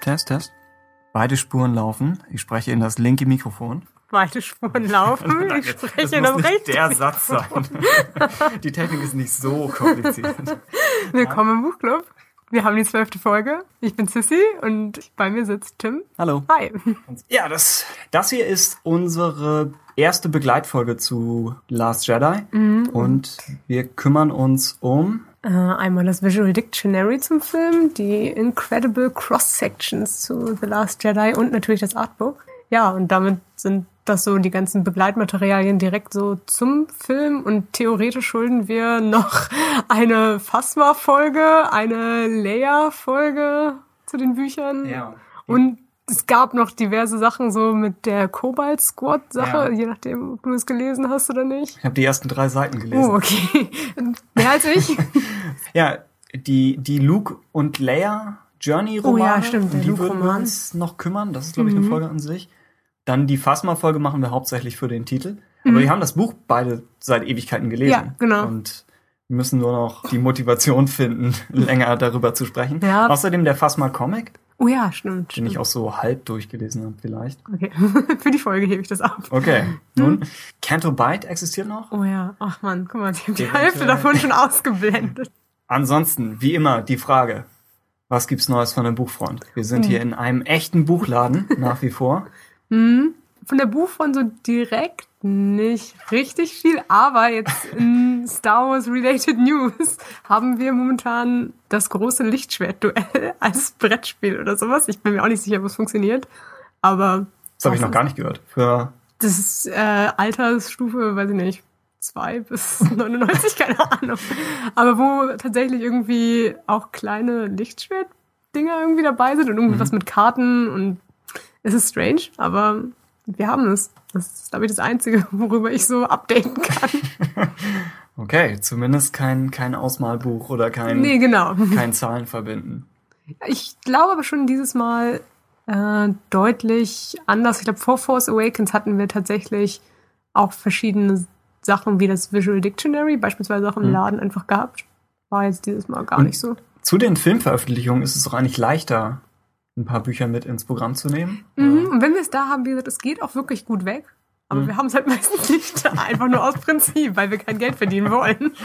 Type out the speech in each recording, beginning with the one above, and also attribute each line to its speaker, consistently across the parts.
Speaker 1: Test, Test. Beide Spuren laufen. Ich spreche in das linke Mikrofon.
Speaker 2: Beide Spuren laufen. Ich spreche in
Speaker 1: das
Speaker 2: das
Speaker 1: muss nicht
Speaker 2: rechte.
Speaker 1: der Satz sein. Die Technik ist nicht so kompliziert.
Speaker 2: Willkommen im Buchclub. Wir haben die zwölfte Folge. Ich bin Sissy und bei mir sitzt Tim.
Speaker 1: Hallo.
Speaker 2: Hi.
Speaker 1: Ja, das, das hier ist unsere erste Begleitfolge zu Last Jedi. Und wir kümmern uns um
Speaker 2: Äh, einmal das Visual Dictionary zum Film, die Incredible Cross-Sections zu The Last Jedi und natürlich das Artbook. Ja, und damit sind das so die ganzen Begleitmaterialien direkt so zum Film und theoretisch schulden wir noch eine Phasma-Folge, eine Leia-Folge zu den Büchern.
Speaker 1: Ja.
Speaker 2: Und es gab noch diverse Sachen so mit der Cobalt Squad Sache,
Speaker 1: Ja.
Speaker 2: je nachdem, ob du es gelesen hast oder nicht.
Speaker 1: Ich habe die ersten drei Seiten gelesen.
Speaker 2: Oh, okay. Mehr als ich.
Speaker 1: Ja, die, die Luke und Leia Journey-Romane,
Speaker 2: Oh ja, stimmt,
Speaker 1: um die würden wir.
Speaker 2: Mhm.
Speaker 1: uns noch kümmern. Das ist, glaube ich, eine Folge an sich. Dann die Phasma-Folge machen wir hauptsächlich für den Titel. Aber wir haben das Buch beide seit Ewigkeiten gelesen.
Speaker 2: Mhm. Ja, genau.
Speaker 1: Und wir müssen nur noch die Motivation finden, länger darüber zu sprechen.
Speaker 2: Ja.
Speaker 1: Außerdem der Phasma-Comic,
Speaker 2: Oh ja, stimmt.
Speaker 1: den ich
Speaker 2: stimmt.
Speaker 1: auch so halb durchgelesen habe vielleicht.
Speaker 2: Okay. Für die Folge hebe ich das ab.
Speaker 1: Okay, nun, Canto Bite existiert noch.
Speaker 2: Oh ja, ach man, guck mal, ich habe die
Speaker 1: Eventuell.
Speaker 2: Hälfte davon schon ausgeblendet.
Speaker 1: Ansonsten, wie immer, die Frage, was gibt's Neues von der Buchfront? Wir sind
Speaker 2: Hm.
Speaker 1: hier in einem echten Buchladen, nach wie vor.
Speaker 2: Von der Buchfront so direkt nicht richtig viel, aber jetzt in Star Wars Related News haben wir momentan das große Lichtschwertduell als Brettspiel oder sowas. Ich bin mir auch nicht sicher, ob es funktioniert, aber
Speaker 1: Das habe ich noch gar nicht gehört. Für
Speaker 2: Das ist äh, Altersstufe, weiß ich nicht, zwei bis 99, keine Ahnung. Aber wo tatsächlich irgendwie auch kleine Lichtschwert-Dinger irgendwie dabei sind und irgendwie was mit Karten und es ist strange, aber wir haben es. Das ist, glaube ich, das Einzige, worüber ich so updaten kann.
Speaker 1: okay, zumindest kein kein Ausmalbuch oder kein
Speaker 2: nee, genau.
Speaker 1: kein Zahlen verbinden.
Speaker 2: Ich glaube aber schon dieses Mal äh, deutlich anders. Ich glaube, vor Force Awakens hatten wir tatsächlich auch verschiedene Sachen wie das Visual Dictionary, beispielsweise auch im Laden einfach gehabt. War jetzt dieses Mal gar
Speaker 1: Und-
Speaker 2: nicht so.
Speaker 1: Zu den Filmveröffentlichungen ist es doch eigentlich leichter, ein paar Bücher mit ins Programm zu nehmen.
Speaker 2: Mhm. Und wenn wir es da haben, wie gesagt, es geht auch wirklich gut weg. Aber wir haben es halt meistens nicht da, einfach nur aus Prinzip, weil wir kein Geld verdienen wollen.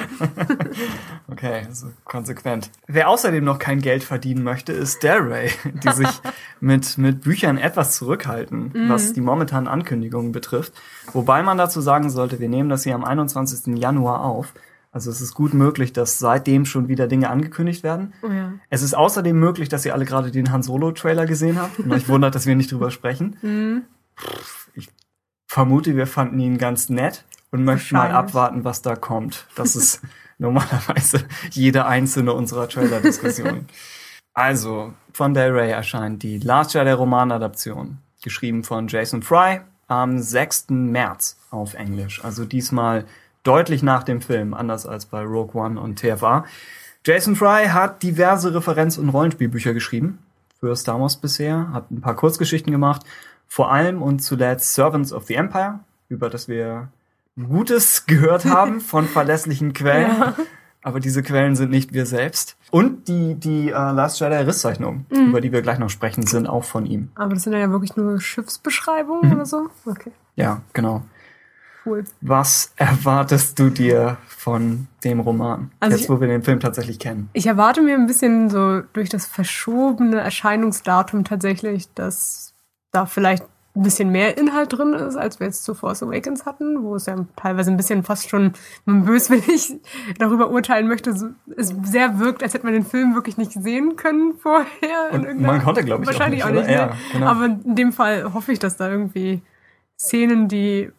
Speaker 1: Okay, also konsequent. Wer außerdem noch kein Geld verdienen möchte, ist Ray, die sich mit, mit Büchern etwas zurückhalten, was die momentanen Ankündigungen betrifft. Wobei man dazu sagen sollte, wir nehmen das hier am 21. Januar auf. Also es ist gut möglich, dass seitdem schon wieder Dinge angekündigt werden.
Speaker 2: Oh ja.
Speaker 1: Es ist außerdem möglich, dass ihr alle gerade den Han Solo-Trailer gesehen habt und euch wundert, dass wir nicht drüber sprechen. Pff, Ich vermute, wir fanden ihn ganz nett und möchten mal abwarten, was da kommt. Das ist normalerweise jede einzelne unserer Trailer-Diskussionen. also, von Del Rey erscheint die Last Jedi Romanadaption, geschrieben von Jason Fry am 6. März auf Englisch. Also diesmal deutlich nach dem Film, anders als bei Rogue One und TFA. Jason Fry hat diverse Referenz- und Rollenspielbücher geschrieben für Star Wars bisher, hat ein paar Kurzgeschichten gemacht, vor allem und zuletzt Servants of the Empire, über das wir Gutes gehört haben von verlässlichen Quellen. Aber diese Quellen sind nicht wir selbst. Und die, die äh, Last Jedi Risszeichnungen, über die wir gleich noch sprechen, sind auch von ihm.
Speaker 2: Aber das sind ja wirklich nur Schiffsbeschreibungen oder so. Okay,
Speaker 1: Ja, genau.
Speaker 2: Cool.
Speaker 1: Was erwartest du dir von dem Roman?
Speaker 2: Also
Speaker 1: Jetzt,
Speaker 2: ich-
Speaker 1: wo wir den Film tatsächlich kennen.
Speaker 2: Ich erwarte mir ein bisschen so durch das verschobene Erscheinungsdatum tatsächlich, dass da vielleicht ein bisschen mehr Inhalt drin ist, als wir jetzt zu Force Awakens hatten, wo es ja teilweise ein bisschen fast schon, wenn man böswillig darüber urteilen möchte, so, es sehr wirkt, als hätte man den Film wirklich nicht sehen können vorher.
Speaker 1: Und man konnte, glaube ich, auch
Speaker 2: wahrscheinlich
Speaker 1: nicht,
Speaker 2: auch nicht. ne?
Speaker 1: Ja, genau.
Speaker 2: Aber in dem Fall hoffe ich, dass da irgendwie Szenen, die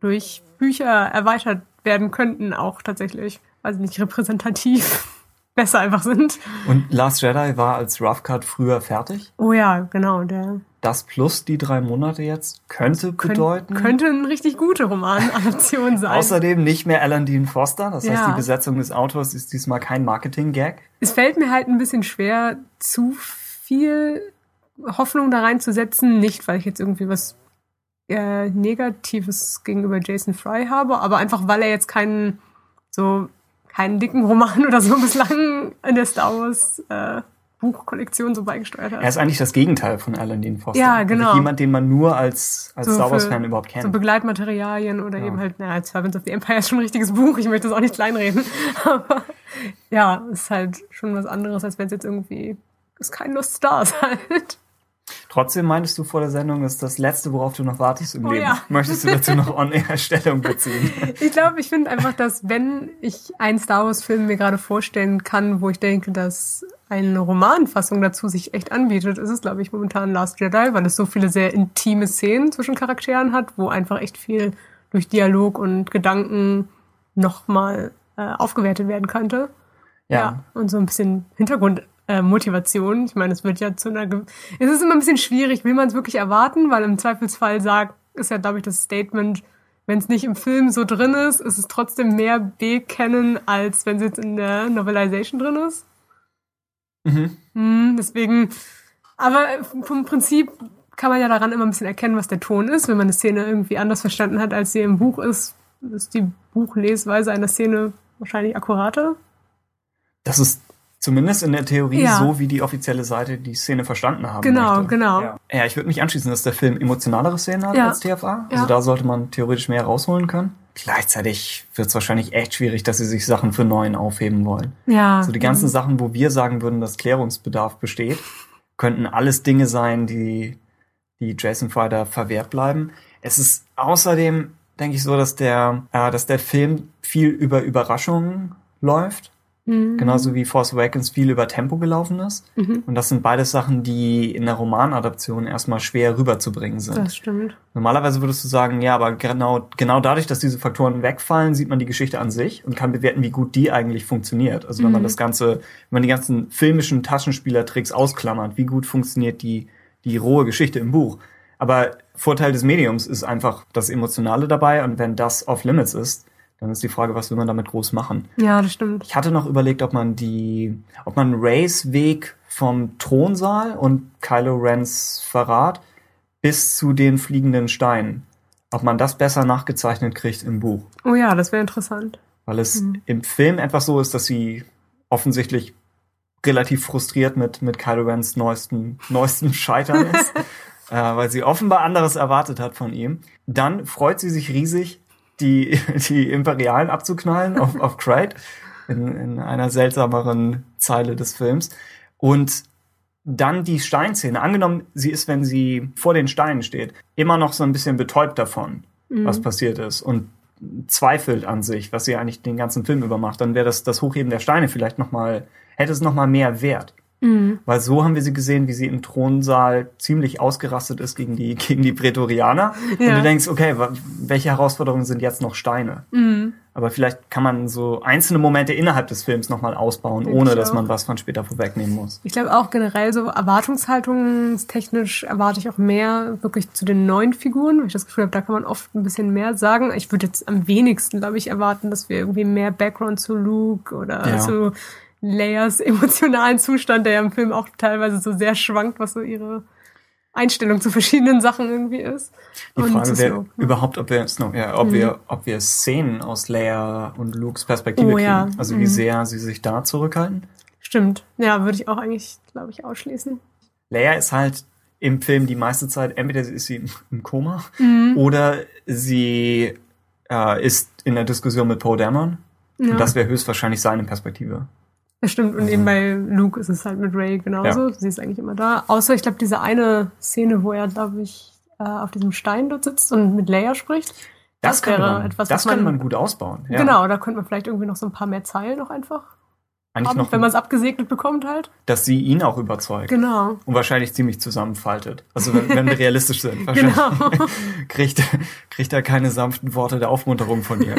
Speaker 2: durch Bücher erweitert werden könnten, auch tatsächlich, also nicht repräsentativ, besser einfach sind.
Speaker 1: Und Last Jedi war als Rough Cut früher fertig.
Speaker 2: Oh ja, genau, der
Speaker 1: Das plus die drei Monate jetzt könnte
Speaker 2: könnt-
Speaker 1: bedeuten.
Speaker 2: könnte eine richtig gute Romanadaption sein.
Speaker 1: Außerdem nicht mehr Alan Dean Foster. Das heißt,
Speaker 2: Ja.
Speaker 1: die Besetzung des Autors ist diesmal kein Marketing-Gag.
Speaker 2: es fällt mir halt ein bisschen schwer, zu viel Hoffnung da reinzusetzen. Nicht, weil ich jetzt irgendwie was äh, Negatives gegenüber Jason Fry habe, aber einfach, weil er jetzt keinen so keinen dicken Roman oder so bislang in der Star Wars äh, Buchkollektion so beigesteuert hat.
Speaker 1: Er ist eigentlich das Gegenteil von Alan Dean Foster.
Speaker 2: Ja, genau.
Speaker 1: Also jemand, den man nur als, als
Speaker 2: So
Speaker 1: Star Wars
Speaker 2: für-
Speaker 1: Fan überhaupt kennt.
Speaker 2: So Begleitmaterialien oder
Speaker 1: Ja.
Speaker 2: eben halt, naja, Servants of the Empire ist schon ein richtiges Buch, ich möchte das auch nicht kleinreden. Aber ja, ist halt schon was anderes, als wenn es jetzt irgendwie, ist kein Lust Stars halt.
Speaker 1: Trotzdem meintest du vor der Sendung, ist das Letzte, worauf du noch wartest im
Speaker 2: Oh
Speaker 1: Leben.
Speaker 2: ja.
Speaker 1: Möchtest du dazu noch on-air Stellung beziehen?
Speaker 2: Ich glaube, ich finde einfach, dass wenn ich einen Star Wars-Film mir gerade vorstellen kann, wo ich denke, dass eine Romanfassung dazu sich echt anbietet, ist es, glaube ich, momentan Last Jedi, weil es so viele sehr intime Szenen zwischen Charakteren hat, wo einfach echt viel durch Dialog und Gedanken nochmal äh, aufgewertet werden könnte.
Speaker 1: Ja.
Speaker 2: Und so ein bisschen Hintergrundmotivation. Äh, Motivation. ich meine, es wird ja zu einer. Ge es ist immer ein bisschen schwierig, will man es wirklich erwarten, weil im Zweifelsfall sagt, ist ja, glaube ich, das Statement, wenn es nicht im Film so drin ist, ist es trotzdem mehr B-Kennen, als wenn es jetzt in der Novelization drin ist.
Speaker 1: Mhm.
Speaker 2: Hm, deswegen, aber vom Prinzip kann man ja daran immer ein bisschen erkennen, was der Ton ist. Wenn man eine Szene irgendwie anders verstanden hat, als sie im Buch ist, ist die Buchlesweise einer Szene wahrscheinlich akkurater.
Speaker 1: Das ist zumindest in der Theorie
Speaker 2: Ja.
Speaker 1: so, wie die offizielle Seite die Szene verstanden haben
Speaker 2: Genau,
Speaker 1: möchte.
Speaker 2: genau.
Speaker 1: Ja, ja ich würde mich anschließen, dass der Film emotionalere Szenen hat
Speaker 2: Ja.
Speaker 1: als TFA. Also da sollte man theoretisch mehr rausholen können. Gleichzeitig wird es wahrscheinlich echt schwierig, dass sie sich Sachen für neuen aufheben wollen.
Speaker 2: Ja.
Speaker 1: Also die ganzen Sachen, wo wir sagen würden, dass Klärungsbedarf besteht, könnten alles Dinge sein, die, die Jason Frider verwehrt bleiben. Es ist außerdem, denke ich so, dass der, äh, dass der Film viel über Überraschungen läuft.
Speaker 2: Mhm.
Speaker 1: Genauso wie Force Awakens viel über Tempo gelaufen ist.
Speaker 2: Mhm.
Speaker 1: Und das sind beides Sachen, die in der Romanadaption erstmal schwer rüberzubringen sind.
Speaker 2: Das stimmt.
Speaker 1: Normalerweise würdest du sagen, ja, aber genau, genau dadurch, dass diese Faktoren wegfallen, sieht man die Geschichte an sich und kann bewerten, wie gut die eigentlich funktioniert. Also wenn man
Speaker 2: Mhm.
Speaker 1: das Ganze, wenn man die ganzen filmischen Taschenspielertricks ausklammert, wie gut funktioniert die, die rohe Geschichte im Buch. Aber Vorteil des Mediums ist einfach das Emotionale dabei und wenn das off limits ist, dann ist die Frage, was will man damit groß machen?
Speaker 2: Ja, das stimmt.
Speaker 1: Ich hatte noch überlegt, ob man die, ob man Rays Weg vom Thronsaal und Kylo Rens Verrat bis zu den fliegenden Steinen, ob man das besser nachgezeichnet kriegt im Buch.
Speaker 2: Oh ja, das wäre interessant.
Speaker 1: Weil es
Speaker 2: Mhm.
Speaker 1: im Film etwas so ist, dass sie offensichtlich relativ frustriert mit, mit Kylo Rens neuesten, neuesten Scheitern ist, äh, weil sie offenbar anderes erwartet hat von ihm. Dann freut sie sich riesig, die, die Imperialen abzuknallen auf, auf Crate in, in einer seltsameren Zeile des Films. Und dann die Steinszene. Angenommen, sie ist, wenn sie vor den Steinen steht, immer noch so ein bisschen betäubt davon, was passiert ist und zweifelt an sich, was sie eigentlich den ganzen Film über macht, dann wäre das, das Hochheben der Steine vielleicht noch mal, hätte es noch mal mehr Wert.
Speaker 2: Mhm.
Speaker 1: Weil so haben wir sie gesehen, wie sie im Thronsaal ziemlich ausgerastet ist gegen die, gegen die Prätorianer. Und
Speaker 2: Ja.
Speaker 1: du denkst, okay, welche Herausforderungen sind jetzt noch Steine?
Speaker 2: Mhm.
Speaker 1: Aber vielleicht kann man so einzelne Momente innerhalb des Films nochmal ausbauen,
Speaker 2: Denke
Speaker 1: ohne
Speaker 2: ich
Speaker 1: dass man was von später vorwegnehmen muss.
Speaker 2: Ich glaube auch generell so erwartungshaltungstechnisch erwarte ich auch mehr wirklich zu den neuen Figuren, weil ich das Gefühl habe, da kann man oft ein bisschen mehr sagen. Ich würde jetzt am wenigsten, glaube ich, erwarten, dass wir irgendwie mehr Background zu Luke oder
Speaker 1: Ja.
Speaker 2: zu Leias emotionalen Zustand, der ja im Film auch teilweise so sehr schwankt, was so ihre Einstellung zu verschiedenen Sachen irgendwie ist.
Speaker 1: Die
Speaker 2: Und
Speaker 1: Frage wäre
Speaker 2: ne?
Speaker 1: überhaupt, ob wir, Snoke, ja, ob
Speaker 2: Mhm.
Speaker 1: wir, ob wir Szenen aus Leia und Lukes Perspektive
Speaker 2: Oh,
Speaker 1: kriegen.
Speaker 2: ja.
Speaker 1: Also wie
Speaker 2: Mhm.
Speaker 1: sehr sie sich da zurückhalten.
Speaker 2: Stimmt. Ja, würde ich auch eigentlich, glaube ich, ausschließen.
Speaker 1: Leia ist halt im Film die meiste Zeit, entweder ist sie im- Koma
Speaker 2: Mhm.
Speaker 1: oder sie äh, ist in der Diskussion mit Poe Dameron.
Speaker 2: Ja.
Speaker 1: Und das wäre höchstwahrscheinlich seine Perspektive.
Speaker 2: Das stimmt. Und eben bei Luke ist es halt mit Ray genauso. Sie ist eigentlich immer da. Außer, ich glaube, diese eine Szene, wo er, glaube ich, äh, auf diesem Stein dort sitzt und mit Leia spricht. Das,
Speaker 1: könnte
Speaker 2: wäre
Speaker 1: man,
Speaker 2: etwas,
Speaker 1: das
Speaker 2: was man,
Speaker 1: könnte man gut ausbauen. Ja.
Speaker 2: Genau, da könnte man vielleicht irgendwie noch so ein paar mehr Zeilen noch einfach
Speaker 1: Eigentlich
Speaker 2: haben,
Speaker 1: noch,
Speaker 2: wenn man es abgesegnet bekommt halt.
Speaker 1: dass sie ihn auch überzeugt.
Speaker 2: Genau.
Speaker 1: Und wahrscheinlich ziemlich zusammenfaltet. Also wenn, wenn wir realistisch sind. Wahrscheinlich
Speaker 2: Genau.
Speaker 1: kriegt, kriegt er keine sanften Worte der Aufmunterung von ihr.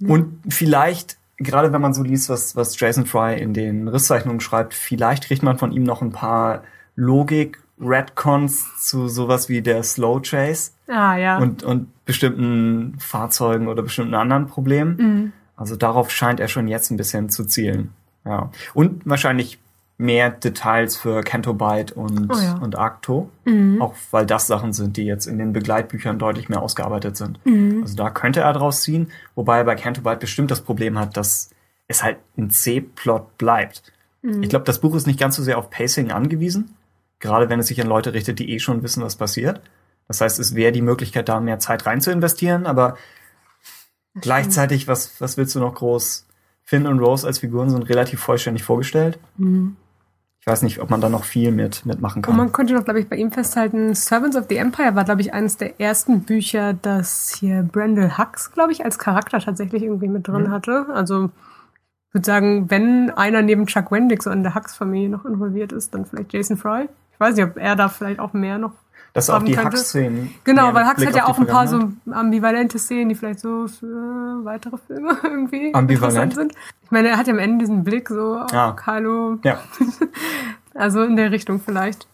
Speaker 1: Und vielleicht, gerade wenn man so liest, was, was Jason Fry in den Risszeichnungen schreibt, vielleicht kriegt man von ihm noch ein paar Logik, Redcons zu sowas wie der Slow Chase
Speaker 2: Ah, ja.
Speaker 1: und, und bestimmten Fahrzeugen oder bestimmten anderen Problemen.
Speaker 2: Mhm.
Speaker 1: Also darauf scheint er schon jetzt ein bisschen zu zielen. Ja. Und wahrscheinlich mehr Details für Canto Byte und,
Speaker 2: Oh ja.
Speaker 1: und Arcto.
Speaker 2: Mhm.
Speaker 1: Auch weil das Sachen sind, die jetzt in den Begleitbüchern deutlich mehr ausgearbeitet sind.
Speaker 2: Mhm.
Speaker 1: Also da könnte er draus ziehen, wobei er bei Canto Byte bestimmt das Problem hat, dass es halt ein C-Plot bleibt. Mhm. Ich glaube, das Buch ist nicht ganz so sehr auf Pacing angewiesen, gerade wenn es sich an Leute richtet, die eh schon wissen, was passiert. Das heißt, es wäre die Möglichkeit, da mehr Zeit rein zu investieren, aber das gleichzeitig, was, was willst du noch groß? Finn und Rose als Figuren sind relativ vollständig vorgestellt. Mhm. Ich weiß nicht, ob man da noch viel mit mitmachen kann.
Speaker 2: Und man konnte noch, glaube ich, bei ihm festhalten, Servants of the Empire war, glaube ich, eines der ersten Bücher, das hier Brandel Hux, glaube ich, als Charakter tatsächlich irgendwie mit drin mhm. hatte. Also ich würde sagen, wenn einer neben Chuck Wendig so in der Hux-Familie noch involviert ist, dann vielleicht Jason Fry. Ich weiß nicht, ob er da vielleicht auch mehr noch
Speaker 1: das auch die Hux-Szenen.
Speaker 2: Genau, weil Hux hat ja auch ein paar so ambivalente Szenen, die vielleicht so für weitere Filme irgendwie Ambivalent. sind. Ich meine, er hat ja am Ende diesen Blick so, ah. Kylo. Ja. also in der Richtung vielleicht.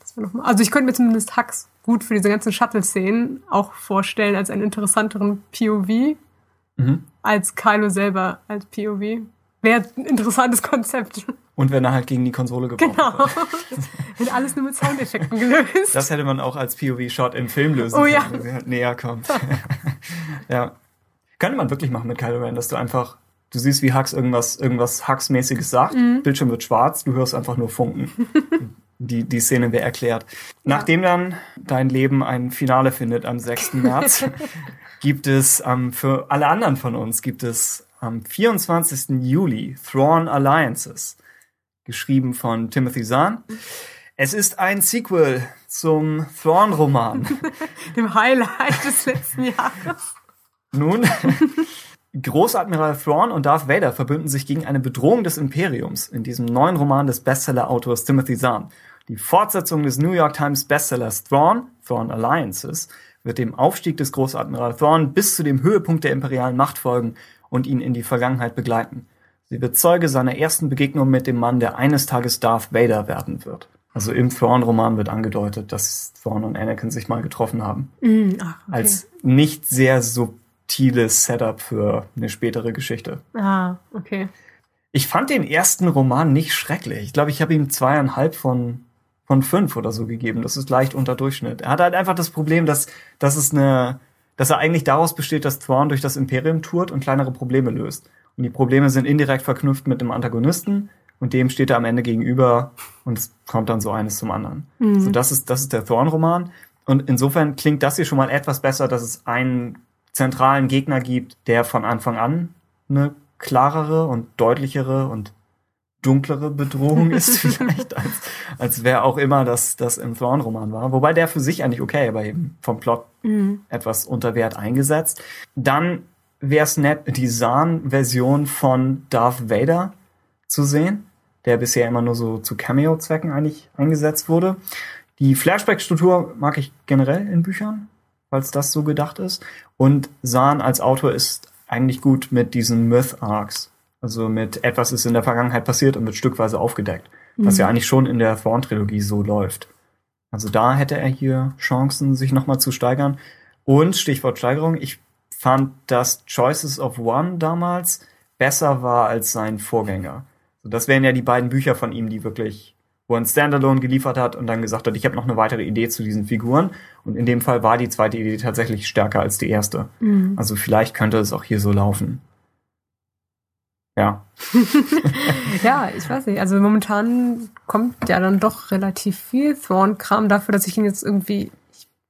Speaker 2: Also ich könnte mir zumindest Hux gut für diese ganzen Shuttle-Szenen auch vorstellen als einen interessanteren POV mhm. als Kylo selber als POV. Wäre ein interessantes Konzept.
Speaker 1: Und wenn er halt gegen die Konsole gebraucht
Speaker 2: genau. wird. Wird alles nur mit Soundeffekten gelöst.
Speaker 1: Das hätte man auch als POV-Shot im Film lösen oh, können, ja. wenn sie halt näher kommt. ja. Könnte man wirklich machen mit Kylo Ren, dass du einfach, du siehst, wie Hux irgendwas, irgendwas Hux-mäßiges sagt, mhm. Bildschirm wird schwarz, du hörst einfach nur Funken. die, die Szene wäre erklärt. Ja. Nachdem dann dein Leben ein Finale findet am 6. März, gibt es ähm, für alle anderen von uns, gibt es am 24. Juli Thrawn Alliances, geschrieben von Timothy Zahn. Es ist ein Sequel zum Thrawn-Roman.
Speaker 2: Dem Highlight des letzten Jahres.
Speaker 1: Nun, Großadmiral Thrawn und Darth Vader verbünden sich gegen eine Bedrohung des Imperiums in diesem neuen Roman des Bestseller-Autors Timothy Zahn. Die Fortsetzung des New York Times Bestsellers Thrawn, Thrawn Alliances, wird dem Aufstieg des Großadmiral Thrawn bis zu dem Höhepunkt der imperialen Macht folgen und ihn in die Vergangenheit begleiten. Sie wird Zeuge seiner ersten Begegnung mit dem Mann, der eines Tages Darth Vader werden wird. Also im Thrawn-Roman wird angedeutet, dass Thrawn und Anakin sich mal getroffen haben. Mm, ach, okay. Als nicht sehr subtiles Setup für eine spätere Geschichte.
Speaker 2: Ah, okay.
Speaker 1: Ich fand den ersten Roman nicht schrecklich. Ich glaube, ich habe ihm zweieinhalb von, von fünf oder so gegeben. Das ist leicht unter Durchschnitt. Er hat halt einfach das Problem, dass, dass es eine, dass er eigentlich daraus besteht, dass Thrawn durch das Imperium tourt und kleinere Probleme löst. Und die Probleme sind indirekt verknüpft mit dem Antagonisten und dem steht er am Ende gegenüber und es kommt dann so eines zum anderen. Mhm. So, das ist, das ist der Thrawn-Roman. Und insofern klingt das hier schon mal etwas besser, dass es einen zentralen Gegner gibt, der von Anfang an eine klarere und deutlichere und dunklere Bedrohung ist vielleicht, als, als wer auch immer das, das im Thrawn-Roman war. Wobei der für sich eigentlich okay, aber eben vom Plot mhm. etwas unter Wert eingesetzt. Dann wäre es nett, die Zahn-Version von Darth Vader zu sehen, der bisher immer nur so zu Cameo-Zwecken eigentlich eingesetzt wurde. Die Flashback-Struktur mag ich generell in Büchern, falls das so gedacht ist. Und Zahn als Autor ist eigentlich gut mit diesen Myth-Arcs. Also mit etwas ist in der Vergangenheit passiert und wird stückweise aufgedeckt. Mhm. Was ja eigentlich schon in der Thrawn-Trilogie so läuft. Also da hätte er hier Chancen, sich nochmal zu steigern. Und Stichwort Steigerung, ich fand, dass Choices of One damals besser war als sein Vorgänger. So, das wären ja die beiden Bücher von ihm, die wirklich, wo er ein Standalone geliefert hat und dann gesagt hat, ich habe noch eine weitere Idee zu diesen Figuren. Und in dem Fall war die zweite Idee tatsächlich stärker als die erste. Mhm. Also vielleicht könnte es auch hier so laufen. Ja.
Speaker 2: ja, ich weiß nicht. Also momentan kommt ja dann doch relativ viel Thrawn-Kram dafür, dass ich ihn jetzt irgendwie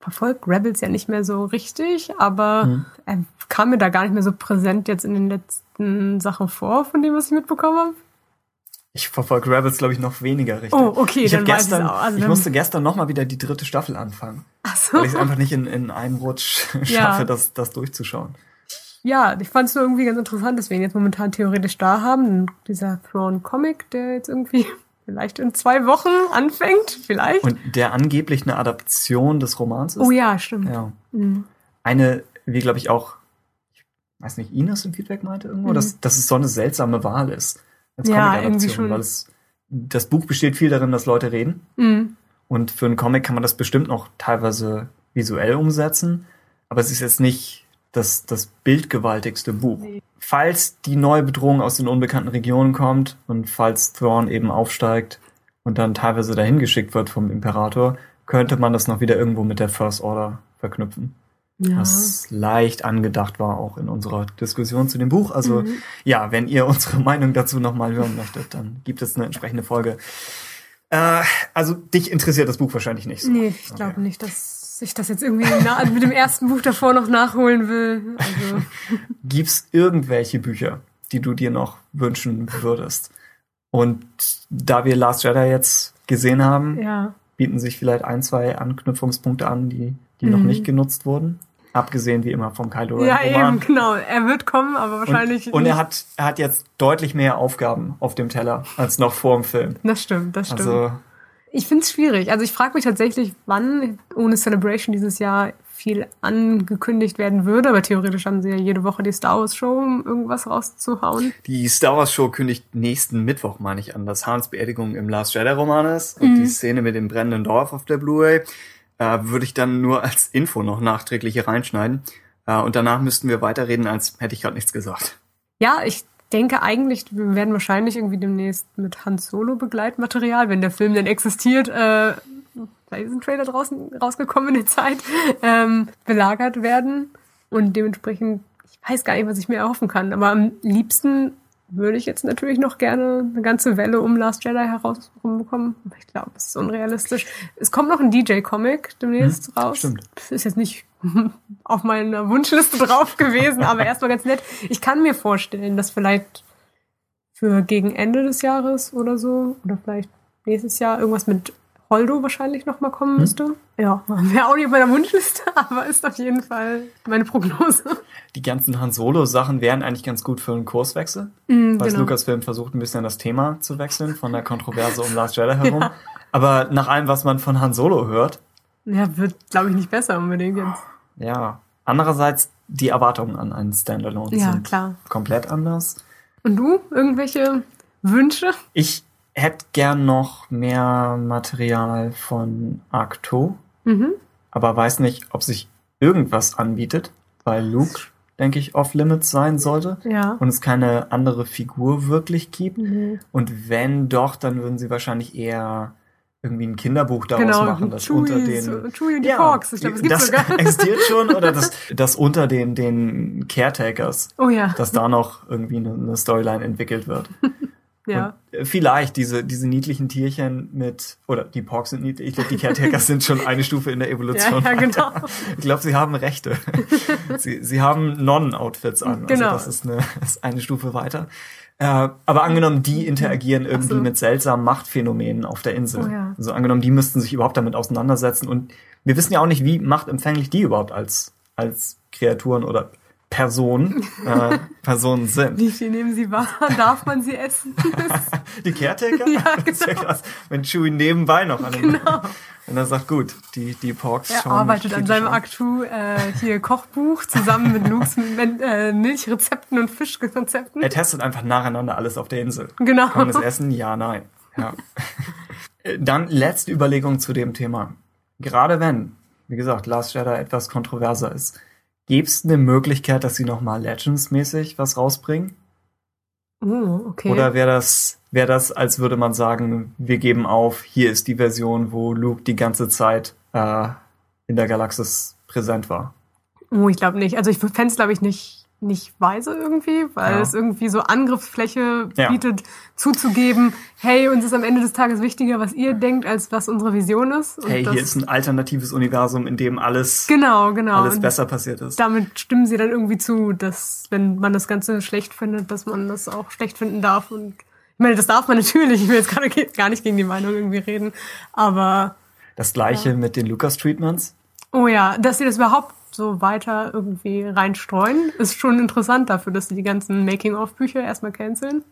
Speaker 2: ich verfolge Rebels ja nicht mehr so richtig, aber mhm. er kam mir da gar nicht mehr so präsent jetzt in den letzten Sachen vor, von dem, was ich mitbekommen habe.
Speaker 1: Ich verfolge Rebels, glaube ich, noch weniger richtig.
Speaker 2: Oh, okay,
Speaker 1: ich
Speaker 2: dann
Speaker 1: gestern,
Speaker 2: weiß ich auch.
Speaker 1: Also ich musste gestern noch mal wieder die dritte Staffel anfangen. Ach so. Weil ich es einfach nicht in, in einem Rutsch schaffe, ja. das, das durchzuschauen
Speaker 2: ja, ich fand es nur irgendwie ganz interessant, dass wir ihn jetzt momentan theoretisch da haben. Dieser Thrawn Comic, der jetzt irgendwie vielleicht in zwei Wochen anfängt, vielleicht.
Speaker 1: Und der angeblich eine Adaption des Romans ist.
Speaker 2: Oh ja, stimmt.
Speaker 1: Ja. Mhm. Eine, wie glaube ich auch, ich weiß nicht, Ines im Feedback meinte irgendwo, mhm. dass, dass es so eine seltsame Wahl ist.
Speaker 2: Als ja, irgendwie schon.
Speaker 1: Weil es, das Buch besteht viel darin, dass Leute reden. Mhm. Und für einen Comic kann man das bestimmt noch teilweise visuell umsetzen. Aber es ist jetzt nicht das, das bildgewaltigste Buch. Falls die neue Bedrohung aus den unbekannten Regionen kommt und falls Thrawn eben aufsteigt und dann teilweise dahin geschickt wird vom Imperator, könnte man das noch wieder irgendwo mit der First Order verknüpfen.
Speaker 2: Ja.
Speaker 1: was leicht angedacht war, auch in unserer Diskussion zu dem Buch. Also ja, wenn ihr unsere Meinung dazu nochmal hören möchtet, dann gibt es eine entsprechende Folge. Äh, also dich interessiert das Buch wahrscheinlich nicht so.
Speaker 2: Nee, ich glaube nicht, dass ich das jetzt irgendwie mit dem ersten Buch davor noch nachholen will. Also,
Speaker 1: Gibt's irgendwelche Bücher, die du dir noch wünschen würdest? Und da wir Last Jedi jetzt gesehen haben,
Speaker 2: ja.
Speaker 1: bieten sich vielleicht ein, zwei Anknüpfungspunkte an, die, die noch
Speaker 2: Mhm.
Speaker 1: nicht genutzt wurden. Abgesehen wie immer vom Kylo Ren
Speaker 2: Ja,
Speaker 1: Roman.
Speaker 2: eben, genau. Er wird kommen, aber wahrscheinlich.
Speaker 1: Und, und er hat, er hat jetzt deutlich mehr Aufgaben auf dem Teller als noch vor dem Film.
Speaker 2: Das stimmt, das stimmt.
Speaker 1: Also,
Speaker 2: Ich finde es schwierig. Also ich frage mich tatsächlich, wann ohne Celebration dieses Jahr viel angekündigt werden würde. Aber theoretisch haben sie ja jede Woche die Star Wars Show, um irgendwas rauszuhauen.
Speaker 1: die Star Wars Show kündigt nächsten Mittwoch, meine ich, an, dass Hans Beerdigung im Last Jedi Roman ist und die Szene mit dem brennenden Dorf auf der Blu-ray äh, würde ich dann nur als Info noch nachträglich hier reinschneiden. Äh, und danach müssten wir weiterreden, als hätte ich gerade nichts gesagt.
Speaker 2: Ja, ich denke eigentlich, wir werden wahrscheinlich irgendwie demnächst mit Han Solo Begleitmaterial, wenn der Film denn existiert, äh, vielleicht ist ein Trailer draußen rausgekommen in der Zeit, ähm, belagert werden. Und dementsprechend, ich weiß gar nicht, was ich mir erhoffen kann. Aber am liebsten würde ich jetzt natürlich noch gerne eine ganze Welle um Last Jedi heraus rumbekommen. Aber ich glaube, es ist unrealistisch. Es kommt noch ein DJ-Comic demnächst raus.
Speaker 1: stimmt.
Speaker 2: Das ist jetzt nicht auf meiner Wunschliste drauf gewesen, aber erstmal ganz nett. Ich kann mir vorstellen, dass vielleicht für gegen Ende des Jahres oder so, oder vielleicht nächstes Jahr irgendwas mit Holdo wahrscheinlich nochmal kommen müsste. Ja, wäre auch nicht auf meiner Wunschliste, aber ist auf jeden Fall meine Prognose.
Speaker 1: Die ganzen Han Solo-Sachen wären eigentlich ganz gut für einen Kurswechsel,
Speaker 2: Mm,
Speaker 1: weil
Speaker 2: genau.
Speaker 1: Lucasfilm versucht ein bisschen das Thema zu wechseln von der Kontroverse um Last Jedi herum. Aber nach allem, was man von Han Solo hört,
Speaker 2: Ja, wird, glaube ich, nicht besser unbedingt jetzt.
Speaker 1: ja. Andererseits, die Erwartungen an einen Standalone
Speaker 2: Ja,
Speaker 1: sind
Speaker 2: klar.
Speaker 1: komplett anders.
Speaker 2: Und du? Irgendwelche Wünsche?
Speaker 1: Ich hätte gern noch mehr Material von Arcto,
Speaker 2: Mhm.
Speaker 1: aber weiß nicht, ob sich irgendwas anbietet, weil Luke, denke ich, off-limits sein sollte
Speaker 2: Ja.
Speaker 1: und es keine andere Figur wirklich gibt.
Speaker 2: Mhm.
Speaker 1: Und wenn doch, dann würden sie wahrscheinlich eher irgendwie ein Kinderbuch daraus
Speaker 2: Genau,
Speaker 1: machen, das
Speaker 2: Chewie,
Speaker 1: unter den
Speaker 2: Chewie und die Porks. Ich glaube, es gibt
Speaker 1: das
Speaker 2: sogar.
Speaker 1: existiert schon oder das, das unter den den Caretakers,
Speaker 2: Oh ja.
Speaker 1: dass da noch irgendwie eine, eine Storyline entwickelt wird.
Speaker 2: ja.
Speaker 1: Und äh, vielleicht diese, diese niedlichen Tierchen mit, oder die Porks sind niedlich, ich glaube, die Caretakers sind schon eine Stufe in der Evolution.
Speaker 2: Ja, ja, genau.
Speaker 1: Ich glaube, sie haben Rechte. sie, sie haben Non-Outfits an.
Speaker 2: Genau.
Speaker 1: Also das ist eine, ist eine Stufe weiter. Äh, aber angenommen, die interagieren irgendwie
Speaker 2: so.
Speaker 1: mit seltsamen Machtphänomenen auf der Insel.
Speaker 2: Oh ja.
Speaker 1: Also angenommen, die müssten sich überhaupt damit auseinandersetzen. Und wir wissen ja auch nicht, wie machtempfänglich die überhaupt als, als Kreaturen oder Personen, äh, Personen sind.
Speaker 2: Wie viel nehmen sie wahr? Darf man sie essen?
Speaker 1: Die Caretaker?
Speaker 2: Ja,
Speaker 1: Das ist ja
Speaker 2: genau.
Speaker 1: krass. Wenn Chewie nebenbei noch an einem, Und er sagt, gut, die, die Porks
Speaker 2: Er
Speaker 1: schauen
Speaker 2: arbeitet
Speaker 1: mich
Speaker 2: an seinem Aktu äh, hier Kochbuch zusammen mit Lukes Men- äh, Milchrezepten und Fischrezepten.
Speaker 1: Er testet einfach nacheinander alles auf der Insel.
Speaker 2: Genau.
Speaker 1: Kann es essen? Ja, nein. Ja. Dann letzte Überlegung zu dem Thema. Gerade wenn, wie gesagt, Last Jedi etwas kontroverser ist, gäbe es eine Möglichkeit, dass sie nochmal Legends-mäßig was rausbringen?
Speaker 2: Oh, okay.
Speaker 1: Oder wäre das, wäre das, als würde man sagen, wir geben auf, hier ist die Version, wo Luke die ganze Zeit äh, in der Galaxis präsent war?
Speaker 2: Oh, ich glaube nicht. Also ich fände es, glaube ich, nicht, nicht weise irgendwie, weil
Speaker 1: Ja.
Speaker 2: es irgendwie so Angriffsfläche
Speaker 1: Ja.
Speaker 2: bietet, zuzugeben, hey, uns ist am Ende des Tages wichtiger, was ihr denkt, als was unsere Vision ist. Und
Speaker 1: Hey, hier ist ein alternatives Universum, in dem alles,
Speaker 2: Genau, genau.
Speaker 1: alles
Speaker 2: Und
Speaker 1: besser passiert ist.
Speaker 2: damit stimmen sie dann irgendwie zu, dass wenn man das Ganze schlecht findet, dass man das auch schlecht finden darf. Und ich meine, das darf man natürlich. Ich will jetzt gerade ge- gar nicht gegen die Meinung irgendwie reden. Aber
Speaker 1: Das gleiche mit den Lucas-Treatments.
Speaker 2: oh ja, dass sie das überhaupt so weiter irgendwie reinstreuen, ist schon interessant dafür, dass sie die ganzen Making-of-Bücher erstmal canceln.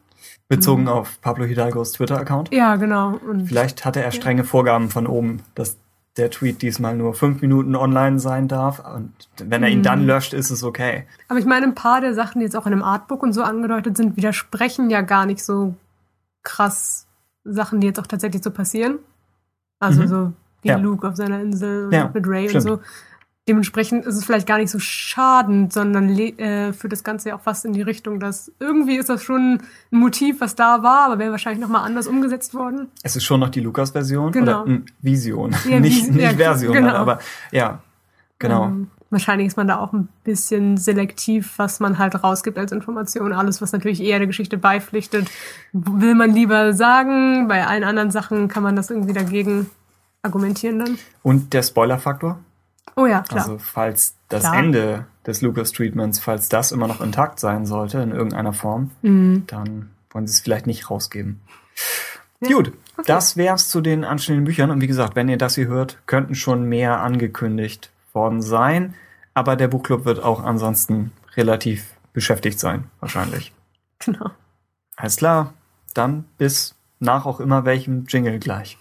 Speaker 1: Bezogen auf Pablo Hidalgos Twitter-Account.
Speaker 2: Ja, genau. Und
Speaker 1: Vielleicht hatte er strenge Vorgaben von oben, dass der Tweet diesmal nur fünf Minuten online sein darf. Und wenn er ihn
Speaker 2: Mhm.
Speaker 1: dann löscht, ist es okay.
Speaker 2: Aber ich meine, ein paar der Sachen, die jetzt auch in dem Artbook und so angedeutet sind, widersprechen ja gar nicht so krass Sachen, die jetzt auch tatsächlich so passieren. Also
Speaker 1: Mhm.
Speaker 2: so wie
Speaker 1: Ja.
Speaker 2: Luke auf seiner Insel und
Speaker 1: Ja,
Speaker 2: mit Ray
Speaker 1: stimmt.
Speaker 2: und so. Dementsprechend ist es vielleicht gar nicht so schadend, sondern äh, führt das Ganze ja auch fast in die Richtung, dass irgendwie ist das schon ein Motiv, was da war, aber wäre wahrscheinlich nochmal anders umgesetzt worden.
Speaker 1: Es ist schon noch die Lucas-Version
Speaker 2: Genau.
Speaker 1: oder mm, Vision,
Speaker 2: Ja,
Speaker 1: nicht,
Speaker 2: Vis-
Speaker 1: nicht
Speaker 2: ja,
Speaker 1: Version,
Speaker 2: genau.
Speaker 1: aber ja, genau.
Speaker 2: Ähm, wahrscheinlich ist man da auch ein bisschen selektiv, was man halt rausgibt als Information. Alles, was natürlich eher der Geschichte beipflichtet, will man lieber sagen. Bei allen anderen Sachen kann man das irgendwie dagegen argumentieren dann.
Speaker 1: Und der Spoiler-Faktor?
Speaker 2: Oh ja, klar.
Speaker 1: Also falls das
Speaker 2: Klar.
Speaker 1: Ende des Lucas-Treatments, falls das immer noch intakt sein sollte in irgendeiner Form,
Speaker 2: Mhm.
Speaker 1: dann wollen sie es vielleicht nicht rausgeben. Gut, das wär's zu den anstehenden Büchern. Und wie gesagt, wenn ihr das hier hört, könnten schon mehr angekündigt worden sein. Aber der Buchclub wird auch ansonsten relativ beschäftigt sein, wahrscheinlich.
Speaker 2: Genau.
Speaker 1: Alles klar, dann bis nach auch immer welchem Jingle gleich.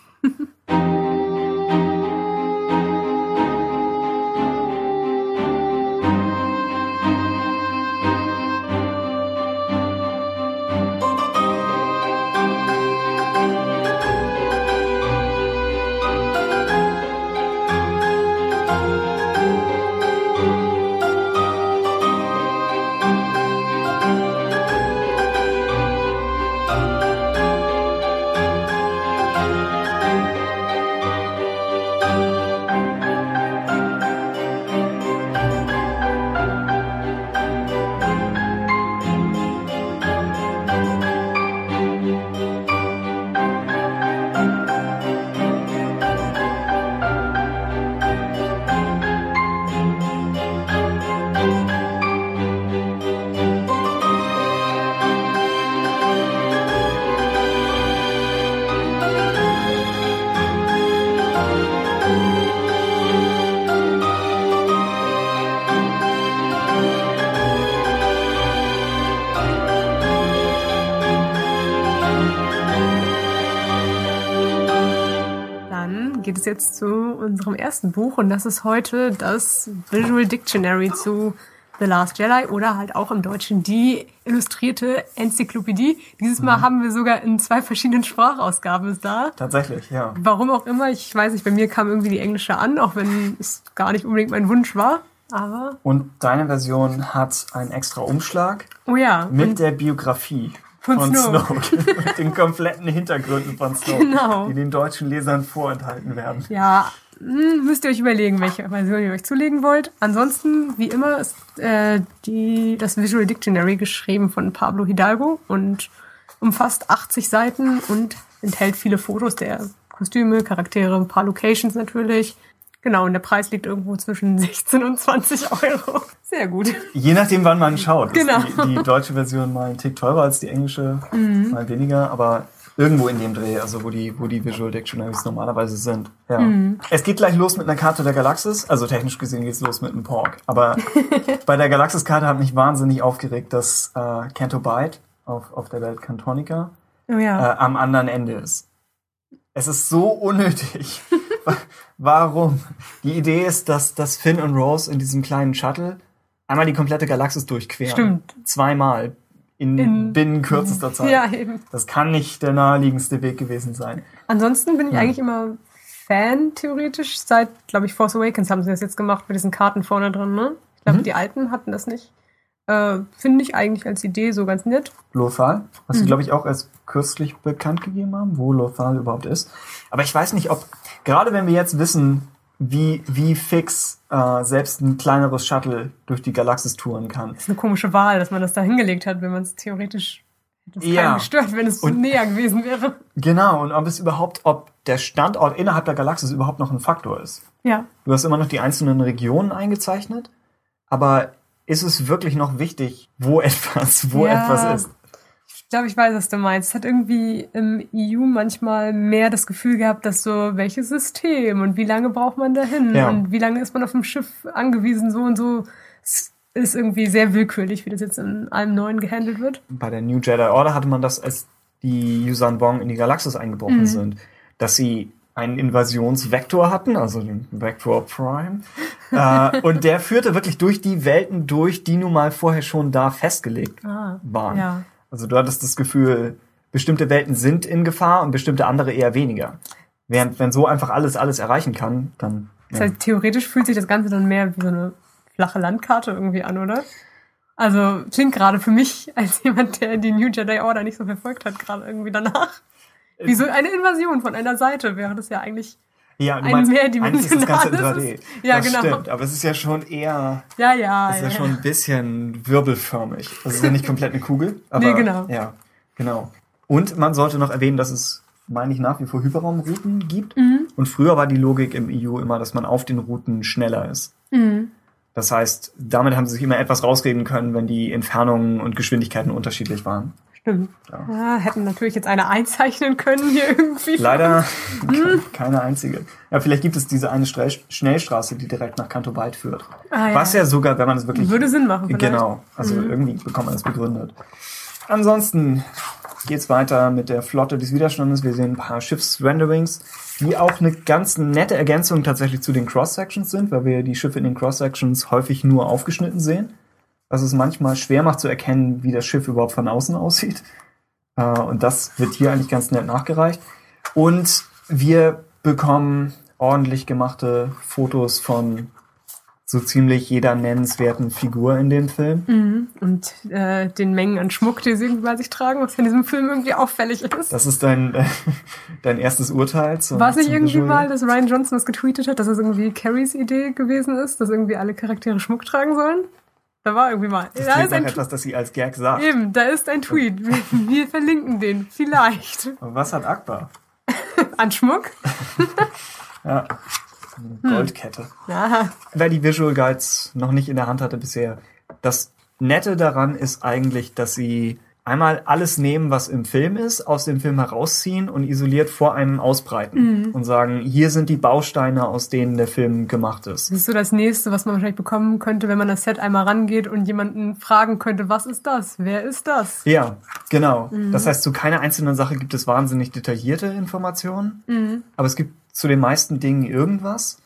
Speaker 2: Es jetzt zu unserem ersten Buch und das ist heute das Visual Dictionary zu The Last Jedi oder halt auch im Deutschen die illustrierte Enzyklopädie. Dieses Mal haben wir sogar in zwei verschiedenen Sprachausgaben es da.
Speaker 1: Tatsächlich, ja.
Speaker 2: Warum auch immer, ich weiß nicht, bei mir kam irgendwie die englische an, auch wenn es gar nicht unbedingt mein Wunsch war. Aber,
Speaker 1: Und deine Version hat einen extra Umschlag
Speaker 2: oh ja.
Speaker 1: mit der Biografie
Speaker 2: Von
Speaker 1: von,
Speaker 2: Snoke.
Speaker 1: Snoke. mit den kompletten Hintergründen von Snoke,
Speaker 2: Genau.
Speaker 1: die den deutschen Lesern vorenthalten werden.
Speaker 2: ja, hm, müsst ihr euch überlegen, welche Version ihr euch zulegen wollt. Ansonsten, wie immer, ist äh, die, das Visual Dictionary geschrieben von Pablo Hidalgo und umfasst 80 Seiten und enthält viele Fotos der Kostüme, Charaktere, ein paar Locations natürlich. Genau, und der Preis liegt irgendwo zwischen 16 und 20 Euro. Sehr gut.
Speaker 1: Je nachdem, wann man schaut.
Speaker 2: Genau.
Speaker 1: Ist die, die deutsche Version mal ein Tick teurer als die englische, mal weniger, aber irgendwo in dem Dreh, also wo die, wo die Visual Dictionaries normalerweise sind. Ja. Es geht gleich los mit einer Karte der Galaxis, also technisch gesehen geht's los mit einem Pork. Aber bei der Galaxis-Karte hat mich wahnsinnig aufgeregt, dass äh, Canto Bight auf, auf der Welt Cantonica
Speaker 2: Oh ja.
Speaker 1: äh, am anderen Ende ist. Es ist so unnötig. Wa- Warum? Die Idee ist, dass, dass Finn und Rose in diesem kleinen Shuttle einmal die komplette Galaxis durchqueren.
Speaker 2: Stimmt.
Speaker 1: Zweimal. In,
Speaker 2: In-
Speaker 1: binnen kürzester Zeit.
Speaker 2: ja, eben.
Speaker 1: Das kann nicht der naheliegendste Weg gewesen sein.
Speaker 2: Ansonsten bin ich eigentlich immer Fan, theoretisch. Seit, glaube ich, Force Awakens haben sie das jetzt gemacht mit diesen Karten vorne drin, ne? Ich glaube,
Speaker 1: Mhm.
Speaker 2: die alten hatten das nicht. Äh, Finde ich eigentlich als Idee so ganz nett.
Speaker 1: Lothal, was
Speaker 2: Mhm.
Speaker 1: sie, glaube ich, auch erst kürzlich bekannt gegeben haben, wo Lothal überhaupt ist. Aber ich weiß nicht, ob, gerade wenn wir jetzt wissen, wie, wie fix äh, selbst ein kleineres Shuttle durch die Galaxis touren kann.
Speaker 2: ist eine komische Wahl, dass man das da hingelegt hat, wenn man es theoretisch es
Speaker 1: Ja.
Speaker 2: gestört, wenn es
Speaker 1: Und-
Speaker 2: näher gewesen wäre.
Speaker 1: Genau, und ob es überhaupt, ob der Standort innerhalb der Galaxis überhaupt noch ein Faktor ist.
Speaker 2: Ja.
Speaker 1: Du hast immer noch die einzelnen Regionen eingezeichnet, aber ist es wirklich noch wichtig, wo etwas, wo
Speaker 2: Ja.
Speaker 1: etwas ist?
Speaker 2: Ich glaube, ich weiß, was du meinst. Es hat irgendwie im EU manchmal mehr das Gefühl gehabt, dass so, welches System und wie lange braucht man dahin
Speaker 1: Ja.
Speaker 2: und wie lange ist man auf dem Schiff angewiesen, so und so. Es ist irgendwie sehr willkürlich, wie das jetzt in allem Neuen gehandelt wird.
Speaker 1: Bei der New Jedi Order hatte man das, als die Yuuzhan Vong in die Galaxis eingebrochen
Speaker 2: Mhm.
Speaker 1: sind, dass sie einen Invasionsvektor hatten, also den Vector Prime. äh, und der führte wirklich durch die Welten durch, die nun mal vorher schon da festgelegt
Speaker 2: Ah,
Speaker 1: waren.
Speaker 2: ja.
Speaker 1: Also du hattest das Gefühl, bestimmte Welten sind in Gefahr und bestimmte andere eher weniger. Während wenn so einfach alles alles erreichen kann, dann
Speaker 2: Das heißt, theoretisch fühlt sich das Ganze dann mehr wie so eine flache Landkarte irgendwie an, oder? Also klingt gerade für mich als jemand, der die New Jedi Order nicht so verfolgt hat, gerade irgendwie danach. Wie so eine Invasion von einer Seite wäre das ja eigentlich.
Speaker 1: Ja, du
Speaker 2: ein
Speaker 1: meinst, eigentlich ist das Ganze in
Speaker 2: mehrdimensionales-
Speaker 1: 3D.
Speaker 2: Ja,
Speaker 1: das
Speaker 2: genau.
Speaker 1: stimmt, aber es ist ja schon eher,
Speaker 2: Ja, ja.
Speaker 1: es ist ja,
Speaker 2: ja,
Speaker 1: schon ein bisschen wirbelförmig. Das ist ja nicht komplett eine Kugel, aber
Speaker 2: Nee, genau.
Speaker 1: ja, genau. Und man sollte noch erwähnen, dass es, meine ich, nach wie vor Hyperraumrouten gibt.
Speaker 2: Mhm.
Speaker 1: Und früher war die Logik im EU immer, dass man auf den Routen schneller ist.
Speaker 2: Mhm.
Speaker 1: Das heißt, damit haben sie sich immer etwas rausreden können, wenn die Entfernungen und Geschwindigkeiten unterschiedlich waren.
Speaker 2: Stimmt.
Speaker 1: Ja.
Speaker 2: Ja, hätten natürlich jetzt eine einzeichnen können hier irgendwie.
Speaker 1: Leider
Speaker 2: Hm.
Speaker 1: keine einzige. Ja, vielleicht gibt es diese eine Stre Schnellstraße, die direkt nach Kanto Wald führt.
Speaker 2: Ah, ja.
Speaker 1: Was ja sogar, wenn man es wirklich
Speaker 2: Würde Sinn machen. Vielleicht. Mhm.
Speaker 1: Genau, also irgendwie bekommt man das begründet. Ansonsten geht's weiter mit der Flotte des Widerstandes. Wir sehen ein paar Schiffsrenderings, die auch eine ganz nette Ergänzung tatsächlich zu den Cross-Sections sind, weil wir die Schiffe in den Cross-Sections häufig nur aufgeschnitten sehen. Was es manchmal schwer macht zu erkennen, wie das Schiff überhaupt von außen aussieht. Äh, Und das wird hier eigentlich ganz nett nachgereicht. Und wir bekommen ordentlich gemachte Fotos von so ziemlich jeder nennenswerten Figur in dem Film.
Speaker 2: Mhm. Und äh, den Mengen an Schmuck, die sie irgendwie bei sich tragen, was in diesem Film irgendwie auffällig ist.
Speaker 1: Das ist dein, äh, dein erstes Urteil. Zum,
Speaker 2: War es nicht irgendwie
Speaker 1: Visual?
Speaker 2: mal, dass Ryan Johnson was getweetet hat, dass es irgendwie Carries Idee gewesen ist, dass irgendwie alle Charaktere Schmuck tragen sollen? Da war irgendwie mal.
Speaker 1: Das
Speaker 2: da ist ein
Speaker 1: etwas, das sie als Gag sagt.
Speaker 2: Eben, da ist ein Tweet. Wir, verlinken den. Vielleicht.
Speaker 1: Was hat Akbar?
Speaker 2: An Schmuck?
Speaker 1: Ja, eine Goldkette.
Speaker 2: Ja.
Speaker 1: Wer die Visual Guides noch nicht in der Hand hatte bisher, das Nette daran ist eigentlich, dass sie einmal alles nehmen, was im Film ist, aus dem Film herausziehen und isoliert vor einem ausbreiten und sagen, hier sind die Bausteine, aus denen der Film gemacht ist.
Speaker 2: Das ist so das nächste, was man wahrscheinlich bekommen könnte, wenn man das Set einmal rangeht und jemanden fragen könnte, was ist das? Wer ist das?
Speaker 1: Ja, genau. Das heißt, zu keiner einzelnen Sache gibt es wahnsinnig detaillierte Informationen, aber es gibt zu den meisten Dingen irgendwas.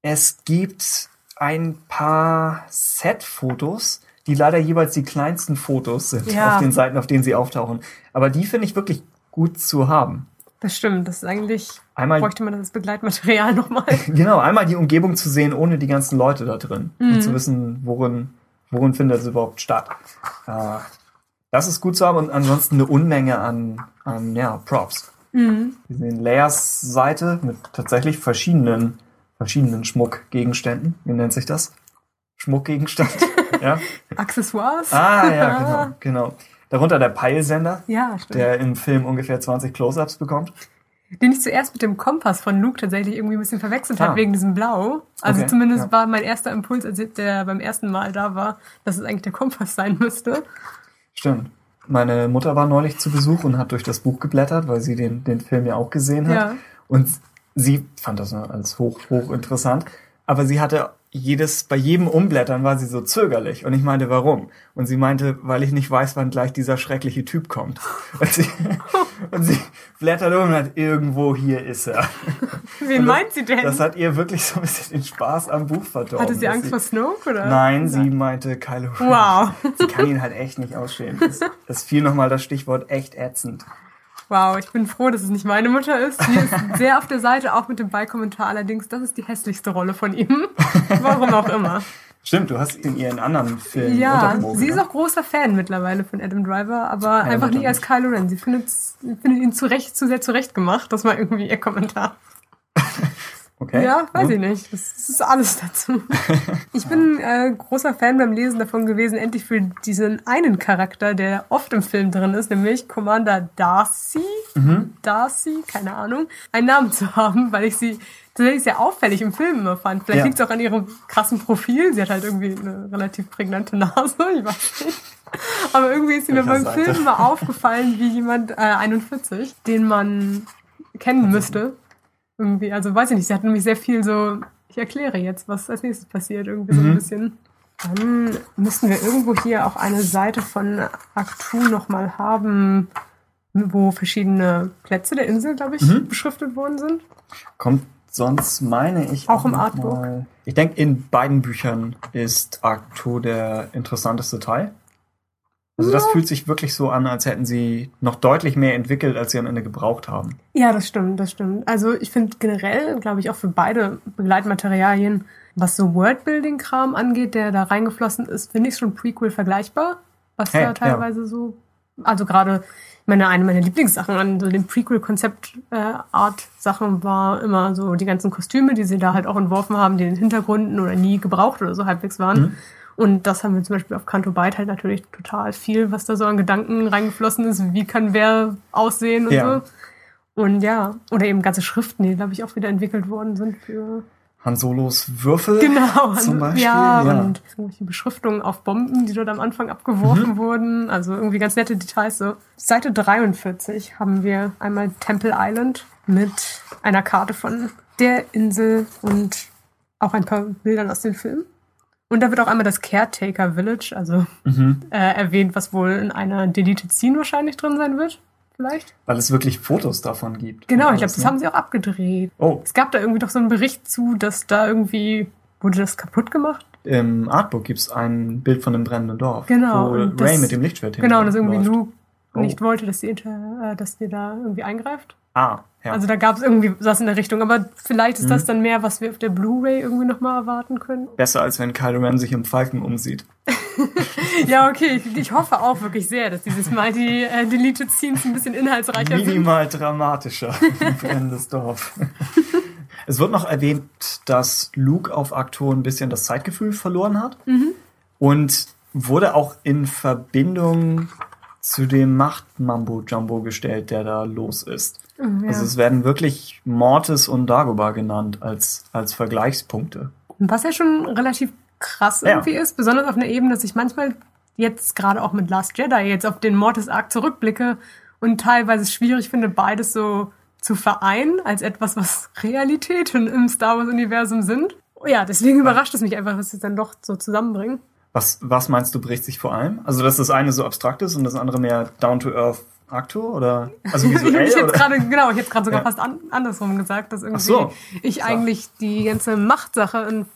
Speaker 1: Es gibt ein paar Set-Fotos, die leider jeweils die kleinsten Fotos sind
Speaker 2: Ja.
Speaker 1: auf den Seiten, auf denen sie auftauchen. Aber die finde ich wirklich gut zu haben.
Speaker 2: Das stimmt, das ist eigentlich,
Speaker 1: Einmal,
Speaker 2: bräuchte man das Begleitmaterial nochmal.
Speaker 1: genau, einmal die Umgebung zu sehen, ohne die ganzen Leute da drin. Und zu wissen, worin, worin findet es überhaupt statt. Äh, das ist gut zu haben und ansonsten eine Unmenge an, an ja, Props. Wir sehen Layers Seite mit tatsächlich verschiedenen, verschiedenen Schmuckgegenständen. Wie nennt sich das? Schmuckgegenstand. ja.
Speaker 2: Accessoires?
Speaker 1: Ah, ja, genau, genau. Darunter der Peilsender,
Speaker 2: Ja, stimmt.
Speaker 1: der im Film ungefähr 20 Close-Ups bekommt.
Speaker 2: Den ich zuerst mit dem Kompass von Luke tatsächlich irgendwie ein bisschen verwechselt
Speaker 1: Ah.
Speaker 2: habe, wegen diesem Blau. Also
Speaker 1: Okay,
Speaker 2: zumindest
Speaker 1: ja.
Speaker 2: war mein erster Impuls, als der beim ersten Mal da war, dass es eigentlich der Kompass sein müsste.
Speaker 1: Stimmt. Meine Mutter war neulich zu Besuch und hat durch das Buch geblättert, weil sie den, den Film ja auch gesehen hat.
Speaker 2: Ja.
Speaker 1: Und sie fand das als hoch, hoch interessant. Aber sie hatte jedes, bei jedem Umblättern war sie so zögerlich. Und ich meinte, warum? Und sie meinte, weil ich nicht weiß, wann gleich dieser schreckliche Typ kommt. Und sie, und sie blättert um und hat, irgendwo hier ist er.
Speaker 2: Wen
Speaker 1: das-
Speaker 2: meint sie denn?
Speaker 1: Das hat ihr wirklich so ein bisschen den Spaß am Buch verdorben.
Speaker 2: Hatte sie Angst vor Snoke, oder?
Speaker 1: Nein, sie meinte Kylo Ren.
Speaker 2: Wow.
Speaker 1: Sie kann ihn halt echt nicht ausstehen. Das, das fiel nochmal das Stichwort echt ätzend.
Speaker 2: Wow, ich bin froh, dass es nicht meine Mutter ist. Sie ist sehr auf der Seite, auch mit dem Beikommentar. Allerdings, das ist die hässlichste Rolle von ihm. Warum auch immer.
Speaker 1: Stimmt, du hast in ihren anderen Filmen
Speaker 2: Ja, sie ist
Speaker 1: ne?
Speaker 2: auch großer Fan mittlerweile von Adam Driver, aber
Speaker 1: Meine
Speaker 2: einfach nicht als. Kylo Ren. Sie findet, findet ihn zu Recht, zu sehr zurecht gemacht. Das war irgendwie ihr Kommentar.
Speaker 1: Okay.
Speaker 2: Ja, weiß
Speaker 1: Hm?
Speaker 2: ich nicht. Das, ist alles dazu. Ich bin äh, großer Fan beim Lesen davon gewesen, endlich für diesen einen Charakter, der oft im Film drin ist, nämlich Commander Darcy,
Speaker 1: Mhm.
Speaker 2: Darcy, keine Ahnung, einen Namen zu haben, weil ich sie tatsächlich sehr auffällig im Film immer fand. Vielleicht
Speaker 1: Ja.
Speaker 2: liegt es auch an ihrem krassen Profil. Sie hat halt irgendwie eine relativ prägnante Nase, ich weiß nicht. Aber irgendwie ist sie mir beim? Film mal aufgefallen wie jemand äh, 41, den man kennen müsste. Irgendwie, also weiß ich nicht, sie hat nämlich sehr viel so, ich erkläre jetzt, was als nächstes passiert, irgendwie so ein
Speaker 1: Mhm.
Speaker 2: bisschen. Dann müssten wir irgendwo hier auch eine Seite von Actu nochmal haben, wo verschiedene Plätze der Insel, glaube ich,
Speaker 1: Mhm.
Speaker 2: beschriftet worden sind.
Speaker 1: Kommt sonst, meine ich.
Speaker 2: Auch im
Speaker 1: noch
Speaker 2: Artbook.
Speaker 1: Mal, ich denke, in beiden Büchern ist Arcto der interessanteste Teil. Also das fühlt sich wirklich so an, als hätten sie noch deutlich mehr entwickelt, als sie am Ende gebraucht haben.
Speaker 2: Ja, das stimmt, das stimmt. Also ich finde generell, glaube ich, auch für beide Begleitmaterialien, was so Worldbuilding-Kram angeht, der da reingeflossen ist, finde ich schon Prequel vergleichbar, was
Speaker 1: Hey,
Speaker 2: da teilweise so also gerade meine, eine meiner Lieblingssachen an so dem Prequel-Konzept-Art-Sachen war immer so die ganzen Kostüme, die sie da halt auch entworfen haben, die in den Hintergründen oder nie gebraucht oder so halbwegs waren. Mhm. Und das haben wir zum Beispiel auf Canto Byte halt natürlich total viel, was da so an Gedanken reingeflossen ist. Wie kann wer aussehen und ja. so. Und ja, oder eben ganze Schriften, die, glaube ich, auch wieder entwickelt worden sind für
Speaker 1: Han Solos Würfel
Speaker 2: genau,
Speaker 1: zum Beispiel.
Speaker 2: Ja, ja. und irgendwelche Beschriftungen auf Bomben, die dort am Anfang abgeworfen mhm. wurden. Also irgendwie ganz nette Details. So. Seite 43 haben wir einmal Temple Island mit einer Karte von der Insel und auch ein paar Bildern aus dem Film. Und da wird auch einmal das Caretaker Village, also mhm. äh, erwähnt, was wohl in einer Deleted Scene wahrscheinlich drin sein wird vielleicht?
Speaker 1: Weil es wirklich Fotos davon gibt.
Speaker 2: Genau, ich glaube, das ne? haben sie auch abgedreht. Oh. Es gab da irgendwie doch so einen Bericht zu, dass da irgendwie, wurde das kaputt gemacht?
Speaker 1: Im Artbook gibt es ein Bild von einem brennenden Dorf.
Speaker 2: Genau.
Speaker 1: Wo Ray das, mit dem Lichtschwert
Speaker 2: Genau, dass irgendwie läuft. Luke oh. nicht wollte, dass die, äh, dass die da irgendwie eingreift.
Speaker 1: Ah,
Speaker 2: ja. Also da gab es irgendwie was in der Richtung, aber vielleicht ist mhm. das dann mehr, was wir auf der Blu-ray irgendwie nochmal erwarten können.
Speaker 1: Besser als wenn Kylo Ren sich im Falken umsieht.
Speaker 2: ja, okay, ich, ich, hoffe auch wirklich sehr, dass dieses Mal die äh, Deleted Scenes ein bisschen inhaltsreicher
Speaker 1: Minimal sind. Minimal dramatischer. Brennendes Dorf. Es wird noch erwähnt, dass Luke auf Aktor ein bisschen das Zeitgefühl verloren hat. Mhm. Und wurde auch in Verbindung zu dem Macht-Mambo-Jumbo gestellt, der da los ist. Mhm, ja. Also es werden wirklich Mortis und Dagobah genannt als, als Vergleichspunkte.
Speaker 2: Was ja schon relativ krass irgendwie ja. ist, besonders auf einer Ebene, dass ich manchmal jetzt gerade auch mit Last Jedi jetzt auf den Mortis-Arc zurückblicke und teilweise schwierig finde, beides so zu vereinen als etwas, was Realitäten im Star Wars-Universum sind. Ja, deswegen überrascht es mich einfach, was sie dann doch so zusammenbringen.
Speaker 1: Was, was meinst du, bricht sich vor allem? Also, dass das eine so abstrakt ist und das andere mehr down to earth Aktor oder also visuell?
Speaker 2: ich hätte gerade genau, ich hätte gerade sogar ja. fast an, andersrum gesagt, dass irgendwie so. ich eigentlich die ganze Machtsache in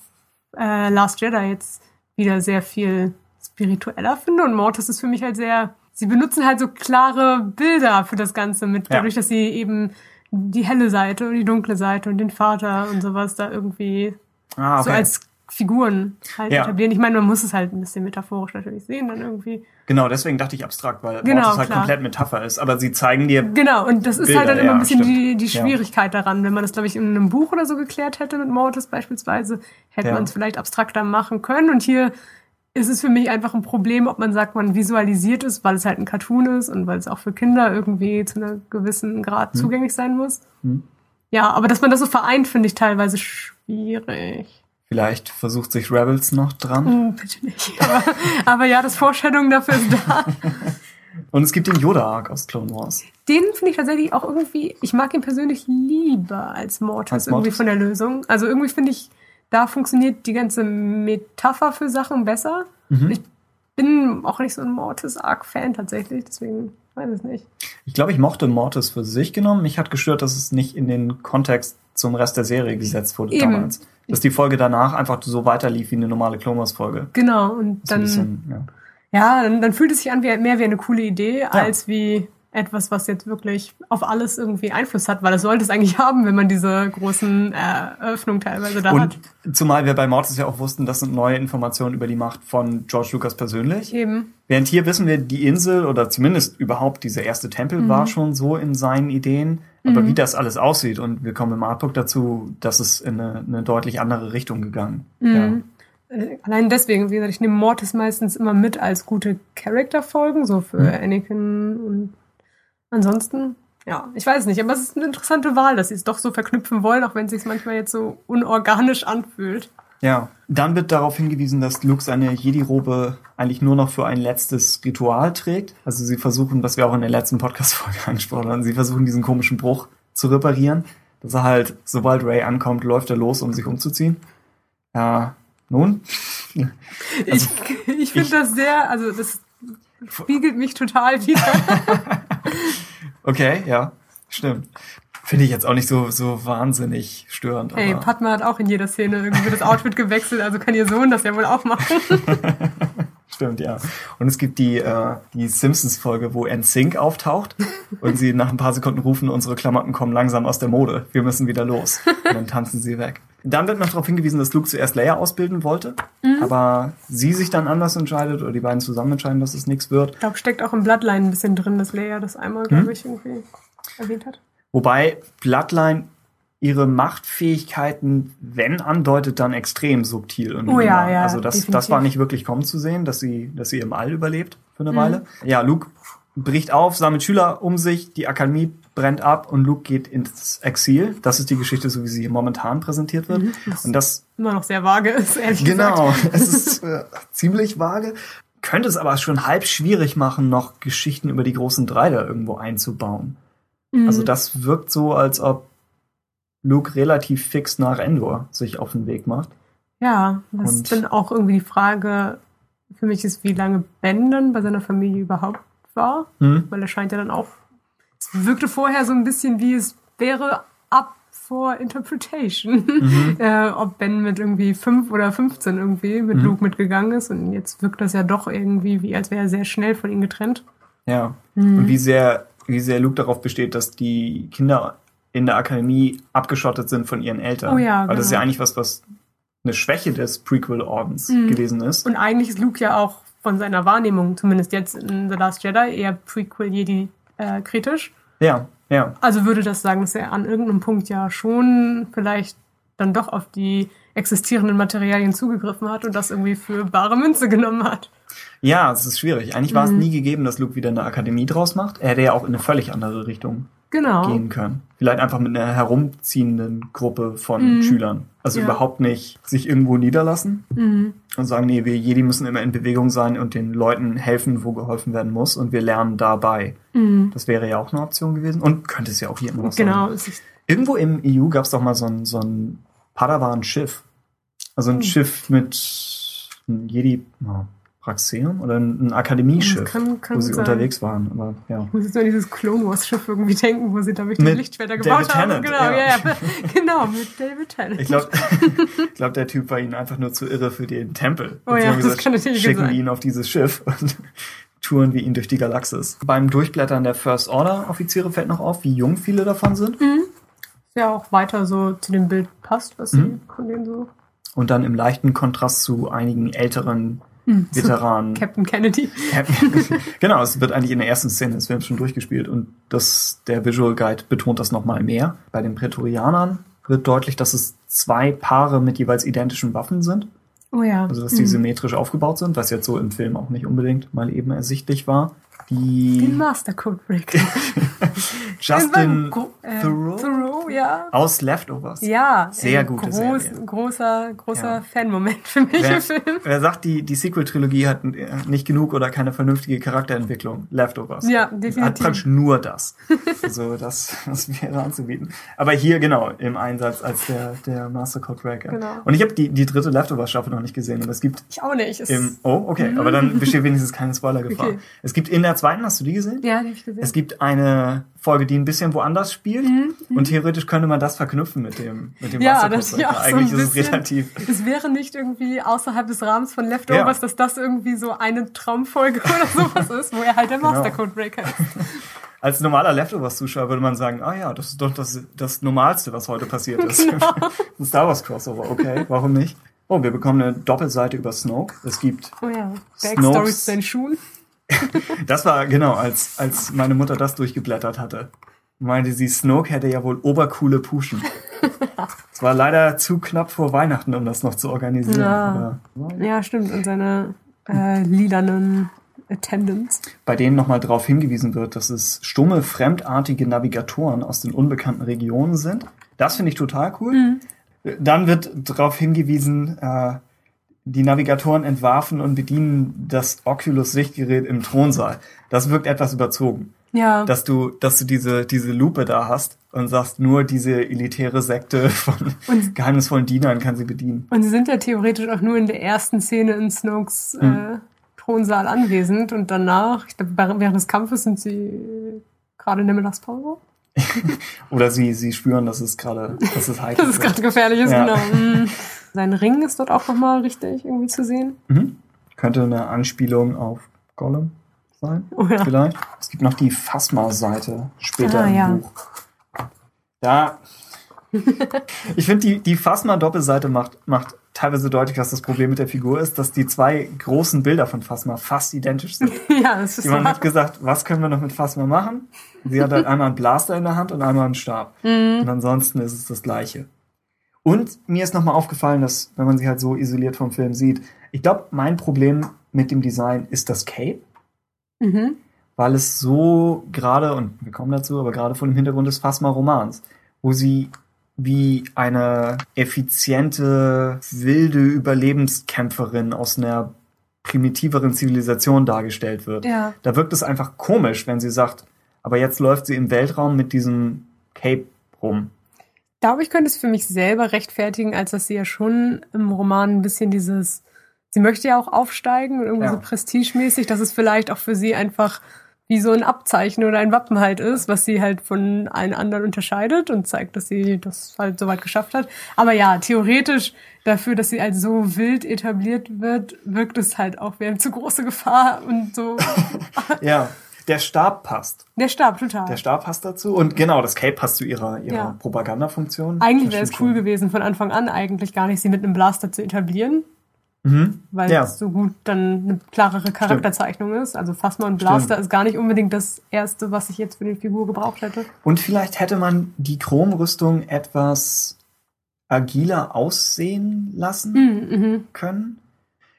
Speaker 2: äh, Last Jedi jetzt wieder sehr viel spiritueller finde und Mortis ist für mich halt sehr sie benutzen halt so klare Bilder für das ganze mit dadurch, ja. dass sie eben die helle Seite und die dunkle Seite und den Vater und sowas da irgendwie ah, okay. so als Figuren halt ja. etablieren. Ich meine, man muss es halt ein bisschen metaphorisch natürlich sehen, dann irgendwie.
Speaker 1: Genau, deswegen dachte ich abstrakt, weil genau, Mortis halt klar. komplett Metapher ist. Aber sie zeigen dir.
Speaker 2: Genau, und das Bilder. ist halt dann immer ja, ein bisschen die, die Schwierigkeit ja. daran. Wenn man das, glaube ich, in einem Buch oder so geklärt hätte mit Mortis beispielsweise, hätte man es vielleicht abstrakter machen können. Und hier ist es für mich einfach ein Problem, ob man sagt, man visualisiert es, weil es halt ein Cartoon ist und weil es auch für Kinder irgendwie zu einem gewissen Grad hm. zugänglich sein muss. Hm. Ja, aber dass man das so vereint, finde ich teilweise schwierig.
Speaker 1: Vielleicht versucht sich Rebels noch dran.
Speaker 2: Oh, bitte nicht. Aber, aber ja, das Vorstellung dafür ist da.
Speaker 1: Und es gibt den Yoda-Arc aus Clone Wars.
Speaker 2: Den finde ich tatsächlich auch irgendwie, ich mag ihn persönlich lieber als Mortis, als irgendwie von der Lösung. Also irgendwie finde ich, da funktioniert die ganze Metapher für Sachen besser. Mhm. Ich bin auch nicht so ein Mortis-Arc-Fan tatsächlich, deswegen weiß ich nicht.
Speaker 1: Ich glaube, ich mochte Mortis für sich genommen. Mich hat gestört, dass es nicht in den Kontext zum Rest der Serie gesetzt wurde Eben. damals dass die Folge danach einfach so weiterlief wie eine normale Clone Folge.
Speaker 2: Genau, und dann, bisschen, ja. ja, dann, dann fühlt es sich an wie, mehr wie eine coole Idee, ja. als wie etwas, was jetzt wirklich auf alles irgendwie Einfluss hat, weil das sollte es eigentlich haben, wenn man diese großen Eröffnungen teilweise da
Speaker 1: und
Speaker 2: hat.
Speaker 1: Zumal wir bei Mortis ja auch wussten, das sind neue Informationen über die Macht von George Lucas persönlich.
Speaker 2: Eben.
Speaker 1: Während hier wissen wir, die Insel oder zumindest überhaupt dieser erste Tempel mhm. war schon so in seinen Ideen. Aber mhm. wie das alles aussieht, und wir kommen im Artbook dazu, dass es in eine, eine deutlich andere Richtung gegangen. Mhm.
Speaker 2: Ja. Äh, allein deswegen, wie gesagt, ich nehme Mortis meistens immer mit als gute Charakterfolgen, so für mhm. Anakin und ansonsten, ja, ich weiß nicht, aber es ist eine interessante Wahl, dass sie es doch so verknüpfen wollen, auch wenn es sich manchmal jetzt so unorganisch anfühlt.
Speaker 1: Ja, dann wird darauf hingewiesen, dass Luke seine Jedi-Robe eigentlich nur noch für ein letztes Ritual trägt. Also sie versuchen, was wir auch in der letzten Podcast-Folge angesprochen haben, sie versuchen diesen komischen Bruch zu reparieren. Dass er halt, sobald Ray ankommt, läuft er los, um sich umzuziehen. Ja, nun?
Speaker 2: Also, ich ich finde das sehr, also das spiegelt mich total wieder.
Speaker 1: okay, ja, stimmt. Finde ich jetzt auch nicht so, so wahnsinnig störend.
Speaker 2: Hey, Padma hat auch in jeder Szene irgendwie das Outfit gewechselt, also kann ihr Sohn das ja wohl auch machen.
Speaker 1: Stimmt, ja. Und es gibt die, äh, die Simpsons-Folge, wo NSYNC auftaucht und sie nach ein paar Sekunden rufen, unsere Klamotten kommen langsam aus der Mode. Wir müssen wieder los. Und dann tanzen sie weg. Dann wird noch darauf hingewiesen, dass Luke zuerst Leia ausbilden wollte,
Speaker 2: Mhm.
Speaker 1: aber sie sich dann anders entscheidet oder die beiden zusammen entscheiden, dass es nichts wird.
Speaker 2: Ich glaube, steckt auch im Bloodline ein bisschen drin, dass Leia das einmal,
Speaker 1: Hm?
Speaker 2: glaube ich, irgendwie erwähnt hat.
Speaker 1: Wobei Bloodline ihre Machtfähigkeiten, wenn andeutet, dann extrem subtil. Und
Speaker 2: Oh ja, ja,
Speaker 1: Also das, das war nicht wirklich kommen zu sehen, dass sie, dass sie im All überlebt für
Speaker 2: Mhm.
Speaker 1: eine Weile. Ja, Luke bricht auf, sammelt Schüler um sich, die Akademie brennt ab und Luke geht ins Exil. Das ist die Geschichte, so wie sie momentan präsentiert wird. Und das
Speaker 2: Immer noch sehr vage ist, ehrlich
Speaker 1: Genau,
Speaker 2: gesagt.
Speaker 1: es ist äh, ziemlich vage. Könnte es aber schon halb schwierig machen, noch Geschichten über die großen drei da irgendwo einzubauen.
Speaker 2: Mhm.
Speaker 1: Also das wirkt so, als ob Luke relativ fix nach Endor sich auf den Weg macht.
Speaker 2: Ja, das
Speaker 1: Und-
Speaker 2: ist dann auch irgendwie die Frage, für mich ist, wie lange Ben dann bei seiner Familie überhaupt war.
Speaker 1: Hm?
Speaker 2: Weil er scheint ja dann auch, es wirkte vorher so ein bisschen wie es wäre up for interpretation.
Speaker 1: Mhm.
Speaker 2: äh, ob Ben mit irgendwie fünf oder 15 irgendwie mit
Speaker 1: Mhm.
Speaker 2: Luke mitgegangen ist. Und jetzt wirkt das ja doch irgendwie wie, als wäre er sehr schnell von ihm getrennt.
Speaker 1: Ja.
Speaker 2: Mhm.
Speaker 1: Und wie sehr, wie sehr Luke darauf besteht, dass die Kinder in der Akademie abgeschottet sind von ihren Eltern.
Speaker 2: Oh ja,
Speaker 1: Weil das ist ja
Speaker 2: genau.
Speaker 1: eigentlich was, was eine Schwäche des Prequel-Ordens
Speaker 2: Mhm.
Speaker 1: gewesen ist.
Speaker 2: Und eigentlich ist Luke ja auch von seiner Wahrnehmung, zumindest jetzt in The Last Jedi, eher Prequel-Jedi äh, kritisch.
Speaker 1: ja, ja.
Speaker 2: Also würde das sagen, dass er an irgendeinem Punkt ja schon vielleicht dann doch auf die existierenden Materialien zugegriffen hat und das irgendwie für bare Münze genommen hat.
Speaker 1: Ja, es ist schwierig. Eigentlich war es
Speaker 2: Mhm.
Speaker 1: nie gegeben, dass Luke wieder eine Akademie draus macht. Er hätte ja auch in eine völlig andere Richtung
Speaker 2: Genau.
Speaker 1: gehen können. Vielleicht einfach mit einer herumziehenden Gruppe von
Speaker 2: Mhm.
Speaker 1: Schülern. Also
Speaker 2: Ja.
Speaker 1: überhaupt nicht sich irgendwo niederlassen
Speaker 2: Mhm.
Speaker 1: und sagen, nee, wir Jedi müssen immer in Bewegung sein und den Leuten helfen, wo geholfen werden muss und wir lernen dabei.
Speaker 2: Mhm.
Speaker 1: Das wäre ja auch eine Option gewesen und könnte es ja auch hier immer noch sein.
Speaker 2: Genau. Es ist,
Speaker 1: Irgendwo im EU gab es doch mal so ein, so ein Padawan-Schiff. Also ein
Speaker 2: Hm.
Speaker 1: Schiff mit Jedi oh, Praxeum oder ein, Akademieschiff,
Speaker 2: kann- kann
Speaker 1: wo sie
Speaker 2: sein.
Speaker 1: unterwegs waren. Aber ja.
Speaker 2: ich muss jetzt an dieses Clone Wars Schiff irgendwie denken, wo sie da die
Speaker 1: Mit
Speaker 2: Lichtschwerter
Speaker 1: David
Speaker 2: gebaut haben.
Speaker 1: Tennant,
Speaker 2: Genau,
Speaker 1: ja.
Speaker 2: ja. ja. genau, mit David Tennant.
Speaker 1: Ich glaube, glaub, der Typ war ihnen einfach nur zu irre für den Tempel.
Speaker 2: Oh
Speaker 1: Und
Speaker 2: ja, das kann natürlich
Speaker 1: schicken
Speaker 2: sein.
Speaker 1: wir ihn auf dieses Schiff und touren wir ihn durch die Galaxis. Beim Durchblättern der First Order Offiziere fällt noch auf, wie jung viele davon sind.
Speaker 2: ja auch weiter so zu dem Bild passt, was
Speaker 1: Mhm.
Speaker 2: sie von denen so.
Speaker 1: Und dann im leichten Kontrast zu einigen älteren Veteranen.
Speaker 2: Captain Kennedy.
Speaker 1: genau, es wird eigentlich in der ersten Szene des Films schon durchgespielt und das, der Visual Guide betont das nochmal mehr. Bei den Prätorianern wird deutlich, dass es zwei Paare mit jeweils identischen Waffen sind.
Speaker 2: Oh ja.
Speaker 1: Also, dass die symmetrisch aufgebaut sind, was jetzt so im Film auch nicht unbedingt mal eben ersichtlich war.
Speaker 2: Den
Speaker 1: Die
Speaker 2: Master Code Breaker.
Speaker 1: Justin
Speaker 2: äh,
Speaker 1: Theroux
Speaker 2: Theroux, ja.
Speaker 1: aus Leftovers.
Speaker 2: Ja,
Speaker 1: Sehr gute
Speaker 2: groß,
Speaker 1: Serie.
Speaker 2: großer, großer
Speaker 1: Ja.
Speaker 2: Fan-Moment für mich
Speaker 1: Wer,
Speaker 2: im Film.
Speaker 1: wer sagt, die, die Sequel-Trilogie hat äh, nicht genug oder keine vernünftige Charakterentwicklung? Leftovers.
Speaker 2: Ja,
Speaker 1: Hat
Speaker 2: definitiv.
Speaker 1: praktisch nur das. Also das, das wäre anzubieten. Aber hier genau im Einsatz als der, der Master Code Breaker.
Speaker 2: Genau.
Speaker 1: Und ich habe die, die dritte Leftovers-Staffel noch nicht gesehen. Aber es gibt
Speaker 2: Ich auch nicht.
Speaker 1: Im... Oh, okay. Aber dann besteht wenigstens keine Spoilergefahr.
Speaker 2: Okay.
Speaker 1: Es gibt in der zweiten, hast du die gesehen?
Speaker 2: ja, die hab ich gesehen.
Speaker 1: Es gibt eine Folge, die ein bisschen woanders spielt. Und theoretisch könnte man das verknüpfen mit dem, mit dem
Speaker 2: Mhm, ja, das ist ja auch so ein
Speaker 1: Eigentlich ist es
Speaker 2: bisschen,
Speaker 1: relativ...
Speaker 2: Es wäre nicht irgendwie außerhalb des Rahmens von Leftovers,
Speaker 1: Ja.
Speaker 2: dass das irgendwie so eine Traumfolge oder sowas ist, wo er halt der
Speaker 1: Genau.
Speaker 2: Master Code Breaker ist.
Speaker 1: Als normaler Leftovers-Zuschauer würde man sagen, ah ja, das ist doch das, das Normalste, was heute passiert ist.
Speaker 2: Genau.
Speaker 1: ein Star Wars Crossover, okay, warum nicht? Oh, wir bekommen eine Doppelseite über Snoke. Es gibt,
Speaker 2: Oh ja. Backstory zu seinen Schuhen.
Speaker 1: das war genau, als, als meine Mutter das durchgeblättert hatte, meinte sie, Snoke hätte ja wohl obercoole Puschen. Es war leider zu knapp vor Weihnachten, um das noch zu organisieren.
Speaker 2: Ja. Ja, stimmt. Und seine äh, lilanen Attendants.
Speaker 1: bei denen nochmal darauf hingewiesen wird, dass es stumme, fremdartige Navigatoren aus den unbekannten Regionen sind. Das finde ich total cool. Dann wird darauf hingewiesen, äh, die Navigatoren entwarfen und bedienen das Oculus-Sichtgerät im Thronsaal. Das wirkt etwas überzogen.
Speaker 2: Ja.
Speaker 1: Dass du, dass du diese, diese Lupe da hast und sagst, nur diese elitäre Sekte von
Speaker 2: Und-
Speaker 1: geheimnisvollen Dienern kann sie bedienen.
Speaker 2: Und sie sind ja theoretisch auch nur in der ersten Szene in Snokes
Speaker 1: Hm.
Speaker 2: äh, Thronsaal anwesend und danach, ich glaube, während des Kampfes sind sie gerade in der Mittagspause.
Speaker 1: Oder sie, sie spüren, dass es gerade, dass es heikel
Speaker 2: Das ist
Speaker 1: wird.
Speaker 2: gerade gefährlich ist,
Speaker 1: Ja.
Speaker 2: genau. Sein Ring ist dort auch nochmal richtig irgendwie zu sehen.
Speaker 1: Mhm. Könnte eine Anspielung auf Gollum sein,
Speaker 2: Oh ja.
Speaker 1: vielleicht. Es gibt noch die Phasma-Seite später
Speaker 2: Ah,
Speaker 1: im
Speaker 2: ja.
Speaker 1: Buch. Da. ich finde, die, die Phasma-Doppelseite macht, macht teilweise deutlich, was das Problem mit der Figur ist, dass die zwei großen Bilder von Phasma fast identisch sind.
Speaker 2: Ja, das ist
Speaker 1: Jemand
Speaker 2: wahr.
Speaker 1: hat gesagt, was können wir noch mit Phasma machen? Sie hat halt einmal einen Blaster in der Hand und einmal einen Stab.
Speaker 2: Mhm.
Speaker 1: Und ansonsten ist es das Gleiche. Und mir ist nochmal aufgefallen, dass, wenn man sie halt so isoliert vom Film sieht, ich glaube, mein Problem mit dem Design ist das Cape,
Speaker 2: Mhm.
Speaker 1: weil es so gerade, und wir kommen dazu, aber gerade vor dem Hintergrund des Phasma-Romans, wo sie wie eine effiziente, wilde Überlebenskämpferin aus einer primitiveren Zivilisation dargestellt wird.
Speaker 2: Ja.
Speaker 1: Da wirkt es einfach komisch, wenn sie sagt, aber jetzt läuft sie im Weltraum mit diesem Cape rum.
Speaker 2: Ich glaube, ich könnte es für mich selber rechtfertigen, als dass sie ja schon im Roman ein bisschen dieses, sie möchte ja auch aufsteigen und irgendwie
Speaker 1: Ja.
Speaker 2: so prestigemäßig, dass es vielleicht auch für sie einfach wie so ein Abzeichen oder ein Wappen halt ist, was sie halt von allen anderen unterscheidet und zeigt, dass sie das halt so weit geschafft hat. Aber ja, theoretisch dafür, dass sie als so wild etabliert wird, wirkt es halt auch wie eine zu große Gefahr und so.
Speaker 1: Ja, der Stab passt.
Speaker 2: Der Stab, total.
Speaker 1: Der Stab passt dazu und genau, das Cape passt zu ihrer, ihrer
Speaker 2: Ja.
Speaker 1: Propagandafunktion.
Speaker 2: eigentlich wäre es
Speaker 1: stimmt
Speaker 2: cool
Speaker 1: schon.
Speaker 2: gewesen, von Anfang an eigentlich gar nicht sie mit einem Blaster zu etablieren,
Speaker 1: Mhm.
Speaker 2: weil
Speaker 1: Ja.
Speaker 2: es so gut dann eine klarere Charakterzeichnung ist. Also Phasma und Blaster
Speaker 1: Stimmt.
Speaker 2: ist gar nicht unbedingt das Erste, was ich jetzt für die Figur gebraucht hätte.
Speaker 1: Und vielleicht hätte man die Chromrüstung etwas agiler aussehen lassen
Speaker 2: Mhm, mhm.
Speaker 1: können.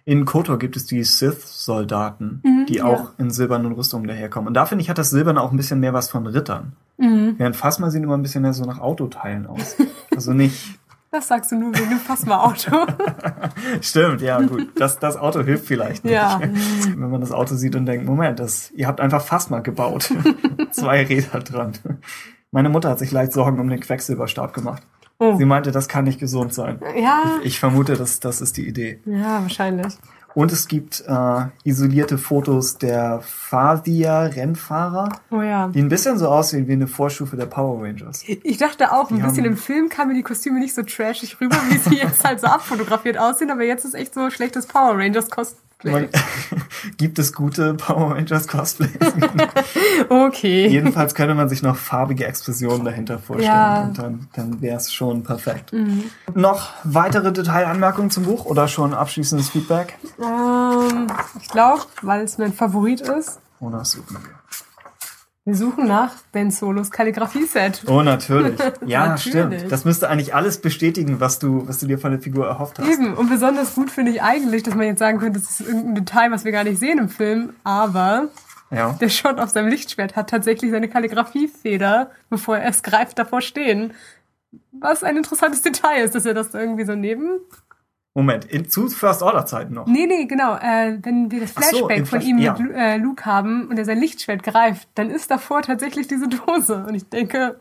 Speaker 1: In KOTOR gibt es die Sith-Soldaten,
Speaker 2: Mhm,
Speaker 1: die
Speaker 2: ja.
Speaker 1: auch in silbernen Rüstungen daherkommen. Und da finde ich, hat das Silberne auch ein bisschen mehr was von Rittern.
Speaker 2: Mhm.
Speaker 1: Während Phasma sieht immer ein bisschen mehr so nach Autoteilen aus. Also nicht.
Speaker 2: Das sagst du nur wegen dem Phasma-Auto.
Speaker 1: Stimmt, ja, gut. Das, das Auto hilft vielleicht nicht.
Speaker 2: ja.
Speaker 1: Wenn man das Auto sieht und denkt, Moment, das, ihr habt einfach Phasma gebaut. Zwei Räder dran. Meine Mutter hat sich leicht Sorgen um den Quecksilberstab gemacht.
Speaker 2: Oh.
Speaker 1: Sie meinte, das kann nicht gesund sein.
Speaker 2: Ja.
Speaker 1: Ich vermute, dass das ist die Idee.
Speaker 2: Ja, wahrscheinlich.
Speaker 1: Und es gibt äh, isolierte Fotos der Fadia-Rennfahrer,
Speaker 2: Oh ja.
Speaker 1: die ein bisschen so aussehen wie eine Vorstufe der Power Rangers.
Speaker 2: Ich dachte auch, ein
Speaker 1: Die
Speaker 2: bisschen
Speaker 1: haben-
Speaker 2: im Film kamen die Kostüme nicht so trashig rüber, wie sie jetzt halt so abfotografiert aussehen, aber jetzt ist echt so schlechtes Power Rangers Cosplay.
Speaker 1: Man, gibt es gute Power Rangers Cosplays?
Speaker 2: Okay.
Speaker 1: Jedenfalls könnte man sich noch farbige Expressionen dahinter vorstellen
Speaker 2: Ja.
Speaker 1: und dann, dann wäre es schon perfekt.
Speaker 2: Mhm.
Speaker 1: Noch weitere Detailanmerkungen zum Buch oder schon abschließendes Feedback?
Speaker 2: Ähm, ich glaube, weil es mein Favorit ist,
Speaker 1: Oder suchen wir?
Speaker 2: suchen nach Ben Solos Kalligrafie-Set.
Speaker 1: Oh, natürlich. Ja,
Speaker 2: Natürlich.
Speaker 1: stimmt. Das müsste eigentlich alles bestätigen, was du, was du dir von der Figur erhofft hast.
Speaker 2: Eben, und besonders gut finde ich eigentlich, dass man jetzt sagen könnte, das ist irgendein Detail, was wir gar nicht sehen im Film, aber
Speaker 1: Ja.
Speaker 2: der Shot auf seinem Lichtschwert hat tatsächlich seine Kalligrafiefeder, bevor er es greift, davor stehen. Was ein interessantes Detail ist, dass er das irgendwie so neben.
Speaker 1: Moment, in, zu First Order Zeiten noch.
Speaker 2: Nee, nee, genau. Äh, wenn wir das
Speaker 1: so,
Speaker 2: Flashback
Speaker 1: im
Speaker 2: von
Speaker 1: Flash-
Speaker 2: ihm mit äh, Luke haben und er sein Lichtschwert greift, dann ist davor tatsächlich diese Dose. Und ich denke,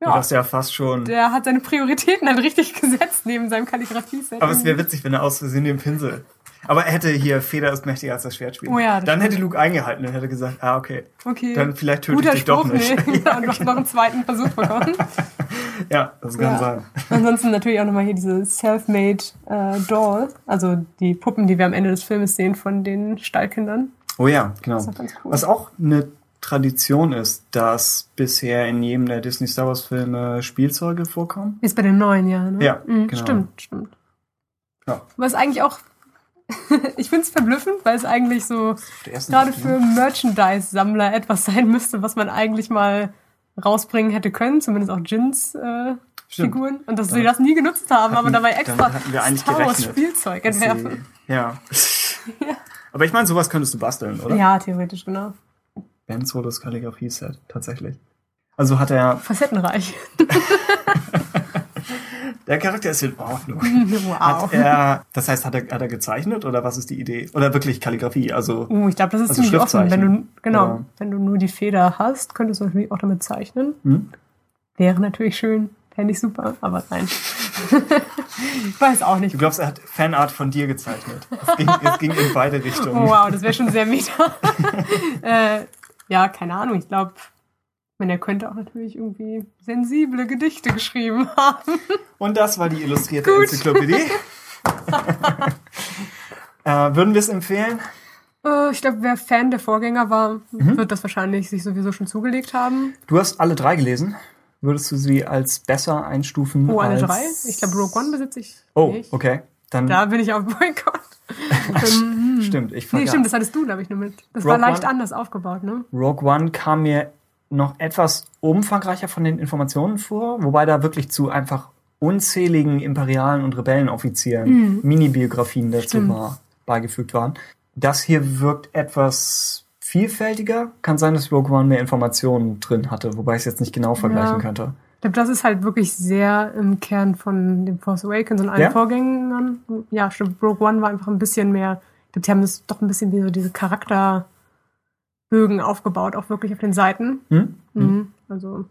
Speaker 2: ja,
Speaker 1: Das ist ja fast schon.
Speaker 2: der hat seine Prioritäten halt richtig gesetzt neben seinem Kalligrafie-Set.
Speaker 1: Aber es wäre witzig, wenn er aus Versehen den Pinsel. Aber er hätte hier Feder ist mächtiger als das Schwert spielen.
Speaker 2: Oh ja, das
Speaker 1: Dann hätte Luke eingehalten und hätte gesagt, ah, okay.
Speaker 2: okay.
Speaker 1: Dann vielleicht töte ich
Speaker 2: Guter
Speaker 1: dich doch
Speaker 2: Spruch,
Speaker 1: nicht.
Speaker 2: nee.
Speaker 1: ja,
Speaker 2: und noch, noch einen zweiten Versuch bekommen.
Speaker 1: ja, das kann
Speaker 2: Ja.
Speaker 1: sein.
Speaker 2: Ansonsten natürlich auch nochmal hier diese Self-Made äh, Doll, also die Puppen, die wir am Ende des Filmes sehen von den Stallkindern.
Speaker 1: Oh ja, genau.
Speaker 2: ist auch cool.
Speaker 1: Was auch eine Tradition ist, dass bisher in jedem der Disney Star Wars Filme Spielzeuge vorkommen.
Speaker 2: Ist bei den neuen, ja. Ne?
Speaker 1: Ja,
Speaker 2: Mhm,
Speaker 1: genau.
Speaker 2: Stimmt, stimmt.
Speaker 1: Ja.
Speaker 2: Was eigentlich auch, ich finde es verblüffend, weil es eigentlich so gerade für Merchandise-Sammler etwas sein müsste, was man eigentlich mal rausbringen hätte können, zumindest auch Jins äh. Figuren. Und dass sie das nie genutzt haben, aber
Speaker 1: hatten-
Speaker 2: dabei extra Star Wars Spielzeug
Speaker 1: sie-
Speaker 2: entwerfen.
Speaker 1: Ja. Aber ich meine, sowas könntest du basteln, oder?
Speaker 2: Ja, theoretisch, genau.
Speaker 1: Ben Solos Kalligrafie-Set, tatsächlich. Also hat er,
Speaker 2: Facettenreich.
Speaker 1: Der Charakter ist in Ordnung.
Speaker 2: wow.
Speaker 1: Hat er, das heißt, hat er, hat er gezeichnet oder was ist die Idee? Oder wirklich Kalligrafie? Also,
Speaker 2: Uh, ich glaube, das ist
Speaker 1: Also
Speaker 2: ziemlich offen. Wenn du,
Speaker 1: Schriftzeichen.
Speaker 2: genau,
Speaker 1: Oder-
Speaker 2: wenn du nur die Feder hast, könntest du natürlich auch damit zeichnen.
Speaker 1: hm?
Speaker 2: Wäre natürlich schön. Fände ich super, aber nein. ich weiß auch nicht.
Speaker 1: du glaubst, er hat Fanart von dir gezeichnet. Es ging, es ging in beide Richtungen.
Speaker 2: Oh, wow, das wäre schon sehr meta. äh, ja, keine Ahnung. Ich glaube, man, er könnte auch natürlich irgendwie sensible Gedichte geschrieben haben.
Speaker 1: Und das war die illustrierte
Speaker 2: Gut.
Speaker 1: Enzyklopädie. Äh, würden wir es empfehlen?
Speaker 2: Äh, ich glaube, wer Fan der Vorgänger war, wird das wahrscheinlich sich sowieso schon zugelegt haben.
Speaker 1: Du hast alle drei gelesen. Würdest du sie als besser einstufen?
Speaker 2: Oh, alle
Speaker 1: als...
Speaker 2: drei? Ich glaube, Rogue One besitze ich
Speaker 1: Oh,
Speaker 2: nicht.
Speaker 1: okay. Dann
Speaker 2: Da bin ich auf Boykott.
Speaker 1: stimmt, ich
Speaker 2: Nee,
Speaker 1: vergaß.
Speaker 2: stimmt, das hattest du, glaube ich, nur mit. Das
Speaker 1: Rogue
Speaker 2: war leicht
Speaker 1: One?
Speaker 2: anders aufgebaut, ne?
Speaker 1: Rogue One kam mir noch etwas umfangreicher von den Informationen vor, wobei da wirklich zu einfach unzähligen imperialen und Rebellenoffizieren Mini-Biografien dazu
Speaker 2: Stimmt.
Speaker 1: war, beigefügt waren. Das hier wirkt etwas vielfältiger. Kann sein, dass Rogue One mehr Informationen drin hatte, wobei ich es jetzt nicht genau vergleichen
Speaker 2: Ja.
Speaker 1: könnte.
Speaker 2: Ich glaube, das ist halt wirklich sehr im Kern von dem Force Awakens und allen
Speaker 1: Ja?
Speaker 2: Vorgängern. Ja, stimmt. Rogue One war einfach ein bisschen mehr. Ich glaube, sie haben das doch ein bisschen wie so diese Charakterbögen aufgebaut, auch wirklich auf den Seiten.
Speaker 1: Hm?
Speaker 2: Mhm. Also,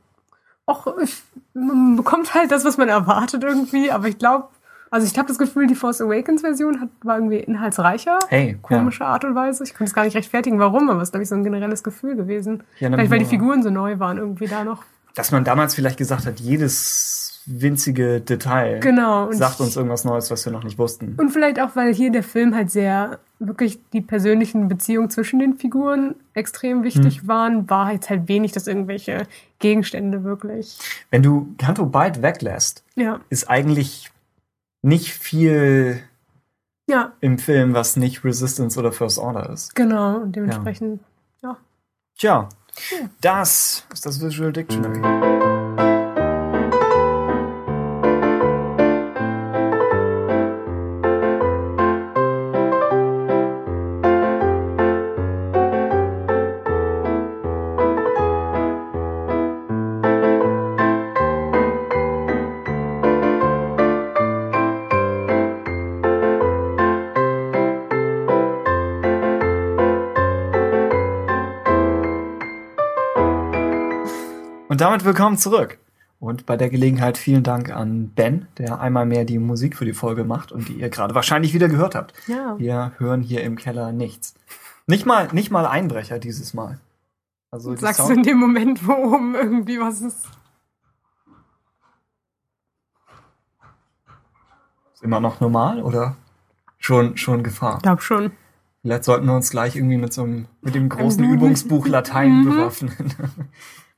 Speaker 2: auch, ich, man bekommt halt das, was man erwartet irgendwie, aber ich glaube, also ich habe das Gefühl, die Force Awakens Version hat, war irgendwie inhaltsreicher.
Speaker 1: Hey,
Speaker 2: Komische Art und Weise. Ich konnte es gar nicht rechtfertigen, warum, aber es ist, glaube ich, so ein generelles Gefühl gewesen.
Speaker 1: Ja,
Speaker 2: Vielleicht, weil die Figuren so neu waren, irgendwie da noch.
Speaker 1: dass man damals vielleicht gesagt hat, jedes winzige Detail
Speaker 2: Genau. Und
Speaker 1: sagt uns irgendwas Neues, was wir noch nicht wussten.
Speaker 2: Und vielleicht auch, weil hier der Film halt sehr wirklich die persönlichen Beziehungen zwischen den Figuren extrem wichtig waren, war jetzt halt wenig, dass irgendwelche Gegenstände wirklich.
Speaker 1: Wenn du Canto Byte weglässt,
Speaker 2: Ja,
Speaker 1: ist eigentlich nicht viel
Speaker 2: ja,
Speaker 1: im Film, was nicht Resistance oder First Order ist.
Speaker 2: genau. Und dementsprechend, ja.
Speaker 1: Tja, das ist das Visual Dictionary. Und damit willkommen zurück. Und bei der Gelegenheit vielen Dank an Ben, der einmal mehr die Musik für die Folge macht und die ihr gerade wahrscheinlich wieder gehört habt.
Speaker 2: Ja.
Speaker 1: Wir hören hier im Keller nichts. Nicht mal, nicht mal Einbrecher dieses Mal. Also
Speaker 2: Sagst du
Speaker 1: Sound-
Speaker 2: in dem Moment, wo oben irgendwie was ist?
Speaker 1: ist immer noch normal oder schon, schon Gefahr?
Speaker 2: Ich glaube schon.
Speaker 1: Vielleicht sollten wir uns gleich irgendwie mit so einem, mit dem großen. Übungsbuch Latein
Speaker 2: Mhm.
Speaker 1: bewaffnen.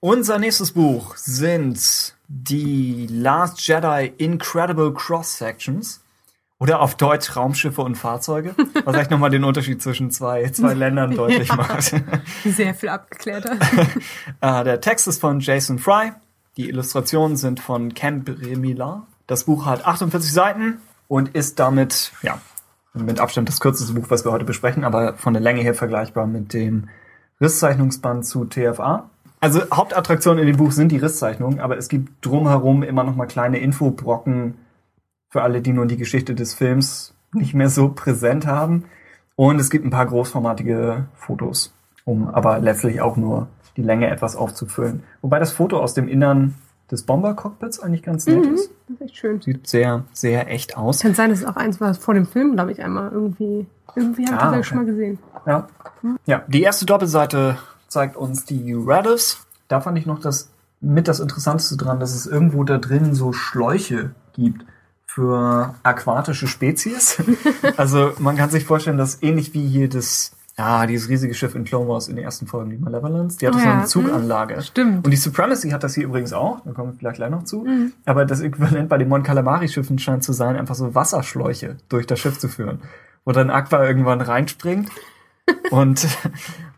Speaker 1: Unser nächstes Buch sind die Last Jedi Incredible Cross Sections. Oder auf Deutsch Raumschiffe und Fahrzeuge. Was vielleicht nochmal den Unterschied zwischen zwei, zwei Ländern deutlich
Speaker 2: Ja.
Speaker 1: macht.
Speaker 2: Sehr viel abgeklärter.
Speaker 1: Äh, der Text ist von Jason Fry. Die Illustrationen sind von Ken Bremila. Das Buch hat 48 Seiten und ist damit, ja, mit Abstand das kürzeste Buch, was wir heute besprechen, aber von der Länge her vergleichbar mit dem Risszeichnungsband zu TFA. Also Hauptattraktion in dem Buch sind die Risszeichnungen, aber es gibt drumherum immer noch mal kleine Infobrocken für alle, die nun die Geschichte des Films nicht mehr so präsent haben. Und es gibt ein paar großformatige Fotos, um aber letztlich auch nur die Länge etwas aufzufüllen. Wobei das Foto aus dem Innern des Bomber-Cockpits eigentlich ganz nett
Speaker 2: Mhm.
Speaker 1: ist.
Speaker 2: Das ist echt schön.
Speaker 1: Sieht sehr, sehr echt aus.
Speaker 2: Kann sein, dass es auch eins war vor dem Film, glaube ich, einmal irgendwie. Irgendwie habe ich
Speaker 1: Ah,
Speaker 2: das
Speaker 1: okay.
Speaker 2: schon mal gesehen.
Speaker 1: Ja. ja, die erste Doppelseite zeigt uns die Radis. Da fand ich noch das mit das Interessanteste dran, dass es irgendwo da drin so Schläuche gibt für aquatische Spezies. also man kann sich vorstellen, dass ähnlich wie hier das, ja, dieses riesige Schiff in Clone Wars in den ersten Folgen, die Malevolence, die hat
Speaker 2: Oh
Speaker 1: so eine Zuganlage.
Speaker 2: Stimmt.
Speaker 1: Und die Supremacy hat das hier übrigens auch, da kommen wir vielleicht gleich noch zu. Aber das Äquivalent bei den Mon Calamari-Schiffen scheint zu sein, einfach so Wasserschläuche durch das Schiff zu führen. Wo dann Aqua irgendwann reinspringt und,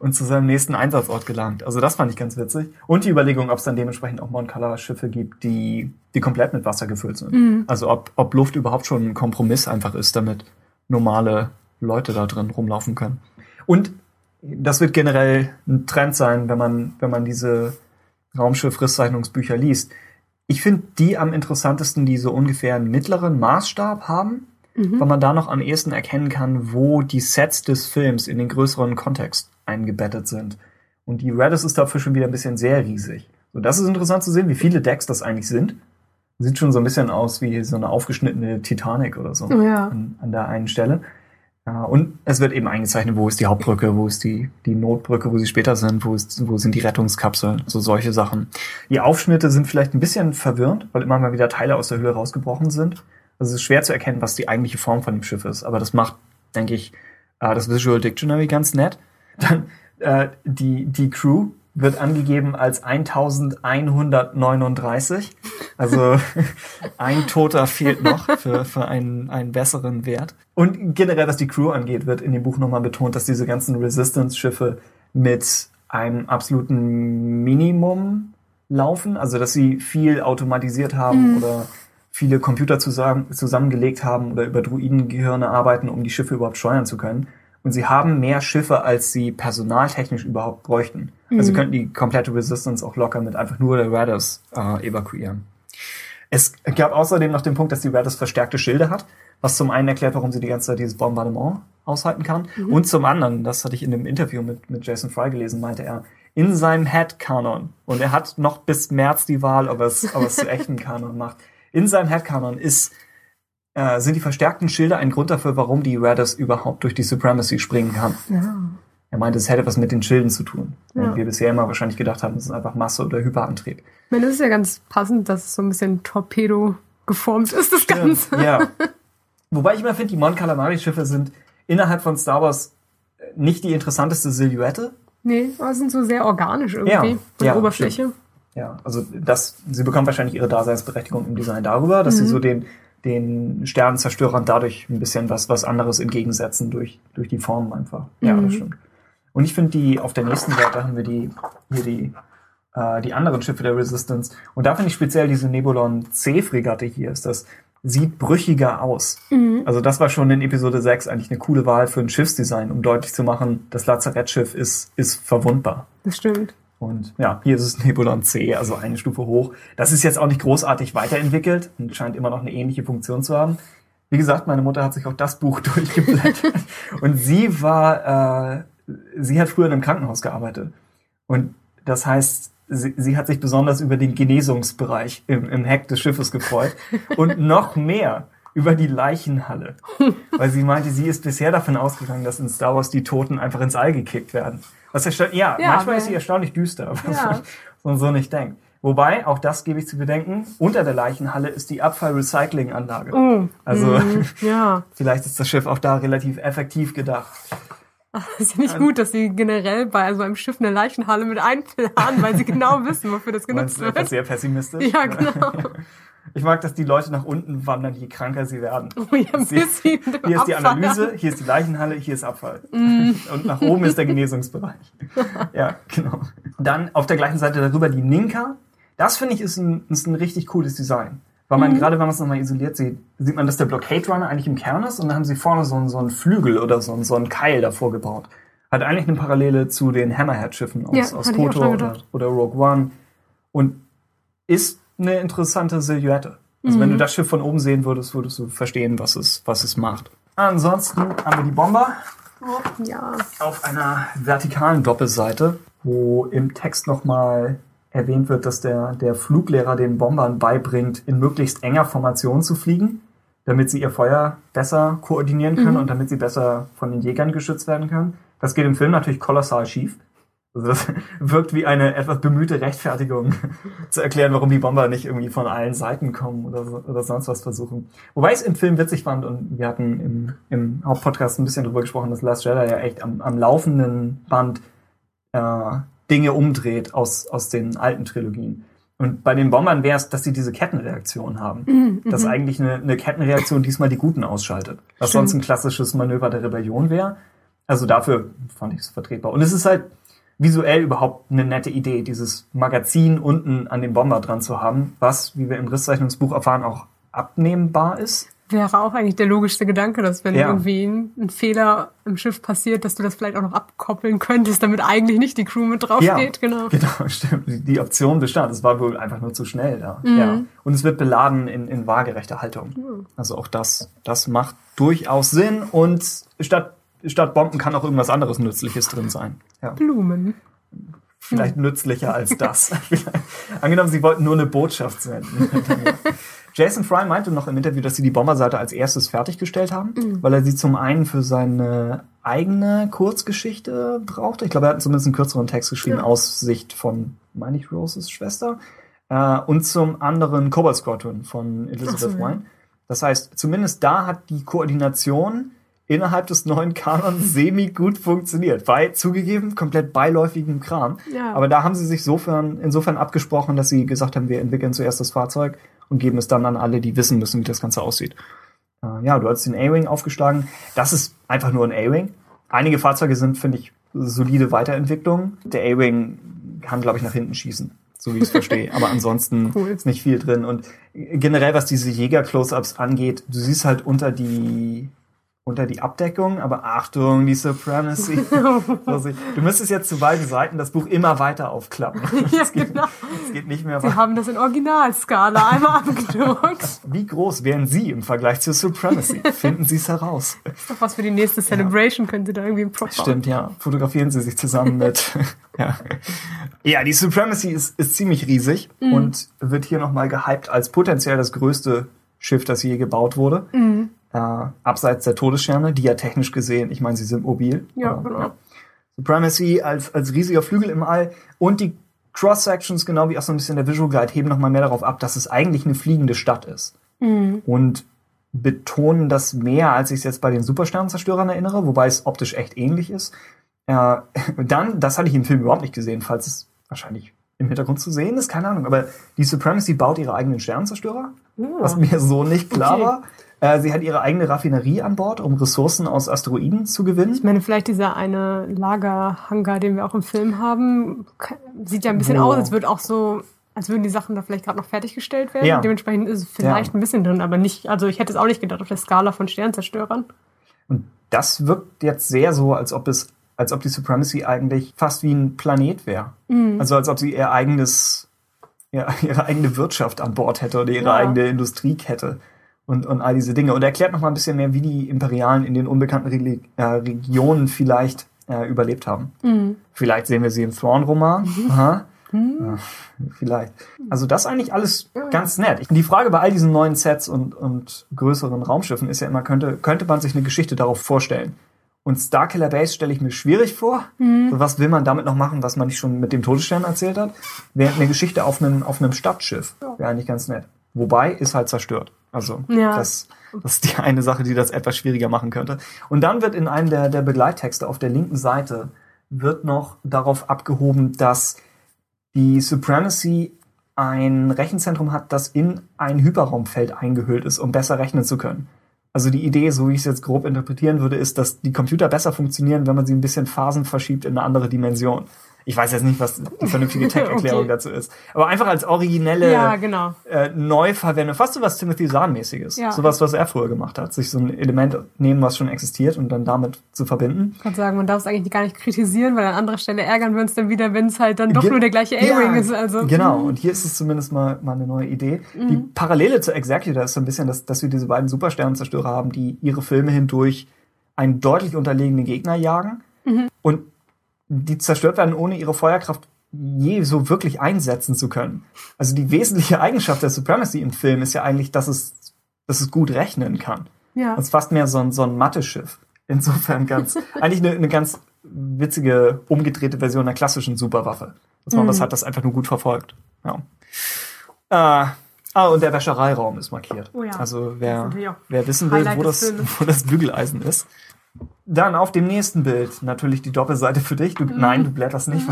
Speaker 1: und zu seinem nächsten Einsatzort gelangt. Also das fand ich ganz witzig. Und die Überlegung, ob es dann dementsprechend auch Mon Cala-Schiffe gibt, die, die komplett mit Wasser gefüllt sind. Also ob, ob Luft überhaupt schon ein Kompromiss einfach ist, damit normale Leute da drin rumlaufen können. Und das wird generell ein Trend sein, wenn man, wenn man diese Raumschiff-Risszeichnungsbücher liest. Ich finde die am interessantesten, die so ungefähr einen mittleren Maßstab haben, weil man da noch am ehesten erkennen kann, wo die Sets des Films in den größeren Kontext eingebettet sind. Und die Redis ist dafür schon wieder ein bisschen sehr riesig. So, das ist interessant zu sehen, wie viele Decks das eigentlich sind. Sieht schon so ein bisschen aus wie so eine aufgeschnittene Titanic oder so
Speaker 2: ja.
Speaker 1: an, an der einen Stelle. Ja, und es wird eben eingezeichnet, wo ist die Hauptbrücke, wo ist die, die Notbrücke, wo sie später sind, wo, ist, wo sind die Rettungskapseln, so solche Sachen. Die Aufschnitte sind vielleicht ein bisschen verwirrend, weil immer mal wieder Teile aus der Höhle rausgebrochen sind. Also es ist schwer zu erkennen, was die eigentliche Form von dem Schiff ist, aber das macht denke ich, äh, das Visual Dictionary ganz nett. Dann äh, die, die Crew wird angegeben als 1139. Also ein Toter fehlt noch für, für einen, einen besseren Wert. Und generell, was die Crew angeht, wird in dem Buch nochmal betont, dass diese ganzen Resistance-Schiffe mit einem absoluten Minimum laufen. Also, dass sie viel automatisiert haben mhm. oder viele Computer zusammen, zusammengelegt haben oder über Druidengehirne arbeiten, um die Schiffe überhaupt steuern zu können. Und sie haben mehr Schiffe, als sie personaltechnisch überhaupt bräuchten. Also mhm. Also könnten die komplette Resistance auch locker mit einfach nur der Raiders äh, evakuieren. Es gab außerdem noch den Punkt, dass die Raiders verstärkte Schilde hat, was zum einen erklärt, warum sie die ganze Zeit dieses Bombardement aushalten kann. Mhm. Und zum anderen, das hatte ich in dem Interview mit, mit Jason Fry gelesen, meinte er, in seinem Headcanon, und er hat noch bis März die Wahl, ob er es, ob er es zu echten Kanon macht, in seinem Headcanon ist äh, sind die verstärkten Schilder ein Grund dafür, warum die Raiders überhaupt durch die Supremacy springen kann. Ja. Er meinte, es hätte was mit den Schilden zu tun. Ja. wir bisher immer wahrscheinlich gedacht haben, es ist einfach Masse oder Hyperantrieb.
Speaker 2: Ich meine, das ist ja ganz passend, dass es so ein bisschen Torpedo geformt ist, das Stimmt, Ganze.
Speaker 1: Ja. Wobei ich immer finde, die Mon Calamari-Schiffe sind innerhalb von Star Wars äh, nicht die interessanteste Silhouette.
Speaker 2: Nee, aber sind so sehr organisch irgendwie ja, von der ja, Oberfläche. Stimmt.
Speaker 1: Ja, also das, sie bekommen wahrscheinlich ihre Daseinsberechtigung im Design darüber, dass mhm. sie so den den Sternenzerstörern dadurch ein bisschen was, was anderes entgegensetzen durch, durch die Formen einfach. Ja, mhm. das stimmt. Und ich finde die, auf der nächsten Seite haben wir die, hier die, äh, die anderen Schiffe der Resistance. Und da finde ich speziell diese Nebulon C-Fregatte hier, ist das, sieht brüchiger aus. Mhm. Also das war schon in Episode 6 eigentlich eine coole Wahl für ein Schiffsdesign, um deutlich zu machen, das Lazarettschiff ist, ist verwundbar.
Speaker 2: Das stimmt.
Speaker 1: Und ja, hier ist es Nebulon C, also eine Stufe hoch. Das ist jetzt auch nicht großartig weiterentwickelt und scheint immer noch eine ähnliche Funktion zu haben. Wie gesagt, meine Mutter hat sich auch das Buch durchgeblättert und sie war, äh, sie hat früher in einem Krankenhaus gearbeitet. Und das heißt, sie, sie hat sich besonders über den Genesungsbereich im, im Heck des Schiffes gefreut und noch mehr über die Leichenhalle. Weil sie meinte, sie ist bisher davon ausgegangen, dass in Star Wars die Toten einfach ins All gekickt werden. Was erstaunlich, ja, ja, manchmal ist sie erstaunlich düster, was ja. man so nicht denkt. Wobei, auch das gebe ich zu bedenken, unter der Leichenhalle ist die Abfallrecyclinganlage.
Speaker 2: Oh,
Speaker 1: also mm, ja. vielleicht ist das Schiff auch da relativ effektiv gedacht.
Speaker 2: Ach, ist ja nicht gut, dass sie generell bei so einem Schiff eine Leichenhalle mit einplanen, weil sie genau wissen, wofür das genutzt
Speaker 1: wird. Das ist sehr pessimistisch.
Speaker 2: Ja, genau.
Speaker 1: Ich mag, dass die Leute nach unten wandern, je kranker sie werden.
Speaker 2: Oh, ja, ein bisschen
Speaker 1: hier ist die Analyse, hier ist die Leichenhalle, hier ist Abfall. Mm. Und nach oben ist der Genesungsbereich. ja, genau. Dann auf der gleichen Seite darüber die Ninka. Das finde ich ist ein, ist ein richtig cooles Design. Weil man, mhm. gerade wenn man es nochmal isoliert sieht, sieht man, dass der Blockade Runner eigentlich im Kern ist und dann haben sie vorne so, einen, so einen Flügel oder so, so einen Keil davor gebaut. Hat eigentlich eine Parallele zu den Hammerhead-Schiffen aus, ja, aus Kotor oder, oder Rogue One. Und ist eine interessante Silhouette. Also mhm. wenn du mhm. das Schiff von oben sehen würdest, würdest du verstehen, was es, was es macht. Ansonsten haben wir die Bomber.
Speaker 2: Ja.
Speaker 1: Auf einer vertikalen Doppelseite, wo im Text nochmal erwähnt wird, dass der, der Fluglehrer den Bombern beibringt, in möglichst enger Formation zu fliegen, damit sie ihr Feuer besser koordinieren können mhm. und damit sie besser von den Jägern geschützt werden können. Das geht im Film natürlich kolossal schief. Also das wirkt wie eine etwas bemühte Rechtfertigung, zu erklären, warum die Bomber nicht irgendwie von allen Seiten kommen oder, so, oder sonst was versuchen. Wobei ich es im Film witzig fand und wir hatten im, im Hauptpodcast ein bisschen drüber gesprochen, dass Last Jedi ja echt am, am laufenden Band äh, Dinge umdreht aus, aus den alten Trilogien. Und bei den Bombern wäre es, dass sie diese Kettenreaktion haben. Mhm, dass eigentlich eine, eine Kettenreaktion diesmal die Guten ausschaltet. Was Stimmt. sonst ein klassisches Manöver der Rebellion wäre. Also dafür fand ich es vertretbar. Und es ist halt, visuell überhaupt eine nette Idee, dieses Magazin unten an dem Bomber dran zu haben, was, wie wir im Risszeichnungsbuch erfahren, auch abnehmbar ist.
Speaker 2: Wäre auch eigentlich der logischste Gedanke, dass wenn ja. irgendwie ein, Fehler im Schiff passiert, dass du das vielleicht auch noch abkoppeln könntest, damit eigentlich nicht die Crew mit drauf ja, geht. Genau.
Speaker 1: Genau, stimmt. Die Option bestand. Es war wohl einfach nur zu schnell da. Mhm. Ja. Und es wird beladen in, in waagerechter Haltung. Mhm. Also auch das, das macht durchaus Sinn. Und statt statt Bomben kann auch irgendwas anderes Nützliches drin sein.
Speaker 2: Ja. Blumen.
Speaker 1: Vielleicht nützlicher als das. Angenommen, sie wollten nur eine Botschaft senden. Jason Fry meinte noch im Interview, dass sie die Bomberseite als erstes fertiggestellt haben, mhm. weil er sie zum einen für seine eigene Kurzgeschichte brauchte. Ich glaube, er hat zumindest einen kürzeren Text geschrieben ja. aus Sicht von, meine ich, Roses Schwester. Äh, und zum anderen Cobalt Squadron von Elizabeth so, Wine. Das heißt, zumindest da hat die Koordination innerhalb des neuen Kanons semi gut funktioniert. Bei zugegeben komplett beiläufigem Kram.
Speaker 2: Ja.
Speaker 1: Aber da haben sie sich sofern, insofern abgesprochen, dass sie gesagt haben, wir entwickeln zuerst das Fahrzeug und geben es dann an alle, die wissen müssen, wie das Ganze aussieht. Äh, ja, du hast den A-Wing aufgeschlagen. Das ist einfach nur ein A-Wing. Einige Fahrzeuge sind, finde ich, solide Weiterentwicklungen. Der A-Wing kann, glaube ich, nach hinten schießen, so wie ich es verstehe. Aber ansonsten
Speaker 2: Cool.
Speaker 1: ist nicht viel drin. Und generell, was diese Jäger-Close-Ups angeht, du siehst halt unter die unter die Abdeckung, aber Achtung, die Supremacy. Du müsstest jetzt zu beiden Seiten das Buch immer weiter aufklappen.
Speaker 2: Ja,
Speaker 1: es, geht,
Speaker 2: genau.
Speaker 1: es geht nicht mehr
Speaker 2: Wir
Speaker 1: weiter.
Speaker 2: haben das in Originalskala einmal abgedruckt.
Speaker 1: Wie groß wären Sie im Vergleich zur Supremacy? Finden Sie es heraus.
Speaker 2: Ist doch was für die nächste Celebration, könnte da irgendwie ein Prop.
Speaker 1: Stimmt, ja. Fotografieren Sie sich zusammen mit. ja. ja, die Supremacy ist, ist ziemlich riesig und wird hier nochmal gehypt als potenziell das größte Schiff, das je gebaut wurde. Äh, abseits der Todessterne, die ja technisch gesehen, ich meine, sie sind mobil.
Speaker 2: Ja,
Speaker 1: aber,
Speaker 2: genau.
Speaker 1: Supremacy als, als riesiger Flügel im All und die Cross-Sections, genau wie auch so ein bisschen der Visual Guide, heben nochmal mehr darauf ab, dass es eigentlich eine fliegende Stadt ist. Und betonen das mehr, als ich es jetzt bei den Supersternzerstörern erinnere, wobei es optisch echt ähnlich ist. Äh, dann, das hatte ich im Film überhaupt nicht gesehen, falls es wahrscheinlich im Hintergrund zu sehen ist, keine Ahnung. Aber die Supremacy baut ihre eigenen Sternenzerstörer, was mir so nicht klar
Speaker 2: Okay.
Speaker 1: war. Äh, sie hat ihre eigene Raffinerie an Bord, um Ressourcen aus Asteroiden zu gewinnen.
Speaker 2: Ich meine, vielleicht dieser eine Lagerhangar, den wir auch im Film haben, sieht ja ein bisschen
Speaker 1: Wo-
Speaker 2: aus, als würde auch so, als würden die Sachen da vielleicht gerade noch fertiggestellt werden.
Speaker 1: Ja.
Speaker 2: Dementsprechend ist es vielleicht
Speaker 1: Ja.
Speaker 2: ein bisschen drin, aber nicht, also ich hätte es auch nicht gedacht auf der Skala von Sternzerstörern.
Speaker 1: Und das wirkt jetzt sehr so, als ob es, als ob die Supremacy eigentlich fast wie ein Planet wäre. Also als ob sie ihr eigenes, ja, ihre eigene Wirtschaft an Bord hätte oder ihre eigene Industriekette und, und all diese Dinge. Und erklärt noch mal ein bisschen mehr, wie die Imperialen in den unbekannten Reli äh, Regionen vielleicht äh, überlebt haben. Vielleicht sehen wir sie im Thrawn-Roman. Aha. Ja, vielleicht. Also das ist eigentlich alles ganz nett. Die Frage bei all diesen neuen Sets und, und größeren Raumschiffen ist ja immer, könnte, könnte man sich eine Geschichte darauf vorstellen? Und Starkiller Base stelle ich mir schwierig vor. So, was will man damit noch machen, was man nicht schon mit dem Todesstern erzählt hat? Während eine Geschichte auf einem, auf einem Stadtschiff wäre eigentlich ganz nett. Wobei, ist halt zerstört. Also,
Speaker 2: Ja.
Speaker 1: das, das ist die eine Sache, die das etwas schwieriger machen könnte. Und dann wird in einem der, der Begleittexte auf der linken Seite wird noch darauf abgehoben, dass die Supremacy ein Rechenzentrum hat, das in ein Hyperraumfeld eingehüllt ist, um besser rechnen zu können. Also die Idee, so wie ich es jetzt grob interpretieren würde, ist, dass die Computer besser funktionieren, wenn man sie ein bisschen Phasen verschiebt in eine andere Dimension. Ich weiß jetzt nicht, was die vernünftige Tech-Erklärung
Speaker 2: Okay.
Speaker 1: dazu ist. Aber einfach als originelle
Speaker 2: Ja, genau.
Speaker 1: äh, Neuverwendung, fast so was Timothy Zahn-mäßiges.
Speaker 2: Ja.
Speaker 1: Sowas, was er früher gemacht hat. Sich so ein Element nehmen, was schon existiert und dann damit zu verbinden.
Speaker 2: Ich kann sagen, man darf es eigentlich gar nicht kritisieren, weil an anderer Stelle ärgern wir uns dann wieder, wenn es halt dann doch
Speaker 1: Ge-
Speaker 2: nur der gleiche A-Ring ist. Also,
Speaker 1: Genau, und hier ist es zumindest mal, mal eine neue Idee. Die Parallele zu Executor ist so ein bisschen, dass, dass wir diese beiden Supersternenzerstörer haben, die ihre Filme hindurch einen deutlich unterlegenen Gegner jagen und die zerstört werden, ohne ihre Feuerkraft je so wirklich einsetzen zu können. Also die wesentliche Eigenschaft der Supremacy im Film ist ja eigentlich, dass es, dass es gut rechnen kann.
Speaker 2: ja.
Speaker 1: Das ist fast mehr so ein, so ein Matheschiff. Insofern ganz, eigentlich eine, eine ganz witzige, umgedrehte Version einer klassischen Superwaffe. Dass man was hat, das einfach nur gut verfolgt. Ja. Äh, ah, und der Wäschereiraum ist markiert.
Speaker 2: Oh ja.
Speaker 1: Also
Speaker 2: Das
Speaker 1: wer, wer wissen will, wo das, wo das Bügeleisen ist. Dann auf dem nächsten Bild natürlich die Doppelseite für dich. Du, Nein, du blätterst nicht.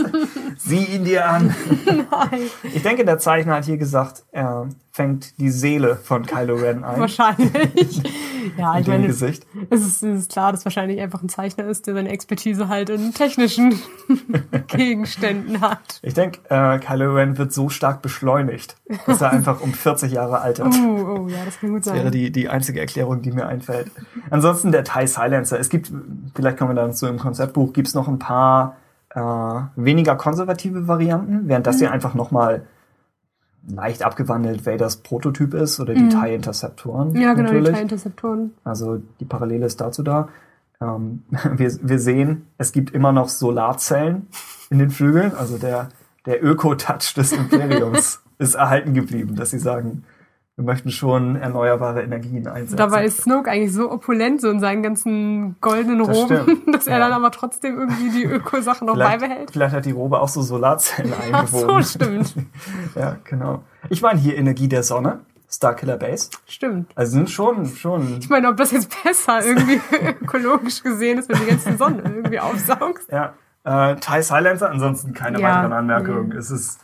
Speaker 1: Sieh ihn dir an.
Speaker 2: Nein,
Speaker 1: Ich denke, der Zeichner hat hier gesagt, er fängt die Seele von Kylo Ren ein.
Speaker 2: wahrscheinlich. ja,
Speaker 1: in
Speaker 2: ich meine,
Speaker 1: Gesicht.
Speaker 2: es ist, es ist klar, dass wahrscheinlich einfach ein Zeichner ist, der seine Expertise halt in technischen Gegenständen hat.
Speaker 1: Ich denke, äh, Kylo Ren wird so stark beschleunigt, dass er einfach um 40 Jahre altert.
Speaker 2: Oh, oh, ja, das kann gut
Speaker 1: Das wäre
Speaker 2: sein.
Speaker 1: die, die einzige Erklärung, die mir einfällt. Ansonsten der TIE Silencer. Es gibt, vielleicht kommen wir dazu im Konzeptbuch, gibt es noch ein paar äh, weniger konservative Varianten, während das hier einfach nochmal leicht abgewandelt Vaders Prototyp ist oder die TIE Interceptoren.
Speaker 2: Ja, genau,
Speaker 1: natürlich.
Speaker 2: die TIE-Interceptoren.
Speaker 1: Also die Parallele ist dazu da. Ähm, wir, wir sehen, es gibt immer noch Solarzellen in den Flügeln. Also der, der Öko-Touch des Imperiums ist erhalten geblieben, dass sie sagen, wir möchten schon erneuerbare Energien einsetzen.
Speaker 2: Dabei ist Snoke eigentlich so opulent, so in seinen ganzen goldenen
Speaker 1: Das
Speaker 2: Roben,
Speaker 1: stimmt.
Speaker 2: dass er
Speaker 1: Ja.
Speaker 2: dann aber trotzdem irgendwie die Öko-Sachen noch
Speaker 1: vielleicht,
Speaker 2: beibehält.
Speaker 1: vielleicht hat die Robe auch so Solarzellen
Speaker 2: Ach so, stimmt.
Speaker 1: ja, genau. Ich meine hier Energie der Sonne. Starkiller Base.
Speaker 2: Stimmt.
Speaker 1: Also sind schon, schon.
Speaker 2: Ich meine, ob das jetzt besser irgendwie ökologisch gesehen ist, wenn du die ganze Sonne irgendwie aufsaugst.
Speaker 1: Ja. Äh, TIE Silencer, ansonsten keine
Speaker 2: Ja.
Speaker 1: weiteren Anmerkungen.
Speaker 2: Mhm.
Speaker 1: Es ist,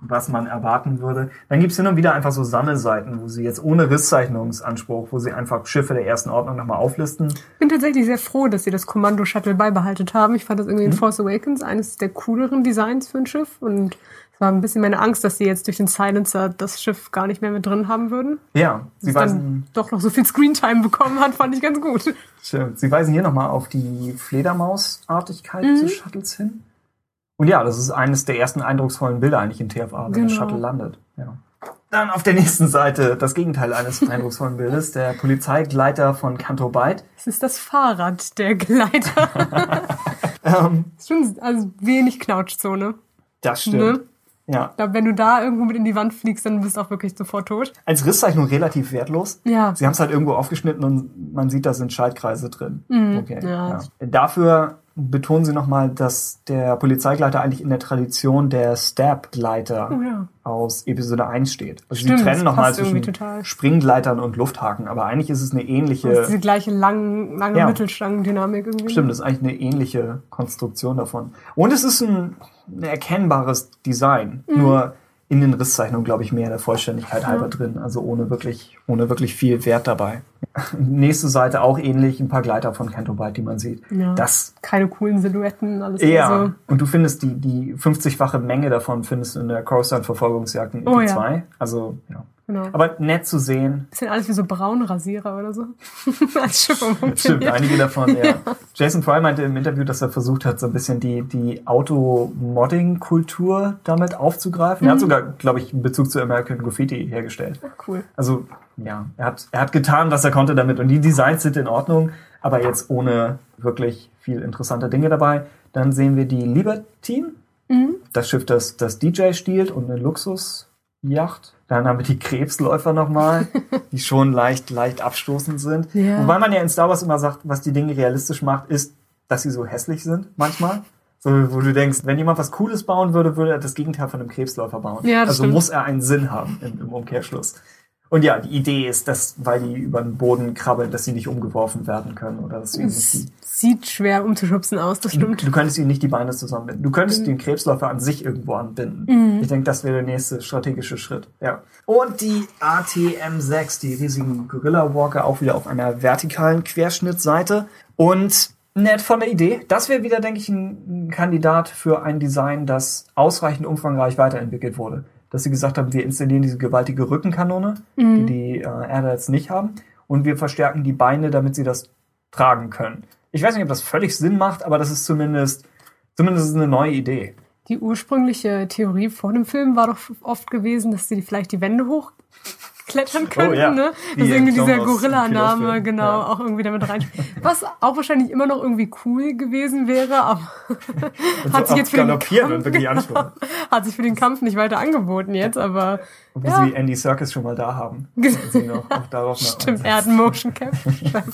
Speaker 1: was man erwarten würde. Dann gibt's hin und wieder einfach so Sammelseiten, wo sie jetzt ohne Risszeichnungsanspruch, wo sie einfach Schiffe der ersten Ordnung nochmal auflisten.
Speaker 2: Ich bin tatsächlich sehr froh, dass sie das Kommando-Shuttle beibehalten haben. Ich fand das irgendwie in Force Awakens eines der cooleren Designs für ein Schiff und es war ein bisschen meine Angst, dass sie jetzt durch den Silencer das Schiff gar nicht mehr mit drin haben würden.
Speaker 1: Ja, sie weisen,
Speaker 2: doch noch so viel Screentime bekommen hat, fand ich ganz gut.
Speaker 1: stimmt, sie weisen hier nochmal auf die Fledermausartigkeit
Speaker 2: Mhm.
Speaker 1: des Shuttles hin. Und ja, das ist eines der ersten eindrucksvollen Bilder eigentlich in TFA, wenn das
Speaker 2: Genau.
Speaker 1: Shuttle landet. Ja. Dann auf der nächsten Seite das Gegenteil eines eindrucksvollen Bildes, der Polizeigleiter von Canto Bight.
Speaker 2: Es ist das Fahrrad der Gleiter.
Speaker 1: Ähm,
Speaker 2: ist schon also wenig Knautschzone.
Speaker 1: das stimmt.
Speaker 2: Ne?
Speaker 1: Ja,
Speaker 2: Ich glaube, wenn du da irgendwo mit in die Wand fliegst, dann bist du auch wirklich sofort tot.
Speaker 1: als Risszeichnung relativ wertlos.
Speaker 2: Ja.
Speaker 1: Sie haben es halt irgendwo aufgeschnitten und man sieht, da sind Schaltkreise drin. Okay.
Speaker 2: Mhm. ja.
Speaker 1: Ja. Dafür betonen sie nochmal, dass der Polizeigleiter eigentlich in der Tradition der Stab-Gleiter
Speaker 2: Oh ja.
Speaker 1: aus Episode 1 steht. Also
Speaker 2: Stimmt,
Speaker 1: sie trennen nochmal zwischen. Springgleitern und Lufthaken, aber eigentlich ist es eine
Speaker 2: Das ist
Speaker 1: ähnliche,
Speaker 2: diese gleiche lang, lange
Speaker 1: Ja.
Speaker 2: Mittelstangendynamik irgendwie.
Speaker 1: stimmt, das ist eigentlich eine ähnliche Konstruktion davon. Und es ist ein, ein erkennbares Design,
Speaker 2: Mhm.
Speaker 1: nur in den Risszeichnungen, glaube ich, mehr der Vollständigkeit halber drin, also ohne wirklich, ohne wirklich viel Wert dabei. Nächste Seite auch ähnlich, ein paar Gleiter von Canto Bight, die man sieht.
Speaker 2: Ja.
Speaker 1: Das
Speaker 2: Keine coolen Silhouetten, alles
Speaker 1: Ja,
Speaker 2: eher so.
Speaker 1: und du findest die, die 50-fache Menge davon findest du in der Coruscant-Verfolgungsjagd in
Speaker 2: Oh
Speaker 1: EP
Speaker 2: ja.
Speaker 1: 2. Also, ja.
Speaker 2: Genau.
Speaker 1: Aber nett zu sehen.
Speaker 2: Bisschen alles wie so Braunrasierer oder so. Als Schiff
Speaker 1: Stimmt, einige davon, ja. Jason Fry meinte im Interview, dass er versucht hat, so ein bisschen die, die Auto-Modding-Kultur damit aufzugreifen. Er hat sogar, glaube ich, einen Bezug zu American Graffiti hergestellt.
Speaker 2: Cool.
Speaker 1: Also, ja, er hat, er hat getan, was er konnte damit. Und die Designs sind in Ordnung, aber jetzt ohne wirklich viel interessante Dinge dabei. Dann sehen wir die Libertine. Das Schiff, das, das DJ stiehlt und eine Luxusjacht. Dann haben wir die Krebsläufer nochmal, die schon leicht, leicht abstoßend sind.
Speaker 2: Ja.
Speaker 1: Wobei man ja in Star Wars immer sagt, was die Dinge realistisch macht, ist, dass sie so hässlich sind manchmal. So, wo du denkst, wenn jemand was Cooles bauen würde, würde er das Gegenteil von einem Krebsläufer bauen.
Speaker 2: Ja, das
Speaker 1: also
Speaker 2: stimmt.
Speaker 1: muss er einen Sinn haben im, im Umkehrschluss. Und ja, die Idee ist, dass, weil die über den Boden krabbeln, dass sie nicht umgeworfen werden können oder dass sie
Speaker 2: Es sieht schwer umzuschubsen aus, das
Speaker 1: du,
Speaker 2: stimmt.
Speaker 1: du könntest ihnen nicht die Beine zusammenbinden. Du könntest den Krebsläufer an sich irgendwo anbinden. Ich denke, das wäre der nächste strategische Schritt. Ja. Und die ATM6, die riesigen Gorilla Walker, auch wieder auf einer vertikalen Querschnittseite. Und nett von der Idee. Das wäre wieder, denke ich, ein Kandidat für ein Design, das ausreichend umfangreich weiterentwickelt wurde. Dass sie gesagt haben, wir installieren diese gewaltige Rückenkanone, die die äh, Erde jetzt nicht haben, und wir verstärken die Beine, damit sie das tragen können. Ich weiß nicht, ob das völlig Sinn macht, aber das ist zumindest, zumindest eine neue Idee.
Speaker 2: Die ursprüngliche Theorie vor dem Film war doch oft gewesen, dass sie vielleicht die Wände hochklettern könnten,
Speaker 1: Oh ja.
Speaker 2: ne?
Speaker 1: Wie
Speaker 2: Dass
Speaker 1: in
Speaker 2: irgendwie dieser Gorilla-Name genau
Speaker 1: Ja.
Speaker 2: auch irgendwie damit rein. Was auch wahrscheinlich immer noch irgendwie cool gewesen wäre, aber Hat sich jetzt für den Kampf-
Speaker 1: anschauen.
Speaker 2: hat sich für den Kampf nicht weiter angeboten jetzt, aber
Speaker 1: Obwohl
Speaker 2: Ja.
Speaker 1: sie Andy Serkis schon mal da haben. Noch
Speaker 2: stimmt, er hat einen Motion Cap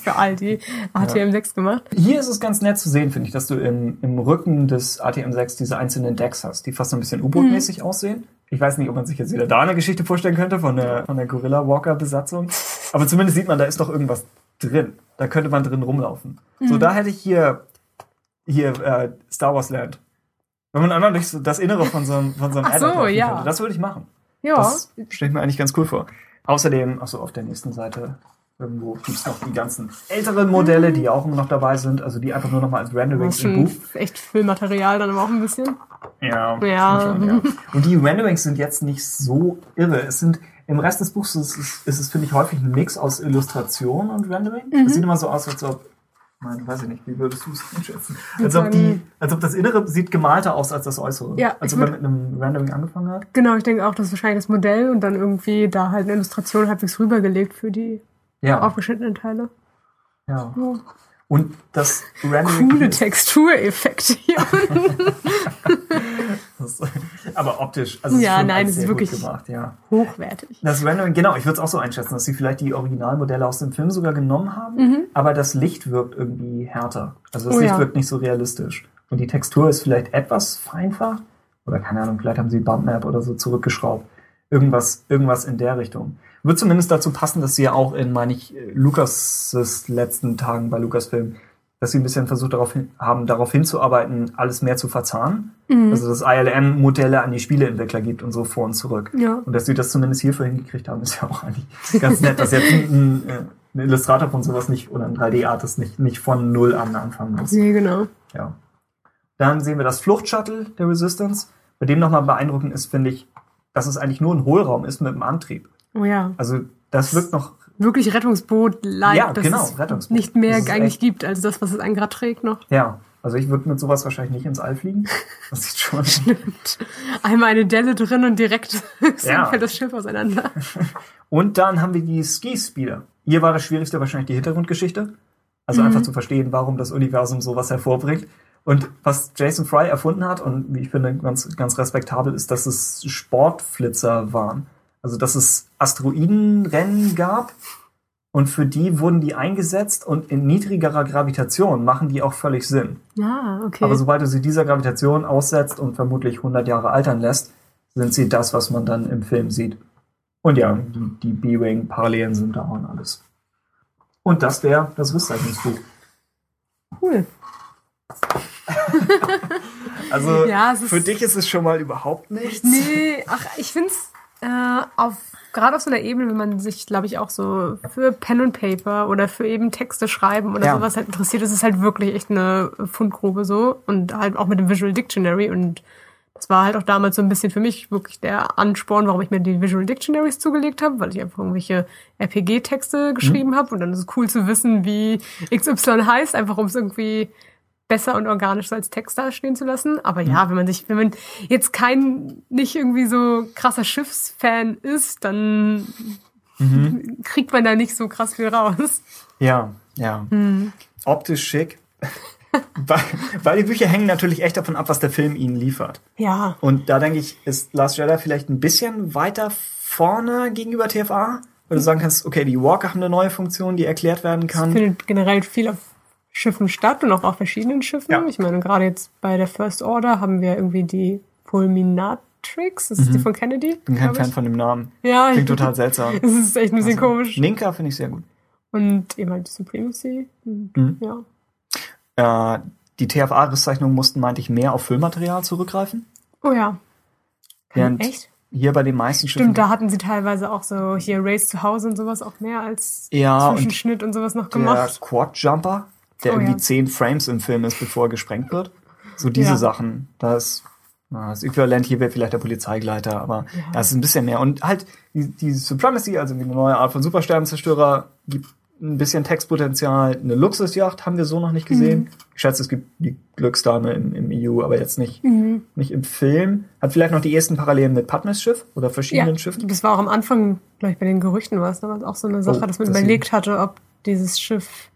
Speaker 2: für all die ATM6 gemacht.
Speaker 1: Hier ist es ganz nett zu sehen, finde ich, dass du im, im Rücken des ATM6 diese einzelnen Decks hast, die fast so ein bisschen U-Boot-mäßig
Speaker 2: Mhm.
Speaker 1: aussehen. Ich weiß nicht, ob man sich jetzt wieder da eine Geschichte vorstellen könnte von der, von der Gorilla Walker-Besatzung. Aber zumindest sieht man, da ist doch irgendwas drin. Da könnte man drin rumlaufen.
Speaker 2: Mhm.
Speaker 1: So, da hätte ich hier, hier äh, Star Wars Land. Wenn man einmal durch so das Innere von so einem, von so einem
Speaker 2: Ach so, ja.
Speaker 1: könnte. Das würde ich machen.
Speaker 2: Ja,
Speaker 1: Das stelle ich mir eigentlich ganz cool vor. Außerdem, achso, auf der nächsten Seite irgendwo gibt's noch die ganzen älteren Modelle, die auch immer noch dabei sind, also die einfach nur noch mal als
Speaker 2: das
Speaker 1: Renderings
Speaker 2: ist
Speaker 1: im Buch.
Speaker 2: echt Füllmaterial dann aber auch ein bisschen.
Speaker 1: Ja,
Speaker 2: Ja.
Speaker 1: schon, ja. Und die Renderings sind jetzt nicht so irre. Es sind im Rest des Buchs ist es, ist es finde ich, häufig ein Mix aus Illustration und Rendering.
Speaker 2: Mhm.
Speaker 1: Es sieht immer so aus, als ob, mein, weiß ich nicht, wie würdest du es einschätzen? Als ob, die, als ob das Innere sieht gemalter aus als das Äußere.
Speaker 2: Ja,
Speaker 1: als ob man mit einem Rendering angefangen hat.
Speaker 2: Genau, ich denke auch, das ist wahrscheinlich das Modell und dann irgendwie da halt eine Illustration halbwegs rübergelegt für die
Speaker 1: Ja,
Speaker 2: aufgeschnittenen Teile.
Speaker 1: ja.
Speaker 2: Ja.
Speaker 1: Und das Rendering.
Speaker 2: Coole Textureffekte hier.
Speaker 1: Das- aber optisch, also es
Speaker 2: Ja, nein, es ist wirklich-
Speaker 1: gemacht, ja.
Speaker 2: Hochwertig.
Speaker 1: Das Rendering, genau, ich würde es auch so einschätzen, dass sie vielleicht die Originalmodelle aus dem Film sogar genommen haben, aber das Licht wirkt irgendwie härter. Also das
Speaker 2: Mhm. Oh
Speaker 1: Licht
Speaker 2: ja.
Speaker 1: wirkt nicht so realistisch. Und die Textur ist vielleicht etwas vereinfacht. Oder keine Ahnung, vielleicht haben sie Bumpmap oder so zurückgeschraubt. Irgendwas, irgendwas in der Richtung. Wird zumindest dazu passen, dass sie ja auch in, meine ich, Lukas' letzten Tagen bei Lucasfilm, dass sie ein bisschen versucht darauf hin, haben, darauf hinzuarbeiten, alles mehr zu verzahnen.
Speaker 2: Mhm.
Speaker 1: Also dass ILM-Modelle an die Spieleentwickler gibt und so vor und zurück.
Speaker 2: Ja.
Speaker 1: Und dass sie das zumindest hierfür hingekriegt haben, ist ja auch eigentlich ganz nett, dass jetzt ein, ein, äh, ein Illustrator von sowas nicht oder ein 3D-Artist nicht, nicht von null an anfangen muss.
Speaker 2: Nee, genau.
Speaker 1: Ja. Dann sehen wir das Fluchtshuttle der Resistance. Bei dem nochmal beeindruckend ist, finde ich, dass es eigentlich nur ein Hohlraum ist mit einem Antrieb.
Speaker 2: Oh ja.
Speaker 1: Also das wirkt noch,
Speaker 2: Wirklich Rettungsboot-like,
Speaker 1: Ja,
Speaker 2: dass
Speaker 1: genau,
Speaker 2: es
Speaker 1: Rettungsboot.
Speaker 2: nicht mehr eigentlich
Speaker 1: echt-
Speaker 2: gibt, als das, was es einen gerade trägt noch.
Speaker 1: ja, also ich würde mit sowas wahrscheinlich nicht ins All fliegen. Das sieht schon.
Speaker 2: Einmal eine Delle drin und direkt
Speaker 1: Ja.
Speaker 2: fällt das Schiff auseinander.
Speaker 1: Und dann haben wir die Ski-Speeder. Hier war das Schwierigste wahrscheinlich die Hintergrundgeschichte. Also
Speaker 2: Mhm.
Speaker 1: einfach zu verstehen, warum das Universum sowas hervorbringt. Und was Jason Fry erfunden hat und wie ich finde ganz, ganz respektabel ist, dass es Sportflitzer waren. Also dass es Asteroidenrennen gab und für die wurden die eingesetzt und in niedrigerer Gravitation machen die auch völlig Sinn.
Speaker 2: Ja, okay.
Speaker 1: Aber sobald du sie dieser Gravitation aussetzt und vermutlich 100 Jahre altern lässt, sind sie das, was man dann im Film sieht. Und ja, die, die B-Wing-Parallelen sind da und alles. Und das wäre das Rüstzeichnungsbuch.
Speaker 2: cool.
Speaker 1: Also
Speaker 2: Ja, es
Speaker 1: für dich ist es schon mal überhaupt nichts.
Speaker 2: Nee, ach, ich find's äh, auf gerade auf so einer Ebene, wenn man sich, glaube ich, auch so für Pen und Paper oder für eben Texte schreiben oder
Speaker 1: Ja.
Speaker 2: sowas halt interessiert, ist es halt wirklich echt eine Fundgrube so und halt auch mit dem Visual Dictionary und das war halt auch damals so ein bisschen für mich wirklich der Ansporn, warum ich mir die Visual Dictionaries zugelegt habe, weil ich einfach irgendwelche RPG-Texte geschrieben habe und dann ist es cool zu wissen, wie XY heißt, einfach um es irgendwie besser und organisch so als Text dastehen zu lassen. Aber ja, wenn man sich, wenn man jetzt kein, nicht irgendwie so krasser Schiffsfan ist, dann kriegt man da nicht so krass viel raus.
Speaker 1: Ja, ja.
Speaker 2: Hm.
Speaker 1: Optisch schick. weil, weil die Bücher hängen natürlich echt davon ab, was der Film ihnen liefert.
Speaker 2: Ja.
Speaker 1: Und da denke ich, ist Last Jedi vielleicht ein bisschen weiter vorne gegenüber TFA, weil du sagen kannst, okay, die Walker haben eine neue Funktion, die erklärt werden kann.
Speaker 2: Findet generell viel auf Schiffen statt und auch auf verschiedenen Schiffen.
Speaker 1: Ja.
Speaker 2: Ich meine, gerade jetzt bei der First Order haben wir irgendwie die Fulminatrix. Das ist die von Kennedy.
Speaker 1: Bin kein Fan
Speaker 2: ich.
Speaker 1: von dem Namen.
Speaker 2: Ja,
Speaker 1: Klingt total seltsam.
Speaker 2: Das ist echt ein bisschen
Speaker 1: Also,
Speaker 2: komisch.
Speaker 1: Ninka finde ich sehr gut.
Speaker 2: Und eben halt die Supremacy. Und,
Speaker 1: Mhm.
Speaker 2: Ja.
Speaker 1: Äh, die TFA-Risszeichnungen mussten, meinte ich, mehr auf Füllmaterial zurückgreifen.
Speaker 2: Oh ja.
Speaker 1: Während
Speaker 2: Echt?
Speaker 1: hier bei den meisten Schiffen.
Speaker 2: Stimmt, da hatten sie teilweise auch so hier Race zu Hause und sowas auch mehr als
Speaker 1: Ja, und
Speaker 2: Zwischenschnitt und, sowas noch
Speaker 1: der
Speaker 2: gemacht.
Speaker 1: Quad-Jumper, der
Speaker 2: Oh,
Speaker 1: irgendwie
Speaker 2: ja.
Speaker 1: zehn Frames im Film ist, bevor er gesprengt wird. So diese
Speaker 2: Ja.
Speaker 1: Sachen. Das, na, das Äquivalent hier wäre vielleicht der Polizeigleiter, aber
Speaker 2: Ja.
Speaker 1: es ist ein bisschen mehr. Und halt die, die Supremacy, also eine neue Art von Supersternenzerstörer, gibt ein bisschen Textpotenzial. Eine Luxusjacht haben wir so noch nicht gesehen.
Speaker 2: Mhm.
Speaker 1: Ich schätze, es gibt die Glücksdame im, im EU, aber jetzt nicht,
Speaker 2: Mhm.
Speaker 1: nicht im Film. Hat vielleicht noch die ersten Parallelen mit Padmes Schiff oder verschiedenen
Speaker 2: Ja,
Speaker 1: Schiffen.
Speaker 2: das war auch am Anfang, glaube ich, bei den Gerüchten war es damals auch so eine Sache,
Speaker 1: Oh,
Speaker 2: dass man
Speaker 1: das
Speaker 2: überlegt hatte, ob dieses Schiff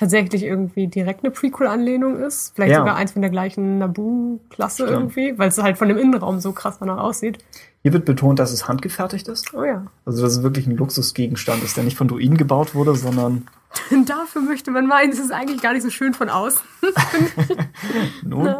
Speaker 2: tatsächlich irgendwie direkt eine Prequel-Anlehnung ist. Vielleicht
Speaker 1: Ja.
Speaker 2: sogar eins von der gleichen Naboo-Klasse irgendwie, weil es halt von dem Innenraum so krass danach aussieht.
Speaker 1: Hier wird betont, dass es handgefertigt ist.
Speaker 2: Oh ja.
Speaker 1: Also, dass es wirklich ein Luxusgegenstand ist, der nicht von Druiden gebaut wurde, sondern
Speaker 2: Dafür möchte man meinen, es ist eigentlich gar nicht so schön von außen.
Speaker 1: nun.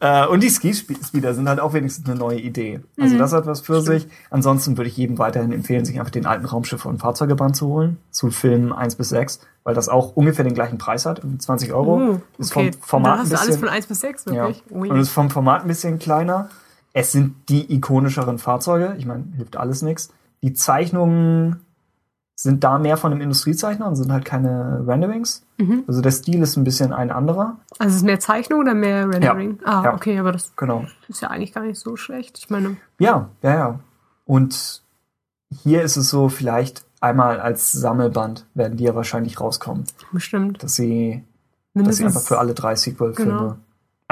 Speaker 1: Äh, und die Ski-Speeder sind halt auch wenigstens eine neue Idee. Also, das hat was für sich. Ansonsten würde ich jedem weiterhin empfehlen, sich einfach den alten Raumschiffe und Fahrzeugeband zu holen, zu Filmen 1 bis 6, weil das auch ungefähr den gleichen Preis hat, 20 Euro.
Speaker 2: Uh,
Speaker 1: Ist
Speaker 2: okay,
Speaker 1: vom Format
Speaker 2: da hast du alles von 1 bis 6,
Speaker 1: ja,
Speaker 2: wirklich. Ui.
Speaker 1: und ist vom Format ein bisschen kleiner. Es sind die ikonischeren Fahrzeuge. Ich meine, hilft alles nichts. Die Zeichnungen sind da mehr von einem Industriezeichner und sind halt keine Renderings.
Speaker 2: Mhm.
Speaker 1: Also der Stil ist ein bisschen ein anderer.
Speaker 2: Also ist mehr Zeichnung oder mehr Rendering? Ah,
Speaker 1: Ja.
Speaker 2: okay, aber das
Speaker 1: Genau.
Speaker 2: ist ja eigentlich gar nicht so schlecht. Ich meine,
Speaker 1: Ja, ja, ja. Und hier ist es so, vielleicht einmal als Sammelband werden die ja wahrscheinlich rauskommen,
Speaker 2: bestimmt.
Speaker 1: dass sie, dass sie einfach für alle drei Sequel-Filme.
Speaker 2: Genau.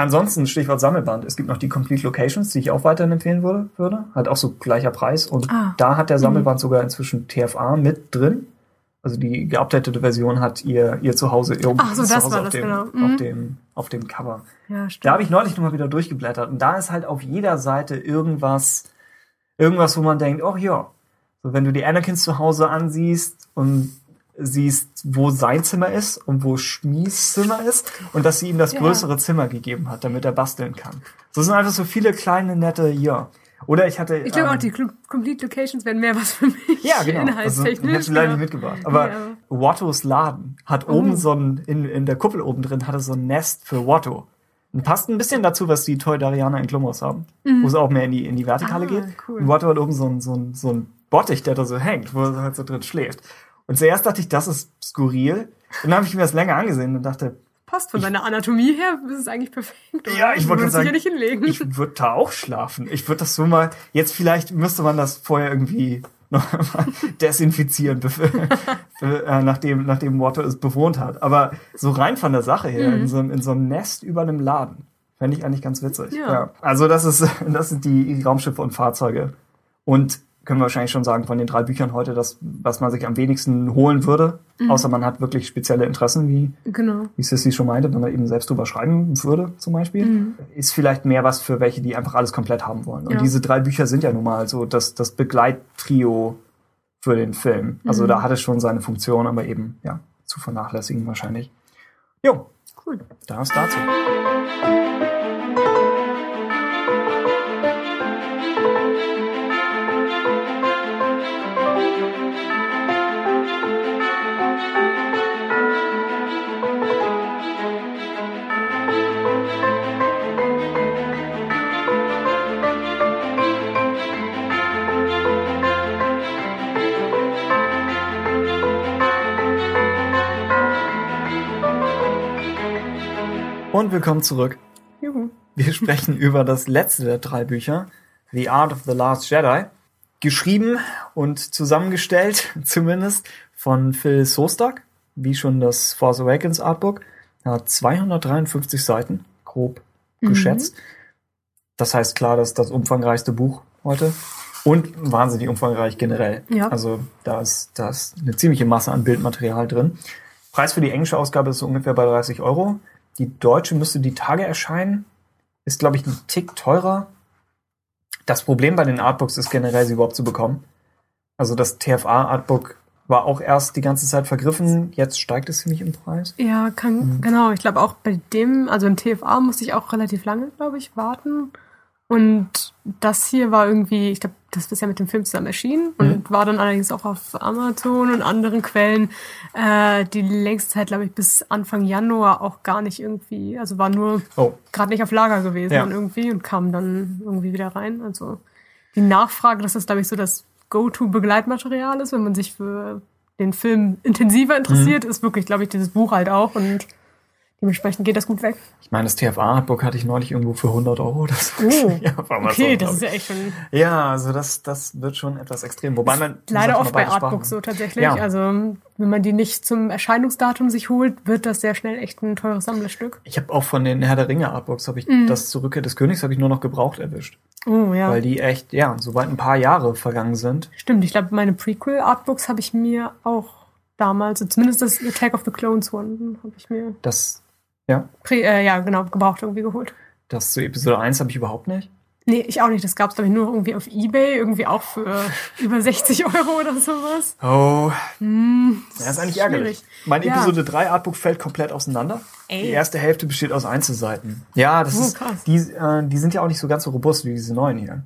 Speaker 1: Ansonsten, Stichwort Sammelband, es gibt noch die Complete Locations, die ich auch weiterhin empfehlen würde. würde. Hat auch so gleicher Preis. Und
Speaker 2: Ah.
Speaker 1: da hat der Sammelband sogar inzwischen TFA mit drin. Also die geupdatete Version hat ihr, ihr Zuhause irgendwo
Speaker 2: Ach so,
Speaker 1: zu
Speaker 2: das
Speaker 1: Hause
Speaker 2: war
Speaker 1: auf,
Speaker 2: das,
Speaker 1: dem,
Speaker 2: genau.
Speaker 1: auf,
Speaker 2: Mhm.
Speaker 1: dem, auf dem Cover.
Speaker 2: ja, stimmt.
Speaker 1: Da habe ich neulich noch mal wieder durchgeblättert und da ist halt auf jeder Seite irgendwas, irgendwas, wo man denkt, oh ja, so wenn du die Anakins zu Hause ansiehst und siehst, wo sein Zimmer ist und wo Schmies Zimmer ist und dass sie ihm das
Speaker 2: Ja.
Speaker 1: größere Zimmer gegeben hat, damit er basteln kann. So sind einfach so viele kleine nette, ja. Oder ich hatte.
Speaker 2: Ich glaube
Speaker 1: ähm,
Speaker 2: auch, die Complete Locations wären mehr was für mich.
Speaker 1: Ja, genau. Also, ich
Speaker 2: Inhaltstechnisch.
Speaker 1: habe leider
Speaker 2: ja.
Speaker 1: nicht mitgebracht. Aber
Speaker 2: Ja.
Speaker 1: Wattos Laden hat
Speaker 2: Oh.
Speaker 1: oben so ein, in, in der Kuppel oben drin, hatte so ein Nest für Watto. Und passt ein bisschen dazu, was die Toydarianer in Klumos haben. Wo es auch mehr in die, in die Vertikale
Speaker 2: Mhm. Ah,
Speaker 1: geht.
Speaker 2: cool.
Speaker 1: Und Watto hat oben so ein, so ein, so ein Bottich, der da so hängt, wo er halt so drin schläft. Und zuerst dachte ich, das ist skurril. Und dann habe ich mir das länger angesehen und dachte,
Speaker 2: Passt von seiner Anatomie her, ist es eigentlich perfekt. oder?
Speaker 1: Ja, ich wollte sagen,
Speaker 2: ja nicht hinlegen.
Speaker 1: ich würde da auch schlafen. Ich würde das so mal, jetzt vielleicht müsste man das vorher irgendwie noch mal desinfizieren, äh, nachdem, nachdem Watto es bewohnt hat. Aber so rein von der Sache her, in, so, einem- in so einem Nest über einem Laden, fände ich eigentlich ganz witzig.
Speaker 2: Ja.
Speaker 1: Also das ist, das sind die Raumschiffe und Fahrzeuge. Und können wir wahrscheinlich schon sagen, von den drei Büchern heute, das, was man sich am wenigsten holen würde, außer man hat wirklich spezielle Interessen, wie
Speaker 2: genau.
Speaker 1: wie Sissy schon meinte, wenn man eben selbst drüber schreiben würde, zum Beispiel, ist vielleicht mehr was für welche, die einfach alles komplett haben wollen. Und
Speaker 2: Ja.
Speaker 1: diese drei Bücher sind ja nun mal so das, das Begleittrio für den Film. Also da hat es schon seine Funktion, aber eben, ja, zu vernachlässigen wahrscheinlich. Jo,
Speaker 2: Cool.
Speaker 1: da ist dazu. Und willkommen zurück.
Speaker 2: Juhu.
Speaker 1: Wir sprechen über das letzte der drei Bücher, The Art of the Last Jedi. Geschrieben und zusammengestellt, zumindest, von Phil Sostak, wie schon das Force Awakens Artbook. Er hat 253 Seiten, grob geschätzt. Das heißt klar, das ist das umfangreichste Buch heute. Und wahnsinnig umfangreich generell.
Speaker 2: Ja.
Speaker 1: Also da ist, da ist eine ziemliche Masse an Bildmaterial drin. Preis für die englische Ausgabe ist so ungefähr bei 30 Euro. Die deutsche müsste die Tage erscheinen. Ist, glaube ich, ein Tick teurer. Das Problem bei den Artbooks ist generell, sie überhaupt zu bekommen. Also das TFA-Artbook war auch erst die ganze Zeit vergriffen. Jetzt steigt es ziemlich im Preis.
Speaker 2: Ja, kann,
Speaker 1: Mhm.
Speaker 2: genau. Ich glaube auch bei dem, also im TFA musste ich auch relativ lange, glaube ich, warten. Und das hier war irgendwie, ich glaube, das ist ja mit dem Film zusammen erschienen und war dann allerdings auch auf Amazon und anderen Quellen äh, die längste Zeit, glaube ich, bis Anfang Januar auch gar nicht irgendwie, also war nur
Speaker 1: Oh,
Speaker 2: gerade nicht auf Lager gewesen
Speaker 1: Ja.
Speaker 2: und irgendwie und kam dann irgendwie wieder rein. Also die Nachfrage, dass das, glaube ich, so das Go-To-Begleitmaterial ist, wenn man sich für den Film intensiver interessiert, ist wirklich, glaube ich, dieses Buch halt auch und dementsprechend geht das gut weg.
Speaker 1: ich meine, das TFA-Artbook hatte ich neulich irgendwo für 100 Euro. oder so.
Speaker 2: Oh,
Speaker 1: ja,
Speaker 2: okay,
Speaker 1: so,
Speaker 2: das ist ja echt schon
Speaker 1: Ja, also das, das wird schon etwas extrem. Wobei man
Speaker 2: leider oft bei Artbooks so tatsächlich.
Speaker 1: Ja.
Speaker 2: Also wenn man die nicht zum Erscheinungsdatum sich holt, wird das sehr schnell echt ein teures Sammlerstück.
Speaker 1: Ich habe auch von den Herr der Ringe Artbooks habe ich
Speaker 2: Mhm.
Speaker 1: das zur Rückkehr des Königs habe ich nur noch gebraucht erwischt,
Speaker 2: Oh ja,
Speaker 1: weil die echt ja soweit ein paar Jahre vergangen sind.
Speaker 2: stimmt. Ich glaube, meine Prequel-Artbooks habe ich mir auch damals, zumindest das Attack of the Clones One, habe ich mir
Speaker 1: Das ja,
Speaker 2: Pre äh, ja, genau, gebraucht irgendwie geholt.
Speaker 1: das zu Episode 1 habe ich überhaupt nicht.
Speaker 2: Nee, ich auch nicht. Das gab's glaube ich, nur irgendwie auf Ebay, irgendwie auch für über 60 Euro oder sowas.
Speaker 1: Oh,
Speaker 2: Hm,
Speaker 1: das ist eigentlich ärgerlich.
Speaker 2: schwierig.
Speaker 1: Mein
Speaker 2: Ja.
Speaker 1: Episode 3 Artbook fällt komplett auseinander.
Speaker 2: Ey.
Speaker 1: Die erste Hälfte besteht aus Einzelseiten. Ja, das
Speaker 2: Oh,
Speaker 1: ist
Speaker 2: krass.
Speaker 1: die äh, die sind ja auch nicht so ganz so robust wie diese neuen hier.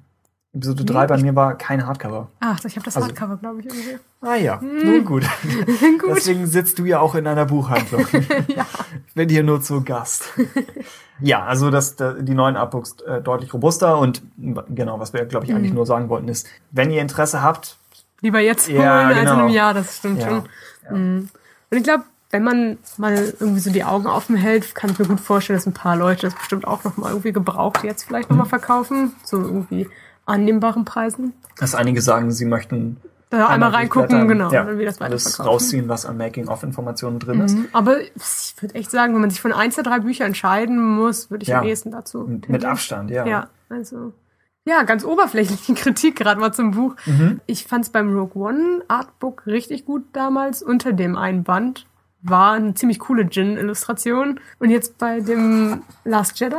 Speaker 1: Episode
Speaker 2: Nee,
Speaker 1: 3 bei
Speaker 2: ich-
Speaker 1: mir war kein Hardcover.
Speaker 2: Ach, ich habe das
Speaker 1: Also-
Speaker 2: Hardcover, glaube ich, irgendwie.
Speaker 1: Ah ja, nun gut.
Speaker 2: Gut.
Speaker 1: Deswegen sitzt du ja auch in einer Buchhandlung.
Speaker 2: ja.
Speaker 1: Bin hier nur zu Gast. ja, also das, da- die neuen Artbooks äh, deutlich robuster und genau, was wir, glaube ich, eigentlich
Speaker 2: Mhm.
Speaker 1: nur sagen wollten, ist, wenn ihr Interesse habt,
Speaker 2: Lieber jetzt holen
Speaker 1: Ja,
Speaker 2: als in
Speaker 1: genau.
Speaker 2: einem Jahr, das stimmt
Speaker 1: Ja,
Speaker 2: schon. Mhm. Und ich glaube, wenn man mal irgendwie so die Augen offen hält, kann ich mir gut vorstellen, dass ein paar Leute das bestimmt auch noch mal irgendwie gebraucht jetzt vielleicht
Speaker 1: Mhm.
Speaker 2: noch mal verkaufen, zu irgendwie annehmbaren Preisen.
Speaker 1: dass einige sagen, sie möchten
Speaker 2: Da einmal reingucken,
Speaker 1: durchblättern,
Speaker 2: genau,
Speaker 1: ja,
Speaker 2: und dann wie das
Speaker 1: alles rausziehen, was an Making-of-Informationen drin ist.
Speaker 2: Mhm. Aber ich würde echt sagen, wenn man sich von eins der drei Bücher entscheiden muss, würde ich
Speaker 1: Ja.
Speaker 2: am ehesten dazu.
Speaker 1: Mit, mit
Speaker 2: tendieren.
Speaker 1: Abstand, ja.
Speaker 2: Ja, also. Ja, ganz oberflächliche Kritik gerade mal zum Buch.
Speaker 1: Mhm.
Speaker 2: Ich fand es beim Rogue One Artbook richtig gut damals. Unter dem einen Band war eine ziemlich coole Jin-Illustration. Und jetzt bei dem Last Jedi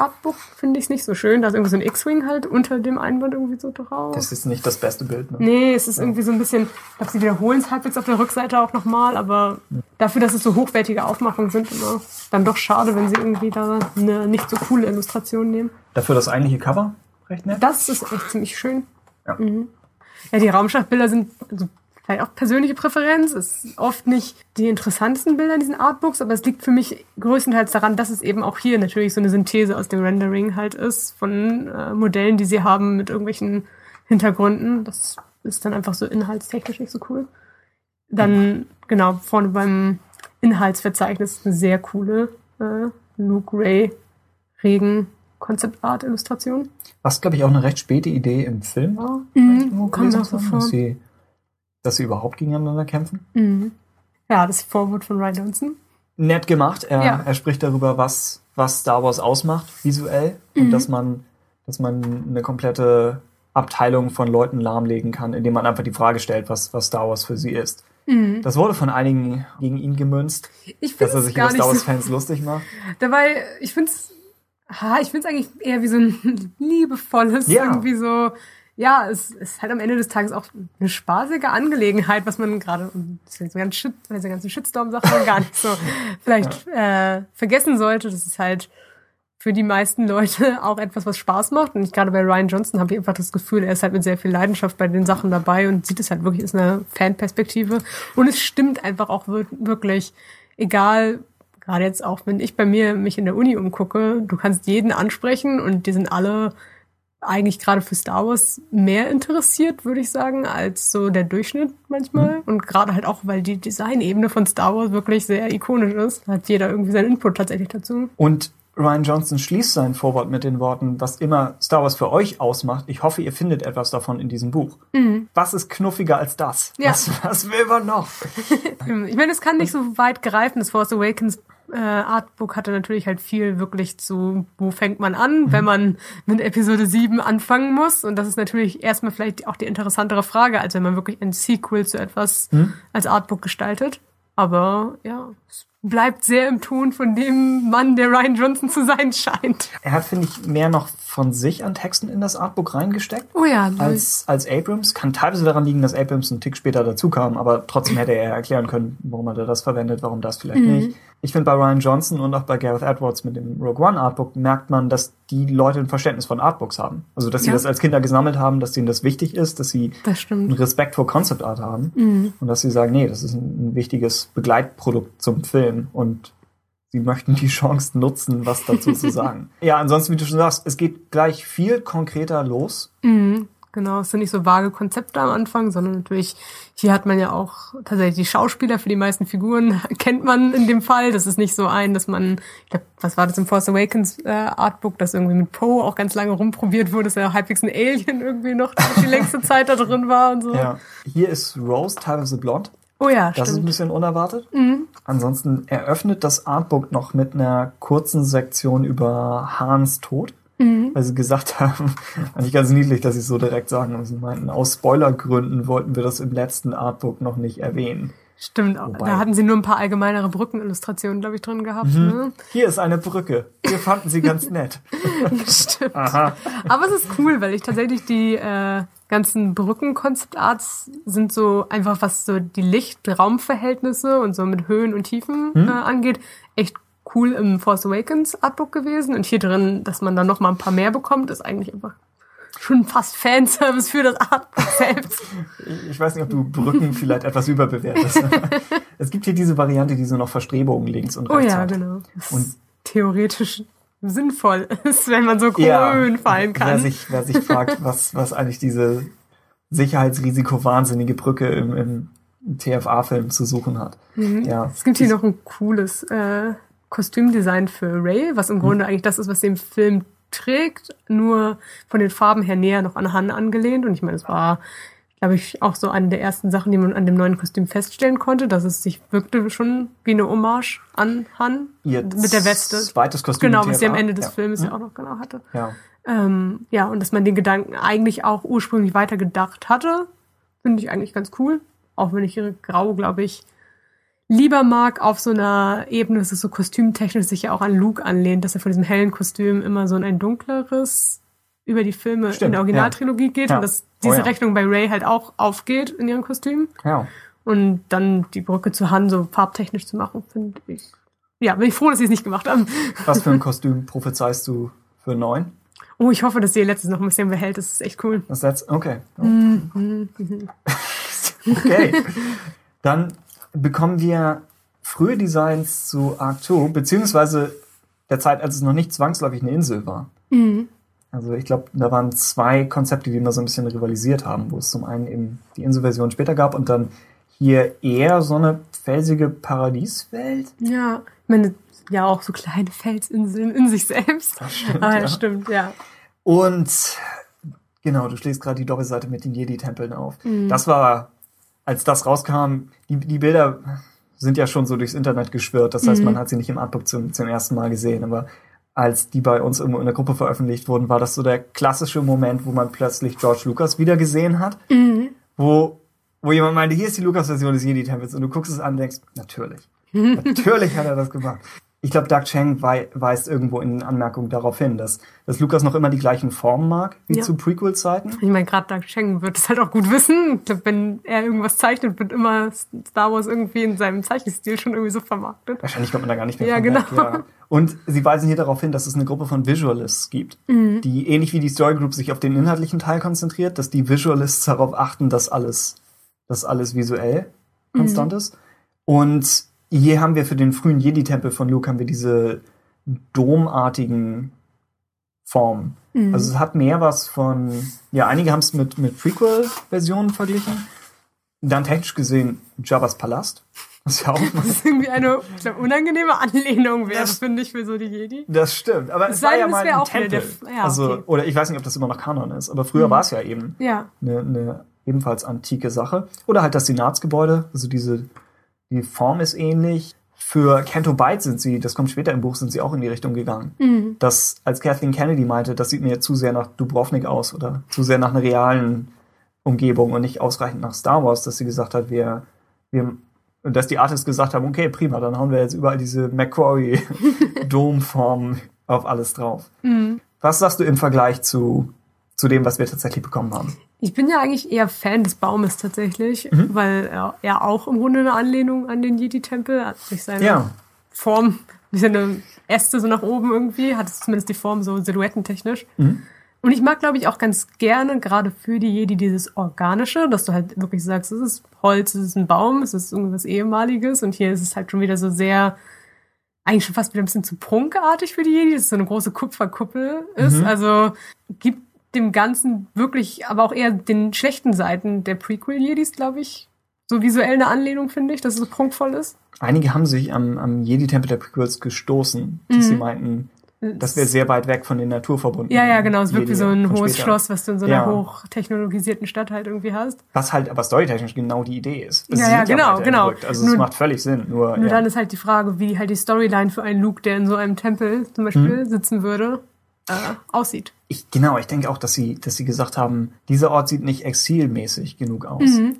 Speaker 2: Artbook finde ich es nicht so schön. Da ist irgendwie so ein X-Wing halt unter dem Einband irgendwie so drauf.
Speaker 1: Das ist nicht das beste Bild. Ne?
Speaker 2: Nee, es ist irgendwie so ein bisschen, ich glaube, sie wiederholen es halbwegs auf der Rückseite auch nochmal, aber dafür, dass es so hochwertige Aufmachungen sind, immer dann doch schade, wenn sie irgendwie da eine nicht so coole Illustration nehmen.
Speaker 1: Dafür das eigentliche Cover recht nett.
Speaker 2: Das ist echt ziemlich schön.
Speaker 1: Ja.
Speaker 2: Mhm. Ja, die Raumschiffbilder sind also vielleicht auch persönliche Präferenz. Es sind oft nicht die interessantesten Bilder in diesen Artbooks, aber es liegt für mich größtenteils daran, dass es eben auch hier natürlich so eine Synthese aus dem Rendering halt ist von äh, Modellen, die sie haben mit irgendwelchen Hintergründen. Das ist dann einfach so inhaltstechnisch nicht so cool. Dann, genau, vorne beim Inhaltsverzeichnis eine sehr coole äh, Luke Ray Regen Concept Art Illustration.
Speaker 1: Was, glaube ich, auch eine recht späte Idee im Film war.
Speaker 2: Mhm, kommt auch so vor.
Speaker 1: dass sie, dass sie überhaupt gegeneinander kämpfen.
Speaker 2: Mhm. Ja, das Vorwort von Ryan Johnson.
Speaker 1: Nett gemacht. Er,
Speaker 2: Ja.
Speaker 1: er spricht darüber, was, was Star Wars ausmacht, visuell.
Speaker 2: Mhm.
Speaker 1: Und dass man, dass man eine komplette Abteilung von Leuten lahmlegen kann, indem man einfach die Frage stellt, was, was Star Wars für sie ist. Das wurde von einigen gegen ihn gemünzt,
Speaker 2: Ich
Speaker 1: dass er sich über Star
Speaker 2: so.
Speaker 1: Wars-Fans lustig macht.
Speaker 2: Dabei, ich finde es, ich finde es eigentlich eher wie so ein liebevolles,
Speaker 1: Ja.
Speaker 2: irgendwie so, ja, es ist halt am Ende des Tages auch eine spaßige Angelegenheit, was man gerade, diese ganzen Shitstorm-Sachen gar nicht so vielleicht äh, vergessen sollte. Das ist halt für die meisten Leute auch etwas, was Spaß macht. Und ich gerade bei Ryan Johnson habe ich einfach das Gefühl, er ist halt mit sehr viel Leidenschaft bei den Sachen dabei und sieht es halt wirklich aus einer Fanperspektive. Und es stimmt einfach auch wir- wirklich, egal, gerade jetzt auch, wenn ich bei mir mich in der Uni umgucke, du kannst jeden ansprechen und die sind alle eigentlich gerade für Star Wars mehr interessiert, würde ich sagen, als so der Durchschnitt manchmal. Und gerade halt auch, weil die Designebene von Star Wars wirklich sehr ikonisch ist, hat jeder irgendwie seinen Input tatsächlich dazu.
Speaker 1: Und Ryan Johnson schließt sein Vorwort mit den Worten, was immer Star Wars für euch ausmacht, ich hoffe, ihr findet etwas davon in diesem Buch. Was ist knuffiger als das?
Speaker 2: Ja.
Speaker 1: Was, was will man noch?
Speaker 2: Ich meine, es kann nicht so weit greifen. Das Force Awakens äh, Artbook hatte natürlich halt viel wirklich zu, wo fängt man an, wenn man mit Episode 7 anfangen muss. Und das ist natürlich erstmal vielleicht auch die interessantere Frage, als wenn man wirklich ein Sequel zu etwas als Artbook gestaltet. Aber ja, es bleibt sehr im Ton von dem Mann, der Ryan Johnson zu sein scheint.
Speaker 1: Er hat, finde ich, mehr noch von sich an Texten in das Artbook reingesteckt.
Speaker 2: Oh ja,
Speaker 1: Als, als Abrams. Kann teilweise daran liegen, dass Abrams einen Tick später dazu kam, aber trotzdem hätte er erklären können, warum er das verwendet, warum das vielleicht nicht. Ich finde, bei Ryan Johnson und auch bei Gareth Edwards mit dem Rogue One Artbook merkt man, dass die Leute ein Verständnis von Artbooks haben. Also, dass sie
Speaker 2: Ja.
Speaker 1: das als Kinder gesammelt haben, dass ihnen das wichtig ist, dass sie
Speaker 2: das
Speaker 1: einen. Respekt vor Concept Art haben und dass sie sagen, nee, das ist ein, ein wichtiges Begleitprodukt zum Film und sie möchten die Chance nutzen, was dazu zu sagen. Ja, ansonsten, wie du schon sagst, es geht gleich viel konkreter los.
Speaker 2: Mhm, genau, es sind nicht so vage Konzepte am Anfang, sondern natürlich, hier hat man ja auch tatsächlich die Schauspieler für die meisten Figuren, kennt man in dem Fall. Das ist nicht so ein, dass man, ich glaube, was war das im Force Awakens äh, Artbook, das irgendwie mit Poe auch ganz lange rumprobiert wurde, dass er halbwegs ein Alien irgendwie noch die längste Zeit da drin war und so.
Speaker 1: Ja. Hier ist Rose teilweise blond.
Speaker 2: Oh ja,
Speaker 1: Das ist ein
Speaker 2: stimmt.
Speaker 1: bisschen unerwartet. Ansonsten eröffnet das Artbook noch mit einer kurzen Sektion über Hans Tod. Weil sie gesagt haben, eigentlich ganz niedlich, dass sie es so direkt sagen. Und sie meinten, aus Spoilergründen wollten wir das im letzten Artbook noch nicht erwähnen.
Speaker 2: Stimmt,
Speaker 1: Wobei-
Speaker 2: da hatten sie nur ein paar allgemeinere Brückenillustrationen, glaube ich, drin gehabt. Ne?
Speaker 1: Hier ist eine Brücke. Wir fanden sie ganz nett.
Speaker 2: Stimmt.
Speaker 1: Aha.
Speaker 2: Aber es ist cool, weil ich tatsächlich die äh, ganzen Brücken-Concept-Arts sind so einfach, was so die Licht-Raum-Verhältnisse und so mit Höhen und Tiefen äh, angeht, echt cool im Force Awakens Artbook gewesen. Und hier drin, dass man dann noch mal ein paar mehr bekommt, ist eigentlich einfach schon fast Fanservice für das Artbook selbst.
Speaker 1: Ich weiß nicht, ob du Brücken vielleicht etwas überbewertest. es gibt hier diese Variante, die so noch Verstrebungen links und
Speaker 2: Oh
Speaker 1: rechts
Speaker 2: ja,
Speaker 1: hat.
Speaker 2: genau. Das
Speaker 1: Und-
Speaker 2: theoretisch sinnvoll ist, wenn man so
Speaker 1: Ja,
Speaker 2: Höhen fallen
Speaker 1: Wer
Speaker 2: kann.
Speaker 1: sich, wer sich fragt, was, was eigentlich diese Sicherheitsrisiko-wahnsinnige Brücke im, im TFA-Film zu suchen hat. Ja.
Speaker 2: Mhm. Es gibt hier noch ein cooles äh, Kostümdesign für Ray, was im
Speaker 1: Mhm.
Speaker 2: Grunde eigentlich das ist, was den Film trägt, nur von den Farben her näher noch an Han angelehnt. Und ich meine, es war, glaube ich, auch so eine der ersten Sachen, die man an dem neuen Kostüm feststellen konnte, dass es sich wirkte schon wie eine Hommage an Han
Speaker 1: Ihr
Speaker 2: mit der Weste.
Speaker 1: Zweites Kostüm.
Speaker 2: Genau, was sie am. Ende des
Speaker 1: ja.
Speaker 2: Films ja auch noch genau hatte.
Speaker 1: Ja.
Speaker 2: Ähm, ja, und dass man den Gedanken eigentlich auch ursprünglich weiter gedacht hatte, finde ich eigentlich ganz cool. Auch wenn ich ihre Grau, glaube ich, lieber mag auf so einer Ebene, dass es so kostümtechnisch sich ja auch an Luke anlehnt, dass er von diesem hellen Kostüm immer so in ein dunkleres über die Filme in
Speaker 1: Stimmt,
Speaker 2: der Originaltrilogie geht
Speaker 1: Ja.
Speaker 2: und dass
Speaker 1: Oh
Speaker 2: diese
Speaker 1: ja.
Speaker 2: Rechnung bei Ray halt auch aufgeht in ihrem Kostüm.
Speaker 1: ja.
Speaker 2: Und dann die Brücke zu Han so farbtechnisch zu machen, finde ich. Ja, bin ich froh, dass sie es nicht gemacht haben.
Speaker 1: Was für ein Kostüm prophezeist du für neun?
Speaker 2: Oh, ich hoffe, dass sie ihr letztes noch ein bisschen behält. Das ist echt cool.
Speaker 1: Das letzte, okay. okay. Dann bekommen wir frühe Designs zu Arc 2, beziehungsweise der Zeit, als es noch nicht zwangsläufig eine Insel war. Also ich glaube, da waren zwei Konzepte, die immer so ein bisschen rivalisiert haben, wo es zum einen eben die Inselversion später gab und dann hier eher so eine felsige Paradieswelt.
Speaker 2: Ja, ich meine, ja auch so kleine Felsinseln in sich selbst.
Speaker 1: Das stimmt,
Speaker 2: Ah,
Speaker 1: ja.
Speaker 2: das stimmt, ja.
Speaker 1: Und genau, du schlägst gerade die Doppelseite mit den Jedi-Tempeln auf. Das war, als das rauskam, die, die Bilder sind ja schon so durchs Internet geschwirrt. Das heißt, man hat sie nicht im Artbook zum, zum ersten Mal gesehen. Aber als die bei uns irgendwo in der Gruppe veröffentlicht wurden, war das so der klassische Moment, wo man plötzlich George Lucas wieder gesehen hat. Wo, wo jemand meinte, hier ist die Lucas-Version des Jedi-Tempels. Und du guckst es an und denkst, natürlich. Natürlich hat er das gemacht. Ich glaube, Doug Cheng wei weist irgendwo in den Anmerkungen darauf hin, dass, dass Lucas noch immer die gleichen Formen mag, wie
Speaker 2: Ja.
Speaker 1: zu Prequel-Zeiten.
Speaker 2: Ich meine, gerade Doug Cheng wird es halt auch gut wissen. Ich glaube, wenn er irgendwas zeichnet, wird immer Star Wars irgendwie in seinem Zeichenstil schon irgendwie so vermarktet.
Speaker 1: Wahrscheinlich kommt man da gar nicht mehr
Speaker 2: Ja, genau.
Speaker 1: Ja. Und sie weisen hier darauf hin, dass es eine Gruppe von Visualists gibt,
Speaker 2: Mhm.
Speaker 1: die ähnlich wie die Story Group sich auf den inhaltlichen Teil konzentriert, dass die Visualists darauf achten, dass alles, dass alles visuell
Speaker 2: Mhm.
Speaker 1: konstant ist. Und hier haben wir für den frühen Jedi-Tempel von Luke haben wir diese domartigen Formen.
Speaker 2: Mhm.
Speaker 1: Also es hat mehr was von, ja, einige haben es mit, mit Prequel-Versionen verglichen. Dann technisch gesehen Jabba's Palast. Das ist ja auch
Speaker 2: Das ist irgendwie eine glaub, unangenehme Anlehnung wäre, finde ich, für so die Jedi.
Speaker 1: Das stimmt, aber es
Speaker 2: Es
Speaker 1: war ja mal ein Tempel.
Speaker 2: ja,
Speaker 1: also,
Speaker 2: okay.
Speaker 1: oder ich weiß nicht, ob das immer noch Kanon ist, aber früher war es ja eben
Speaker 2: Ja.
Speaker 1: eine, eine ebenfalls antike Sache. Oder halt das Senatsgebäude, also diese, die Form ist ähnlich. Für Canto Bight sind sie, das kommt später im Buch, sind sie auch in die Richtung gegangen.
Speaker 2: Mhm.
Speaker 1: Das, als Kathleen Kennedy meinte, das sieht mir zu sehr nach Dubrovnik aus oder zu sehr nach einer realen Umgebung und nicht ausreichend nach Star Wars, dass sie gesagt hat, wir, wir, dass die Artists gesagt haben, okay, prima, dann hauen wir jetzt überall diese McQuarrie-Domformen auf alles drauf.
Speaker 2: Mhm.
Speaker 1: Was sagst du im Vergleich zu, zu dem, was wir tatsächlich bekommen haben?
Speaker 2: Ich bin ja eigentlich eher Fan des Baumes tatsächlich,
Speaker 1: Mhm.
Speaker 2: weil er ja auch im Grunde eine Anlehnung an den Jedi-Tempel hat. Durch seine
Speaker 1: Ja.
Speaker 2: Form, durch seine Äste so nach oben irgendwie, hat es zumindest die Form so silhouettentechnisch.
Speaker 1: Mhm.
Speaker 2: Und ich mag, glaube ich, auch ganz gerne, gerade für die Jedi, dieses Organische, dass du halt wirklich sagst, es ist Holz, es ist ein Baum, es ist irgendwas Ehemaliges und hier ist es halt schon wieder so sehr, eigentlich schon fast wieder ein bisschen zu prunkartig für die Jedi, dass es so eine große Kupferkuppel ist.
Speaker 1: Mhm.
Speaker 2: Also gibt dem Ganzen wirklich, aber auch eher den schlechten Seiten der Prequel-Jedis, glaube ich, so visuell eine Anlehnung, finde ich, dass es so prunkvoll ist.
Speaker 1: Einige haben sich am, am Jedi-Tempel der Prequels gestoßen, dass
Speaker 2: Mhm.
Speaker 1: sie meinten, das wäre sehr weit weg von den naturverbundenen.
Speaker 2: Ja, ja, genau. Es wirkt wie so ein hohes
Speaker 1: später.
Speaker 2: Schloss, was du in so einer
Speaker 1: Ja.
Speaker 2: hochtechnologisierten Stadt halt irgendwie hast.
Speaker 1: Was halt aber storytechnisch genau die Idee ist.
Speaker 2: Ja,
Speaker 1: Sie
Speaker 2: ja,
Speaker 1: sind
Speaker 2: genau,
Speaker 1: weiter
Speaker 2: genau.
Speaker 1: entrückt. Also es macht völlig Sinn. Nur,
Speaker 2: Nur
Speaker 1: ja.
Speaker 2: dann ist halt die Frage, wie halt die Storyline für einen Luke, der in so einem Tempel zum Beispiel
Speaker 1: Mhm.
Speaker 2: sitzen würde, äh, aussieht.
Speaker 1: ich, genau, ich denke auch, dass sie, dass sie gesagt haben, dieser Ort sieht nicht exilmäßig genug aus.
Speaker 2: Mhm.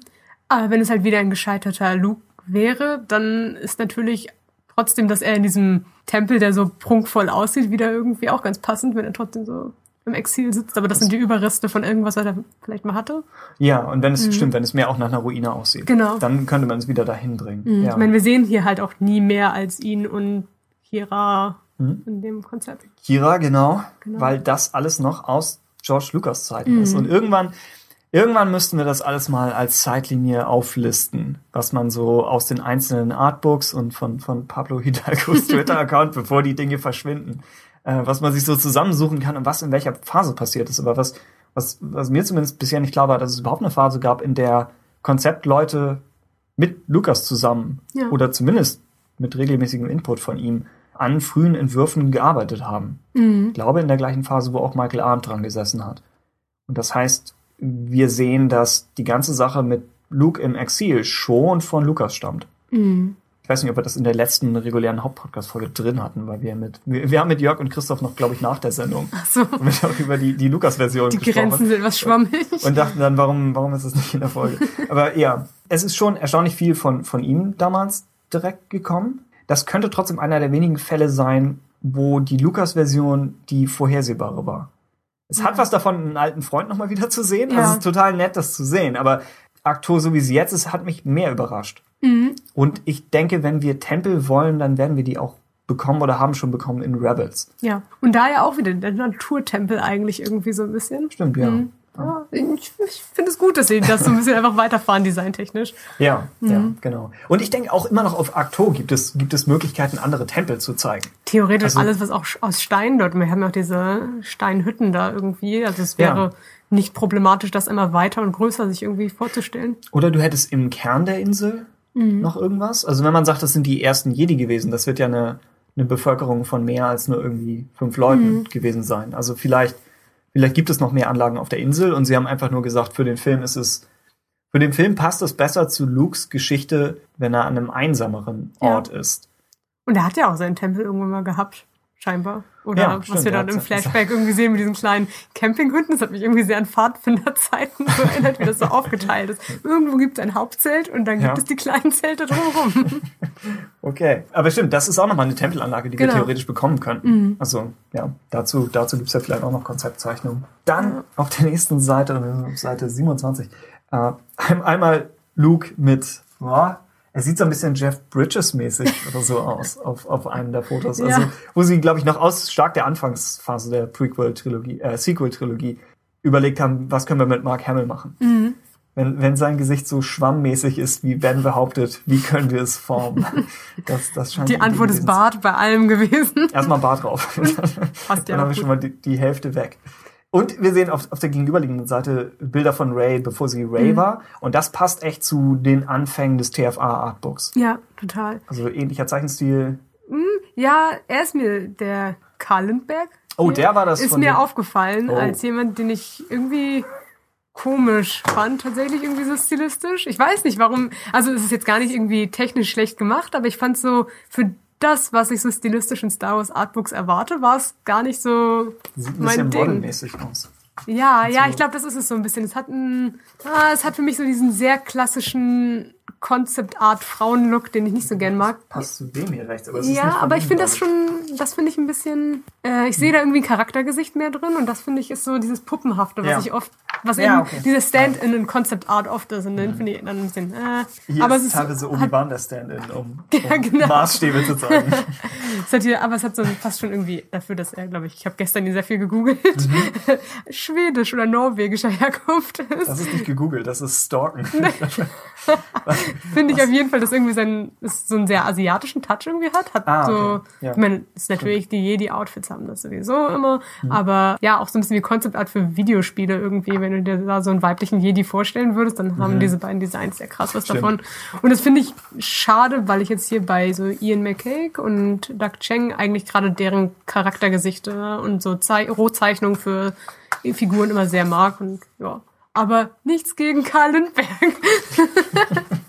Speaker 2: Aber wenn es halt wieder ein gescheiterter Luke wäre, dann ist natürlich trotzdem, dass er in diesem Tempel, der so prunkvoll aussieht, wieder irgendwie auch ganz passend, wenn er trotzdem so im Exil sitzt. Aber das sind die Überreste von irgendwas, was er vielleicht mal hatte.
Speaker 1: Ja, und wenn es stimmt, wenn es mehr auch nach einer Ruine aussieht,
Speaker 2: Mhm. Genau.
Speaker 1: dann könnte man es wieder dahin bringen.
Speaker 2: Mhm.
Speaker 1: Ja.
Speaker 2: Ich meine, wir sehen hier halt auch nie mehr als ihn und Kira
Speaker 1: Mhm.
Speaker 2: in dem Konzept.
Speaker 1: Kira, genau,
Speaker 2: Genau.
Speaker 1: weil das alles noch aus George Lucas Zeiten
Speaker 2: Mhm.
Speaker 1: ist. Und irgendwann, irgendwann müssten wir das alles mal als Zeitlinie auflisten, was man so aus den einzelnen Artbooks und von, von Pablo Hidalgos Twitter-Account, bevor die Dinge verschwinden, äh, was man sich so zusammensuchen kann und was in welcher Phase passiert ist. Aber was, was, was mir zumindest bisher nicht klar war, dass es überhaupt eine Phase gab, in der Konzeptleute mit Lucas zusammen
Speaker 2: Ja.
Speaker 1: oder zumindest mit regelmäßigem Input von ihm an frühen Entwürfen gearbeitet haben.
Speaker 2: Mhm.
Speaker 1: Ich glaube, in der gleichen Phase, wo auch Michael Arndt dran gesessen hat. Und das heißt, wir sehen, dass die ganze Sache mit Luke im Exil schon von Lukas stammt.
Speaker 2: Mhm.
Speaker 1: Ich weiß nicht, ob wir das in der letzten regulären Hauptpodcast-Folge drin hatten, weil wir mit, wir, wir haben mit Jörg und Christoph noch, glaube ich, nach der Sendung
Speaker 2: Ach so.
Speaker 1: über die, die Lukas-Version
Speaker 2: Die Grenzen sind etwas schwammig.
Speaker 1: und dachten dann, warum, warum ist das nicht in der Folge? Aber ja, es ist schon erstaunlich viel von, von ihm damals direkt gekommen. Das könnte trotzdem einer der wenigen Fälle sein, wo die Lukas-Version die vorhersehbare war. Es hat
Speaker 2: Ja.
Speaker 1: was davon, einen alten Freund nochmal wieder zu sehen.
Speaker 2: Ja.
Speaker 1: Es ist total nett, das zu sehen. Aber Aktor, so wie sie jetzt ist, hat mich mehr überrascht.
Speaker 2: Mhm.
Speaker 1: Und ich denke, wenn wir Tempel wollen, dann werden wir die auch bekommen oder haben schon bekommen in Rebels.
Speaker 2: Ja. Und da ja auch wieder der Naturtempel eigentlich irgendwie so ein bisschen.
Speaker 1: Stimmt, ja.
Speaker 2: Mhm. Ja, ich, ich finde es gut, dass sie das so ein bisschen einfach weiterfahren, designtechnisch.
Speaker 1: Ja,
Speaker 2: Mhm.
Speaker 1: ja, genau. Und ich denke auch immer noch auf Akto gibt es, gibt es Möglichkeiten, andere Tempel zu zeigen.
Speaker 2: Theoretisch
Speaker 1: Also-
Speaker 2: alles, was auch aus Stein dort, wir haben ja auch diese Steinhütten da irgendwie, also es wäre
Speaker 1: Ja.
Speaker 2: nicht problematisch, das immer weiter und größer sich irgendwie vorzustellen.
Speaker 1: Oder du hättest im Kern der Insel
Speaker 2: Mhm.
Speaker 1: noch irgendwas. Also wenn man sagt, das sind die ersten Jedi gewesen, das wird ja eine, eine Bevölkerung von mehr als nur irgendwie fünf Leuten
Speaker 2: Mhm.
Speaker 1: gewesen sein. Also vielleicht, vielleicht gibt es noch mehr Anlagen auf der Insel und sie haben einfach nur gesagt, für den Film ist es, für den Film passt es besser zu Lukes Geschichte, wenn er an einem einsameren
Speaker 2: Ja.
Speaker 1: Ort ist.
Speaker 2: Und er hat ja auch seinen Tempel irgendwann mal gehabt, scheinbar. Oder
Speaker 1: Ja,
Speaker 2: was
Speaker 1: stimmt,
Speaker 2: wir dann im Flashback irgendwie sehen mit diesen kleinen Campinghütten. Das hat mich irgendwie sehr an Pfadfinderzeiten so erinnert, wie das so aufgeteilt ist. Irgendwo gibt es ein Hauptzelt und dann gibt
Speaker 1: Ja.
Speaker 2: es die kleinen Zelte drumherum.
Speaker 1: Okay. Aber stimmt, das ist auch nochmal eine Tempelanlage, die
Speaker 2: Genau.
Speaker 1: wir theoretisch bekommen könnten. Also, ja, dazu, dazu gibt's ja vielleicht auch noch Konzeptzeichnungen. Dann auf der nächsten Seite, auf Seite 27, äh, ein- einmal Luke mit, boah, er sieht so ein bisschen Jeff Bridges-mäßig oder so aus auf, auf einem der Fotos. Also,
Speaker 2: Ja.
Speaker 1: wo sie, glaube ich, noch aus stark der Anfangsphase der Prequel-Trilogie, äh, Sequel-Trilogie überlegt haben, was können wir mit Mark Hamill machen.
Speaker 2: Mhm.
Speaker 1: Wenn, wenn sein Gesicht so schwammmäßig ist, wie Ben behauptet, wie können wir es formen? Das, das scheint
Speaker 2: Die Antwort ist Bart bei allem gewesen.
Speaker 1: Erstmal Bart drauf.
Speaker 2: Passt ja
Speaker 1: Dann haben wir schon mal die, die Hälfte weg. Und wir sehen auf, auf der gegenüberliegenden Seite Bilder von Ray, bevor sie
Speaker 2: Mhm.
Speaker 1: Ray war. Und das passt echt zu den Anfängen des TFA-Artbooks.
Speaker 2: Ja, total.
Speaker 1: Also ähnlicher Zeichenstil.
Speaker 2: Ja, er ist mir der Karl Lindberg.
Speaker 1: Oh, der war das
Speaker 2: Ist
Speaker 1: von
Speaker 2: mir aufgefallen
Speaker 1: Oh.
Speaker 2: als jemand, den ich irgendwie komisch fand, tatsächlich irgendwie so stilistisch. Ich weiß nicht warum, also es ist jetzt gar nicht irgendwie technisch schlecht gemacht, aber ich fand so für das, was ich so stilistisch in Star Wars Artbooks erwarte, war es gar nicht so
Speaker 1: Sieht ein bisschen
Speaker 2: mein Ding.
Speaker 1: modelmäßig aus.
Speaker 2: Ja, ja,
Speaker 1: so-
Speaker 2: ich glaube, das ist es so ein bisschen. Es hat ein, ah, es hat für mich so diesen sehr klassischen Concept Art Frauenlook, den ich nicht so gern mag.
Speaker 1: Passt zu dem hier rechts. Aber es ist nicht
Speaker 2: Ja, aber ich finde das schon, das finde ich ein bisschen, äh, ich sehe da irgendwie ein Charaktergesicht mehr drin und das finde ich ist so dieses Puppenhafte, was
Speaker 1: Ja.
Speaker 2: ich oft, was
Speaker 1: Ja,
Speaker 2: eben
Speaker 1: okay. Mhm.
Speaker 2: dieses Stand-in und Concept Art oft ist und dann finde ich dann ein bisschen, äh,
Speaker 1: Hier
Speaker 2: aber
Speaker 1: ist
Speaker 2: es ist,
Speaker 1: teilweise
Speaker 2: hat,
Speaker 1: Obi-Wan der Stand-in, um,
Speaker 2: Ja,
Speaker 1: um
Speaker 2: genau.
Speaker 1: Maßstäbe zu zeigen.
Speaker 2: es hat hier, aber es hat so fast schon irgendwie dafür, dass er, glaube ich, ich habe gestern sehr viel gegoogelt, schwedisch oder norwegischer Herkunft ist.
Speaker 1: Das ist nicht gegoogelt, das ist Stalken.
Speaker 2: Finde ich auf jeden Fall, dass irgendwie sein, es so einen sehr asiatischen Touch irgendwie hat. Hat
Speaker 1: Ah,
Speaker 2: so,
Speaker 1: okay. Ja.
Speaker 2: ich meine, ist natürlich, die Jedi-Outfits haben das sowieso immer, aber ja, auch so ein bisschen wie Concept-Art für Videospiele irgendwie. Wenn du dir da so einen weiblichen Jedi vorstellen würdest, dann haben diese beiden Designs sehr krass was
Speaker 1: Stimmt.
Speaker 2: davon. Und das finde ich schade, weil ich jetzt hier bei so Ian McCaig und Doug Cheng eigentlich gerade deren Charaktergesichter und so Zei Rohzeichnungen für Figuren immer sehr mag und ja. Aber nichts gegen Karl Lindberg.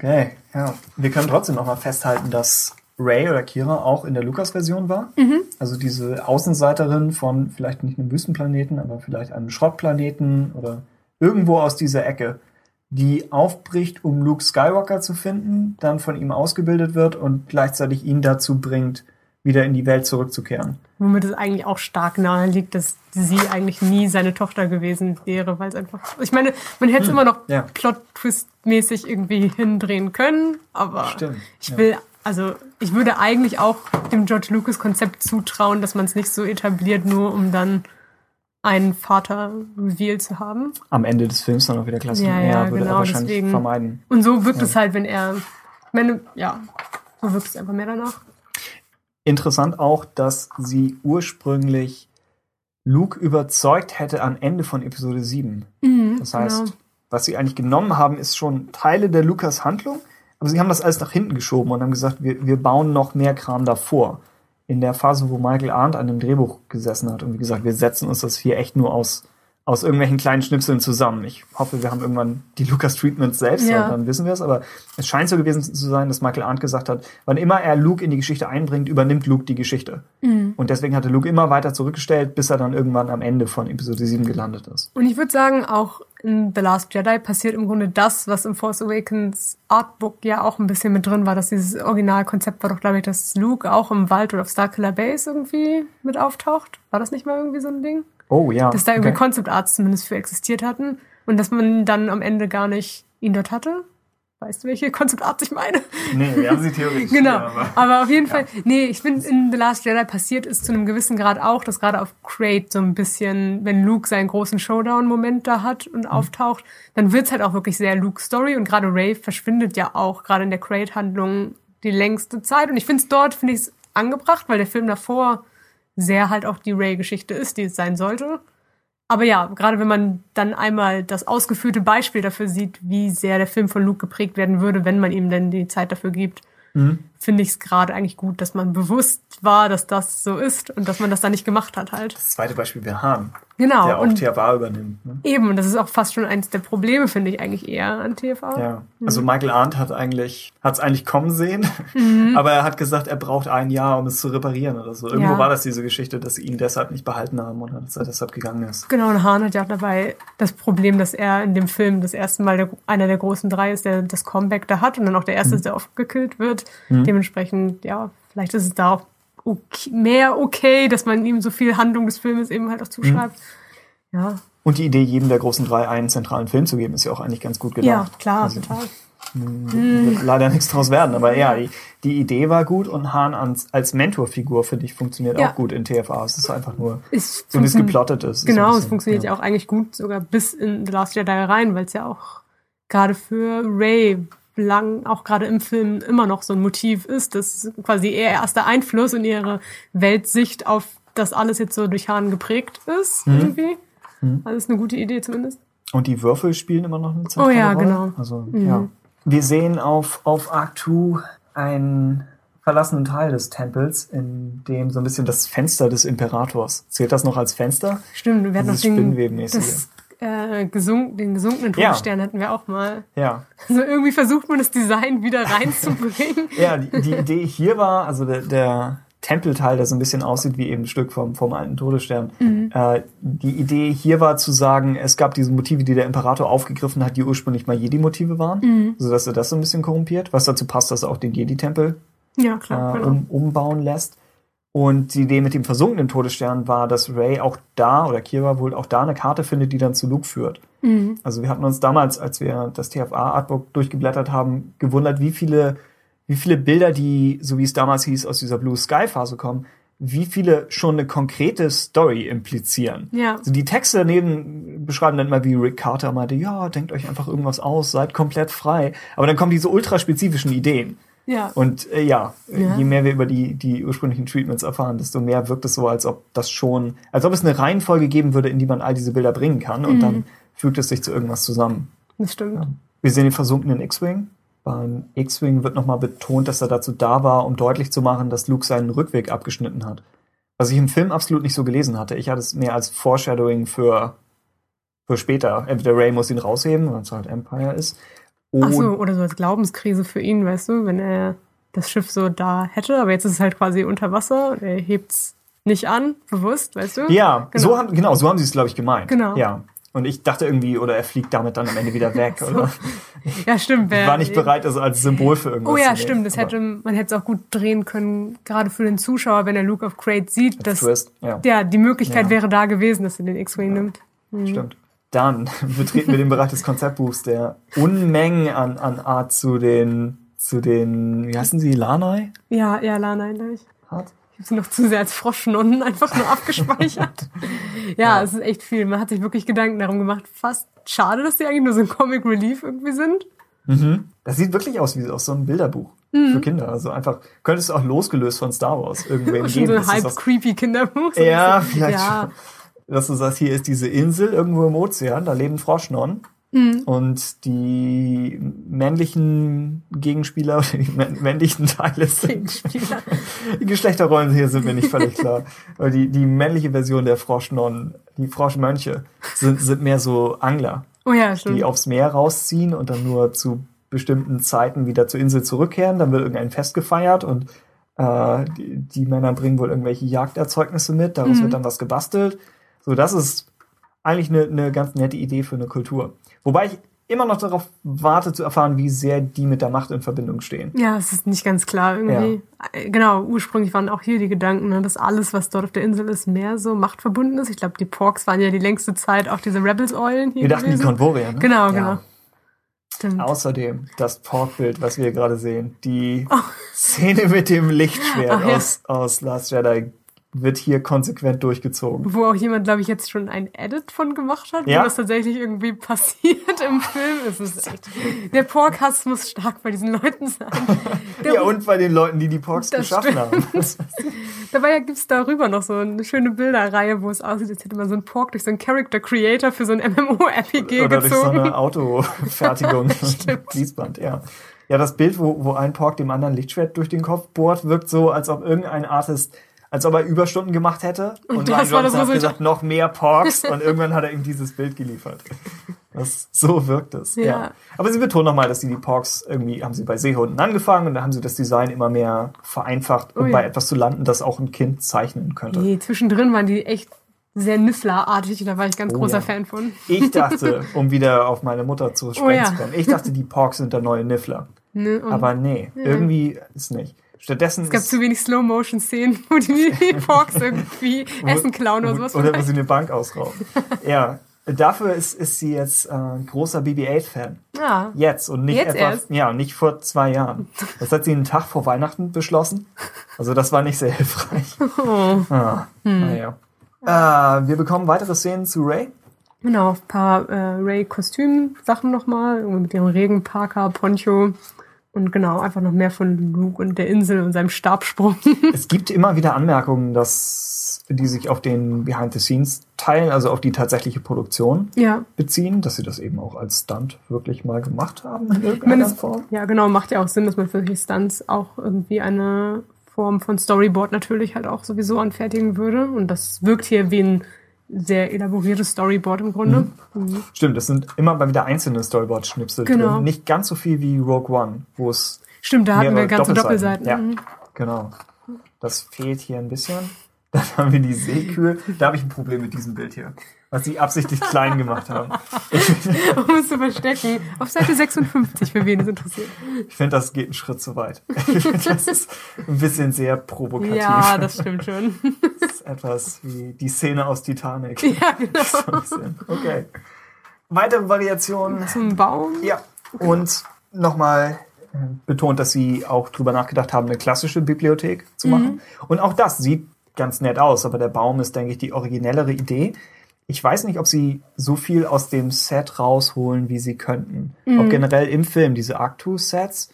Speaker 1: Okay, ja. Wir können trotzdem noch mal festhalten, dass Ray oder Kira auch in der Lucas-Version war.
Speaker 2: Mhm.
Speaker 1: Also diese Außenseiterin von vielleicht nicht einem Wüstenplaneten, aber vielleicht einem Schrottplaneten oder irgendwo aus dieser Ecke, die aufbricht, um Luke Skywalker zu finden, dann von ihm ausgebildet wird und gleichzeitig ihn dazu bringt, wieder in die Welt zurückzukehren.
Speaker 2: Womit es eigentlich auch stark nahe liegt, dass sie eigentlich nie seine Tochter gewesen wäre, weil es einfach. Ich meine, man hätte es immer noch
Speaker 1: Hm, ja.
Speaker 2: Plot-Twist-mäßig irgendwie hindrehen können, aber
Speaker 1: Stimmt,
Speaker 2: ich
Speaker 1: ja.
Speaker 2: will, also ich würde eigentlich auch dem George Lucas-Konzept zutrauen, dass man es nicht so etabliert, nur um dann einen Vater-Reveal zu haben.
Speaker 1: Am Ende des Films dann auch wieder klasse.
Speaker 2: Ja, ja,
Speaker 1: würde
Speaker 2: genau,
Speaker 1: er wahrscheinlich
Speaker 2: deswegen-
Speaker 1: vermeiden.
Speaker 2: Und so wirkt es halt, wenn er. Ich meine, ja, so wirkt es einfach mehr danach.
Speaker 1: Interessant auch, dass sie ursprünglich Luke überzeugt hätte am Ende von Episode 7. Das heißt,
Speaker 2: genau.
Speaker 1: was sie eigentlich genommen haben, ist schon Teile der Lukas Handlung, aber sie haben das alles nach hinten geschoben und haben gesagt, wir, wir bauen noch mehr Kram davor. In der Phase, wo Michael Arndt an dem Drehbuch gesessen hat und wie gesagt, wir setzen uns das hier echt nur aus, aus irgendwelchen kleinen Schnipseln zusammen. Ich hoffe, wir haben irgendwann die Lucas Treatments selbst,
Speaker 2: Ja.
Speaker 1: und dann wissen wir es, aber es scheint so gewesen zu sein, dass Michael Arndt gesagt hat, wann immer er Luke in die Geschichte einbringt, übernimmt Luke die Geschichte. Und deswegen hatte Luke immer weiter zurückgestellt, bis er dann irgendwann am Ende von Episode 7 gelandet ist.
Speaker 2: Und ich würde sagen, auch in The Last Jedi passiert im Grunde das, was im Force Awakens Artbook ja auch ein bisschen mit drin war, dass dieses Originalkonzept war doch, glaube ich, dass Luke auch im Wald oder auf Starkiller Base irgendwie mit auftaucht. War das nicht mal irgendwie so ein Ding?
Speaker 1: Oh ja.
Speaker 2: Dass da irgendwie
Speaker 1: okay.
Speaker 2: Concept Arts zumindest für existiert hatten und dass man dann am Ende gar nicht ihn dort hatte? Weißt du, welche Konzeptart ich meine?
Speaker 1: Nee, wir haben sie theoretisch.
Speaker 2: genau.
Speaker 1: hier, aber-
Speaker 2: Aber auf jeden Fall, nee, ich finde, in The Last Jedi passiert ist zu einem gewissen Grad auch, dass gerade auf Crate so ein bisschen, wenn Luke seinen großen Showdown-Moment da hat und
Speaker 1: Mhm.
Speaker 2: auftaucht, dann wird's halt auch wirklich sehr Luke-Story und gerade Ray verschwindet ja auch gerade in der Crate-Handlung die längste Zeit und ich finde es dort, finde ich es angebracht, weil der Film davor sehr halt auch die Ray-Geschichte ist, die es sein sollte. Aber ja, gerade wenn man dann einmal das ausgeführte Beispiel dafür sieht, wie sehr der Film von Luke geprägt werden würde, wenn man ihm denn die Zeit dafür gibt,
Speaker 1: Mhm.
Speaker 2: Finde ich es gerade eigentlich gut, dass man bewusst war, dass das so ist und dass man das da nicht gemacht hat halt.
Speaker 1: Das zweite Beispiel wäre Hahn,
Speaker 2: Genau.
Speaker 1: der auch
Speaker 2: und
Speaker 1: TFA übernimmt. Ne?
Speaker 2: eben, und das ist auch fast schon eins der Probleme, finde ich eigentlich eher an TFA.
Speaker 1: Ja,
Speaker 2: Mhm.
Speaker 1: also Michael Arndt hat eigentlich, hat es eigentlich kommen sehen, aber er hat gesagt, er braucht ein Jahr, um es zu reparieren oder so. Irgendwo
Speaker 2: Ja.
Speaker 1: war das diese Geschichte, dass sie ihn deshalb nicht behalten haben und dass er deshalb gegangen ist.
Speaker 2: Genau, und Hahn hat ja auch dabei das Problem, dass er in dem Film das erste Mal der, einer der großen drei ist, der das Comeback da hat und dann auch der
Speaker 1: Mhm.
Speaker 2: erste ist, der oft gekillt wird. Dementsprechend, ja, vielleicht ist es da auch okay, mehr okay, dass man ihm so viel Handlung des Filmes eben halt auch zuschreibt.
Speaker 1: Mhm.
Speaker 2: Ja,
Speaker 1: Und die Idee, jedem der großen drei einen zentralen Film zu geben, ist ja auch eigentlich ganz gut
Speaker 2: ja,
Speaker 1: gedacht.
Speaker 2: klar,
Speaker 1: Also,
Speaker 2: total.
Speaker 1: wird leider nichts draus werden, aber ja, die, die Idee war gut und Hahn als, als Mentorfigur, finde ich, funktioniert
Speaker 2: Ja.
Speaker 1: auch gut in TFA. Es ist einfach nur
Speaker 2: Es
Speaker 1: so, wie es geplottet ist.
Speaker 2: Genau,
Speaker 1: so ein
Speaker 2: es
Speaker 1: bisschen,
Speaker 2: funktioniert ja. auch eigentlich gut, sogar bis in The Last Jedi rein, weil es ja auch gerade für Ray lang, auch gerade im Film, immer noch so ein Motiv ist. Das ist quasi ihr erster Einfluss in ihre Weltsicht auf das alles jetzt so durch Hahn geprägt ist,
Speaker 1: Mhm.
Speaker 2: irgendwie. Also ist eine gute Idee zumindest.
Speaker 1: Und die Würfel spielen immer noch eine zentrale
Speaker 2: Oh ja,
Speaker 1: Rolle.
Speaker 2: genau.
Speaker 1: Also, ja. Wir sehen auf, auf Arc 2 einen verlassenen Teil des Tempels, in dem so ein bisschen das Fenster des Imperators. Zählt das noch als Fenster?
Speaker 2: Stimmt, wir hatten noch
Speaker 1: Dieses
Speaker 2: den,
Speaker 1: Spinnwebenmäßige.
Speaker 2: das, äh, gesunk, den gesunkenen
Speaker 1: Ja.
Speaker 2: Todesstern hatten wir auch mal.
Speaker 1: Ja.
Speaker 2: Also irgendwie versucht man das Design wieder reinzubringen.
Speaker 1: Ja, die, die Idee hier war, also der, der Tempelteil, der so ein bisschen aussieht wie eben ein Stück vom, vom alten Todesstern.
Speaker 2: Mhm.
Speaker 1: Äh, die Idee hier war zu sagen, es gab diese Motive, die der Imperator aufgegriffen hat, die ursprünglich mal Jedi-Motive waren,
Speaker 2: Mhm.
Speaker 1: sodass er das so ein bisschen korrumpiert, was dazu passt, dass er auch den Jedi-Tempel
Speaker 2: ja, klar,
Speaker 1: äh,
Speaker 2: genau.
Speaker 1: um, umbauen lässt. Und die Idee mit dem versunkenen Todesstern war, dass Ray auch da, oder Kira wohl auch da eine Karte findet, die dann zu Luke führt.
Speaker 2: Mhm.
Speaker 1: Also wir hatten uns damals, als wir das TFA-Artbook durchgeblättert haben, gewundert, wie viele, wie viele Bilder, die, so wie es damals hieß, aus dieser Blue Sky-Phase kommen, wie viele schon eine konkrete Story implizieren.
Speaker 2: Ja.
Speaker 1: Also die Texte daneben beschreiben dann immer, wie Rick Carter meinte, ja, denkt euch einfach irgendwas aus, seid komplett frei. Aber dann kommen diese ultraspezifischen Ideen.
Speaker 2: Ja.
Speaker 1: Und äh, ja,
Speaker 2: Ja.
Speaker 1: je mehr wir über die, die ursprünglichen Treatments erfahren, desto mehr wirkt es so, als ob das schon, als ob es eine Reihenfolge geben würde, in die man all diese Bilder bringen kann und
Speaker 2: Mhm.
Speaker 1: dann fügt es sich zu irgendwas zusammen.
Speaker 2: das stimmt.
Speaker 1: Wir sehen den versunkenen X-Wing. Beim X-Wing wird nochmal betont, dass er dazu da war, um deutlich zu machen, dass Luke seinen Rückweg abgeschnitten hat. Was ich im Film absolut nicht so gelesen hatte. Ich hatte es mehr als Foreshadowing für, für später. Entweder Ray muss ihn rausheben, weil es halt Empire ist.
Speaker 2: Ach so, oder so als Glaubenskrise für ihn, weißt du, wenn er das Schiff so da hätte, aber jetzt ist es halt quasi unter Wasser und er hebt's nicht an, bewusst, weißt du?
Speaker 1: Ja,
Speaker 2: Genau.
Speaker 1: so haben, genau, so haben sie es, glaube ich, gemeint.
Speaker 2: Genau.
Speaker 1: Ja. Und ich dachte irgendwie, oder er fliegt damit dann am Ende wieder weg. Oder
Speaker 2: Ja, stimmt.
Speaker 1: ich war nicht bereit, das als Symbol für irgendwas
Speaker 2: Oh
Speaker 1: zu
Speaker 2: ja,
Speaker 1: nehmen.
Speaker 2: stimmt. Das hätte, man hätte es auch gut drehen können, gerade für den Zuschauer, wenn er Luke of Crate sieht, dass
Speaker 1: Twist, ja.
Speaker 2: ja, die Möglichkeit
Speaker 1: Ja.
Speaker 2: wäre da gewesen, dass er den X-Wing nimmt.
Speaker 1: Stimmt. Dann betreten wir den Bereich des Konzeptbuchs, der Unmengen an, an Art zu den, zu den, wie heißen sie, Lanai
Speaker 2: Ja, ja, la, nein, gleich.
Speaker 1: hat.
Speaker 2: Ich habe sie noch zu sehr als Froschnonnen einfach nur abgespeichert. ja, es ist echt viel. Man hat sich wirklich Gedanken darum gemacht. Fast schade, dass die eigentlich nur so ein Comic Relief irgendwie sind.
Speaker 1: Das sieht wirklich aus wie aus so einem Bilderbuch für Kinder. Also einfach, könntest du auch losgelöst von Star Wars irgendwem
Speaker 2: Schon
Speaker 1: geben.
Speaker 2: so ein halb creepy Kinderbuch. So
Speaker 1: Ja, vielleicht
Speaker 2: Ja,
Speaker 1: schon. Dass du sagst, hier ist diese Insel irgendwo im Ozean, da leben Froschnonnen.
Speaker 2: Mhm.
Speaker 1: Und die männlichen Gegenspieler die mä- männlichen Teile sind. Die Geschlechterrollen hier sind mir nicht völlig klar. Aber die, die männliche Version der Froschnonnen, die Froschmönche, sind, sind mehr so Angler,
Speaker 2: Oh ja, stimmt.
Speaker 1: die aufs Meer rausziehen und dann nur zu bestimmten Zeiten wieder zur Insel zurückkehren. Dann wird irgendein Fest gefeiert und äh, die, die Männer bringen wohl irgendwelche Jagderzeugnisse mit. Daraus
Speaker 2: Mhm.
Speaker 1: wird dann was gebastelt. So, das ist eigentlich eine, eine ganz nette Idee für eine Kultur. Wobei ich immer noch darauf warte zu erfahren, wie sehr die mit der Macht in Verbindung stehen.
Speaker 2: Ja, es ist nicht ganz klar irgendwie. Äh, Genau, ursprünglich waren auch hier die Gedanken, ne, dass alles, was dort auf der Insel ist, mehr so machtverbunden ist. Ich glaube, die Porks waren ja die längste Zeit auch diese Rebels-Eulen hier
Speaker 1: Wir dachten, die
Speaker 2: gewesen.
Speaker 1: Konvorier. Ne?
Speaker 2: Genau,
Speaker 1: Ja.
Speaker 2: genau. Stimmt.
Speaker 1: Außerdem das Porkbild, was wir gerade sehen, die Szene mit dem Lichtschwert
Speaker 2: Ach ja.
Speaker 1: aus, aus Last Jedi wird hier konsequent durchgezogen.
Speaker 2: Wo auch jemand, glaube ich, jetzt schon ein Edit von gemacht hat,
Speaker 1: Ja.
Speaker 2: wo das tatsächlich irgendwie passiert im Film. Es ist echt. Der Porkhass muss stark bei diesen Leuten sein. Der,
Speaker 1: Ja, und bei den Leuten, die die Porks geschaffen haben.
Speaker 2: Dabei gibt's darüber noch so eine schöne Bilderreihe, wo es aussieht, als hätte man so einen Pork durch so einen Character Creator für so ein MMO-RPG
Speaker 1: Oder durch so
Speaker 2: gezogen.
Speaker 1: eine Autofertigung. Fließband, ja. Ja, das Bild, wo, wo ein Pork dem anderen Lichtschwert durch den Kopf bohrt, wirkt so, als ob irgendein Artist, als ob er Überstunden gemacht hätte. Und, Ryan
Speaker 2: war
Speaker 1: Johnson hat gesagt, noch mehr Porks. und irgendwann hat er ihm dieses Bild geliefert. Das, so wirkt es, ja.
Speaker 2: Ja.
Speaker 1: Aber sie betonen nochmal, dass sie die Porks irgendwie, haben sie bei Seehunden angefangen und da haben sie das Design immer mehr vereinfacht, um
Speaker 2: Oh ja.
Speaker 1: bei etwas zu landen, das auch ein Kind zeichnen könnte.
Speaker 2: Nee, zwischendrin waren die echt sehr Niffler-artig. Da war ich ganz
Speaker 1: Oh
Speaker 2: großer
Speaker 1: ja.
Speaker 2: Fan von.
Speaker 1: Ich dachte, um wieder auf meine Mutter zu sprechen
Speaker 2: Oh
Speaker 1: zu kommen, ich dachte, die Porks sind der neue Niffler.
Speaker 2: Ne? Und
Speaker 1: Aber nee, irgendwie ist nicht. Stattdessen
Speaker 2: es gab zu wenig Slow-Motion-Szenen, wo die, Porks irgendwie Essen klauen oder sowas.
Speaker 1: Oder wo sie eine Bank ausrauben. ja, dafür ist, ist sie jetzt äh, großer BB-8-Fan.
Speaker 2: ja.
Speaker 1: Jetzt und nicht
Speaker 2: Jetzt
Speaker 1: etwa,
Speaker 2: erst?
Speaker 1: ja, nicht vor zwei Jahren. Das hat sie einen Tag vor Weihnachten beschlossen. Also das war nicht sehr hilfreich.
Speaker 2: Oh.
Speaker 1: Ah,
Speaker 2: Hm.
Speaker 1: naja. Äh, wir bekommen weitere Szenen zu Ray.
Speaker 2: Genau, ein paar äh, Ray-Kostüm-Sachen nochmal, mit ihrem Regenparker, Poncho. Und genau, einfach noch mehr von Luke und der Insel und seinem Stabsprung.
Speaker 1: Es gibt immer wieder Anmerkungen, dass die sich auf den Behind-the-Scenes-Teil, also auf die tatsächliche Produktion
Speaker 2: ja.
Speaker 1: beziehen, dass sie das eben auch als Stunt wirklich mal gemacht haben in
Speaker 2: meine,
Speaker 1: irgendeiner
Speaker 2: es,
Speaker 1: Form.
Speaker 2: ja, genau, macht ja auch Sinn, dass man für solche Stunts auch irgendwie eine Form von Storyboard natürlich halt auch sowieso anfertigen würde. Und das wirkt hier wie ein sehr elaboriertes Storyboard im Grunde. Mhm.
Speaker 1: Stimmt, es sind immer mal wieder einzelne Storyboard-Schnipsel
Speaker 2: Genau.
Speaker 1: drin. Nicht ganz so viel wie Rogue One, wo es
Speaker 2: Stimmt, da hatten wir ganze Doppelseiten.
Speaker 1: Ja,
Speaker 2: Mhm.
Speaker 1: genau. Das fehlt hier ein bisschen. Dann haben wir die Seekühe. Da habe ich ein Problem mit diesem Bild hier. Was sie absichtlich klein gemacht haben.
Speaker 2: Um es zu verstecken. Auf Seite 56, für wen es interessiert.
Speaker 1: Ich finde, das geht einen Schritt zu weit. Das ist ein bisschen sehr provokativ.
Speaker 2: Ja, das stimmt schon.
Speaker 1: Das ist etwas wie die Szene aus Titanic.
Speaker 2: ja, genau.
Speaker 1: So. Okay. Weitere Variationen.
Speaker 2: Zum Baum.
Speaker 1: Ja. Und nochmal äh, betont, dass sie auch drüber nachgedacht haben, eine klassische Bibliothek zu machen. Und auch das sieht ganz nett aus, aber der Baum ist, denke ich, die originellere Idee. Ich weiß nicht, ob sie so viel aus dem Set rausholen, wie sie könnten. Ob generell im Film diese Arctus-Sets,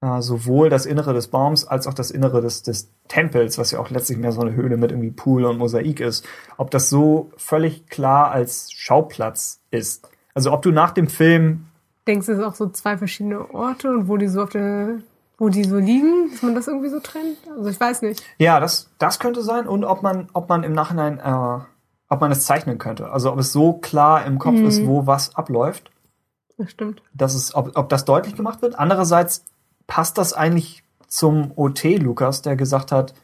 Speaker 1: äh, sowohl das Innere des Baums als auch das Innere des, des Tempels, was ja auch letztlich mehr so eine Höhle mit irgendwie Pool und Mosaik ist, ob das so völlig klar als Schauplatz ist. Also ob du nach dem Film
Speaker 2: Denkst du, es sind auch so zwei verschiedene Orte und wo die so auf der, wo die so liegen, dass man das irgendwie so trennt? Also ich weiß nicht.
Speaker 1: Ja, das, das könnte sein. Und ob man, ob man im Nachhinein, äh, ob man es zeichnen könnte. Also ob es so klar im Kopf ist, wo was abläuft,
Speaker 2: Das stimmt.
Speaker 1: dass es, ob, ob das deutlich gemacht wird. Andererseits passt das eigentlich zum OT Lukas, der gesagt hat,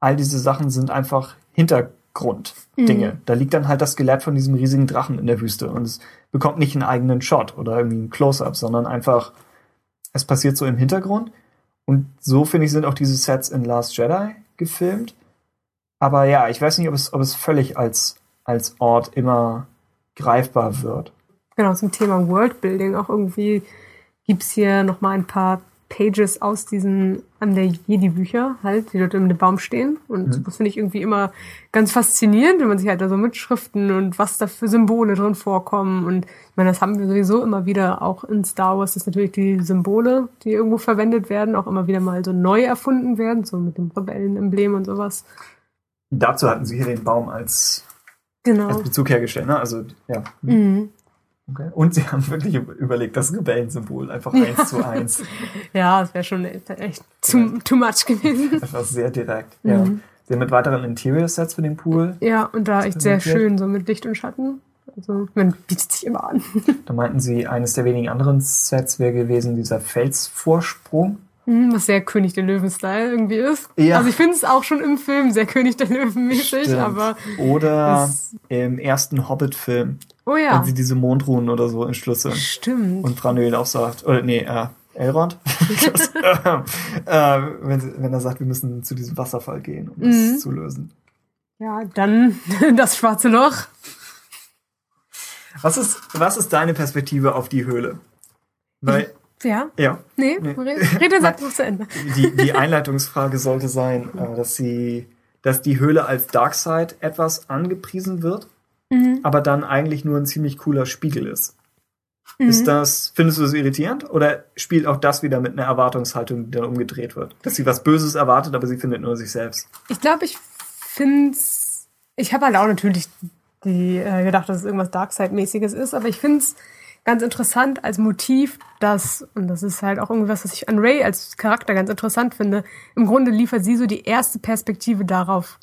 Speaker 1: all diese Sachen sind einfach Hintergrunddinge. Da liegt dann halt das Skelett von diesem riesigen Drachen in der Wüste und es bekommt nicht einen eigenen Shot oder irgendwie ein Close-up, sondern einfach, es passiert so im Hintergrund. Und so, finde ich, sind auch diese Sets in Last Jedi gefilmt. Aber ja, ich weiß nicht, ob es, ob es völlig als, als Ort immer greifbar wird.
Speaker 2: Genau, zum Thema Worldbuilding auch irgendwie gibt's hier noch mal ein paar Pages aus diesen an der Jedi-Bücher halt, die dort im Baum stehen. Und das finde ich irgendwie immer ganz faszinierend, wenn man sich halt da so mitschriften und was da für Symbole drin vorkommen. Und ich meine, das haben wir sowieso immer wieder auch in Star Wars, dass natürlich die Symbole, die irgendwo verwendet werden, auch immer wieder mal so neu erfunden werden, so mit dem Rebellenemblem und sowas.
Speaker 1: Dazu hatten sie hier den Baum als,
Speaker 2: Genau.
Speaker 1: als Bezug hergestellt, ne? Also, ja.
Speaker 2: Mhm.
Speaker 1: Okay. Und sie haben wirklich überlegt, das Rebellensymbol einfach eins zu eins.
Speaker 2: Ja, das wäre schon echt too, too much gewesen.
Speaker 1: Etwas sehr direkt. Ja. Sie haben mit weiteren Interior-Sets für den Pool.
Speaker 2: Ja, und da echt sehr schön, so mit Licht und Schatten. Also, man bietet sich immer an.
Speaker 1: Da meinten sie, eines der wenigen anderen Sets wäre gewesen dieser Felsvorsprung.
Speaker 2: Mhm, Was sehr König der Löwen-Style irgendwie ist.
Speaker 1: Ja.
Speaker 2: Also ich finde es auch schon im Film sehr König der Löwen-mäßig, aber
Speaker 1: Oder im ersten Hobbit-Film,
Speaker 2: oh ja,
Speaker 1: wenn sie diese Mondruhen oder so entschlüsseln.
Speaker 2: stimmt.
Speaker 1: Und Franöel auch sagt, oder nee, äh, Elrond, das, äh, wenn, sie- wenn er sagt, wir müssen zu diesem Wasserfall gehen, um das
Speaker 2: Mhm.
Speaker 1: zu lösen.
Speaker 2: Ja, dann das schwarze Loch.
Speaker 1: Was ist, was ist deine Perspektive auf die Höhle? Weil,
Speaker 2: Ja?
Speaker 1: ja,
Speaker 2: Nee,
Speaker 1: Nee.
Speaker 2: Re- Rede sagt noch zu Ende.
Speaker 1: die, die Einleitungsfrage sollte sein, äh, dass sie, dass die Höhle als Darkseid etwas angepriesen wird,
Speaker 2: Mhm.
Speaker 1: aber dann eigentlich nur ein ziemlich cooler Spiegel ist.
Speaker 2: Mhm.
Speaker 1: Ist das, findest du das irritierend? Oder spielt auch das wieder mit einer Erwartungshaltung, die dann umgedreht wird? Dass sie was Böses erwartet, aber sie findet nur sich selbst.
Speaker 2: Ich glaube, ich find's. Ich habe halt auch natürlich die, äh, gedacht, dass es irgendwas Darkseid-mäßiges ist, aber ich find's ganz interessant als Motiv, dass, und das ist halt auch irgendwas, was ich an Ray als Charakter ganz interessant finde, im Grunde liefert sie so die erste Perspektive darauf,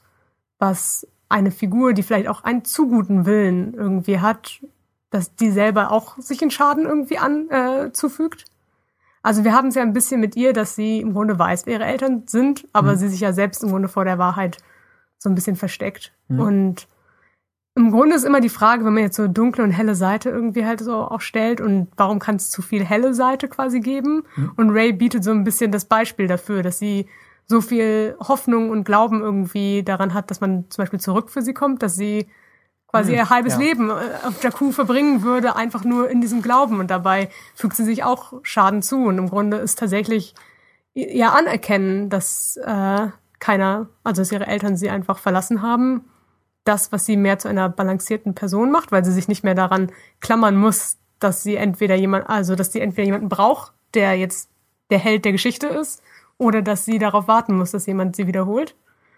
Speaker 2: was eine Figur, die vielleicht auch einen zu guten Willen irgendwie hat, dass die selber auch sich in Schaden irgendwie an, äh, zufügt. Also wir haben es ja ein bisschen mit ihr, dass sie im Grunde weiß, wer ihre Eltern sind, aber
Speaker 1: Mhm.
Speaker 2: sie sich ja selbst im Grunde vor der Wahrheit so ein bisschen versteckt.
Speaker 1: Mhm.
Speaker 2: Und im Grunde ist immer die Frage, wenn man jetzt so dunkle und helle Seite irgendwie halt so auch stellt und warum kann es zu viel helle Seite quasi geben?
Speaker 1: Mhm.
Speaker 2: Und Ray bietet so ein bisschen das Beispiel dafür, dass sie so viel Hoffnung und Glauben irgendwie daran hat, dass man zum Beispiel zurück für sie kommt, dass sie quasi
Speaker 1: Mhm,
Speaker 2: ihr halbes
Speaker 1: ja.
Speaker 2: Leben äh, auf Jakku verbringen würde, einfach nur in diesem Glauben. Und dabei fügt sie sich auch Schaden zu. Und im Grunde ist tatsächlich ihr Anerkennen, dass äh, keiner, also dass ihre Eltern sie einfach verlassen haben, das, was sie mehr zu einer balancierten Person macht, weil sie sich nicht mehr daran klammern muss, dass sie entweder jemand, also dass sie entweder jemanden braucht, der jetzt der Held der Geschichte ist, oder dass sie darauf warten muss, dass jemand sie wiederholt.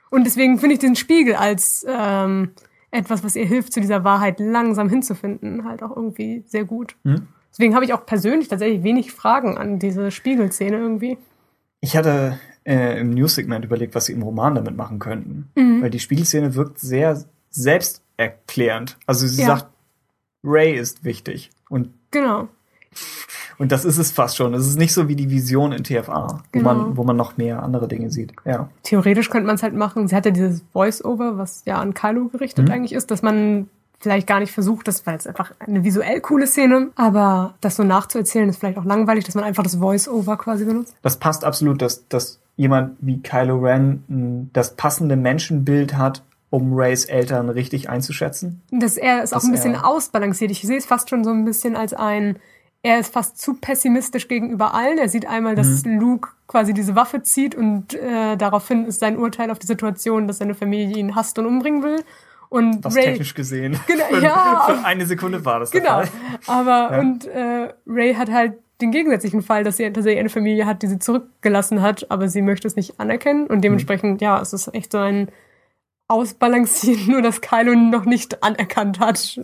Speaker 2: Und deswegen finde ich den Spiegel als ähm, etwas, was ihr hilft, zu dieser Wahrheit langsam hinzufinden, halt auch irgendwie sehr gut.
Speaker 1: Hm?
Speaker 2: Deswegen habe ich auch persönlich tatsächlich wenig Fragen an diese Spiegelszene irgendwie.
Speaker 1: Ich hatte äh, im News-Segment überlegt, was sie im Roman damit machen könnten.
Speaker 2: Mhm.
Speaker 1: Weil die Spiegelszene wirkt sehr selbsterklärend. Also sie
Speaker 2: Ja.
Speaker 1: sagt, Ray ist wichtig. Und,
Speaker 2: Genau.
Speaker 1: und das ist es fast schon. Es ist nicht so wie die Vision in TFA,
Speaker 2: Genau.
Speaker 1: wo, man, wo man noch mehr andere Dinge sieht. Ja.
Speaker 2: Theoretisch könnte man es halt machen. Sie hat ja dieses Voice-Over, was ja an Kylo gerichtet
Speaker 1: Mhm.
Speaker 2: eigentlich ist, dass man vielleicht gar nicht versucht, das war jetzt einfach eine visuell coole Szene, aber das so nachzuerzählen ist vielleicht auch langweilig, dass man einfach das Voice-Over quasi benutzt.
Speaker 1: Das passt absolut, dass, dass jemand wie Kylo Ren das passende Menschenbild hat, um Rays Eltern richtig einzuschätzen.
Speaker 2: Dass er es auch ein bisschen
Speaker 1: er-
Speaker 2: ausbalanciert. Ich sehe es fast schon so ein bisschen als ein, er ist fast zu pessimistisch gegenüber allen. Er sieht einmal, dass
Speaker 1: Mhm.
Speaker 2: Luke quasi diese Waffe zieht und äh, daraufhin ist sein Urteil auf die Situation, dass seine Familie ihn hasst und umbringen will. Und
Speaker 1: Was
Speaker 2: Ray,
Speaker 1: technisch gesehen.
Speaker 2: Genau,
Speaker 1: für,
Speaker 2: ja.
Speaker 1: für eine Sekunde war das
Speaker 2: Genau. Aber
Speaker 1: Ja.
Speaker 2: und äh, Ray hat halt den gegensätzlichen Fall, dass sie tatsächlich eine Familie hat, die sie zurückgelassen hat, aber sie möchte es nicht anerkennen und dementsprechend, ja, es ist echt so ein Ausbalancieren, nur dass Kylo noch nicht anerkannt hat,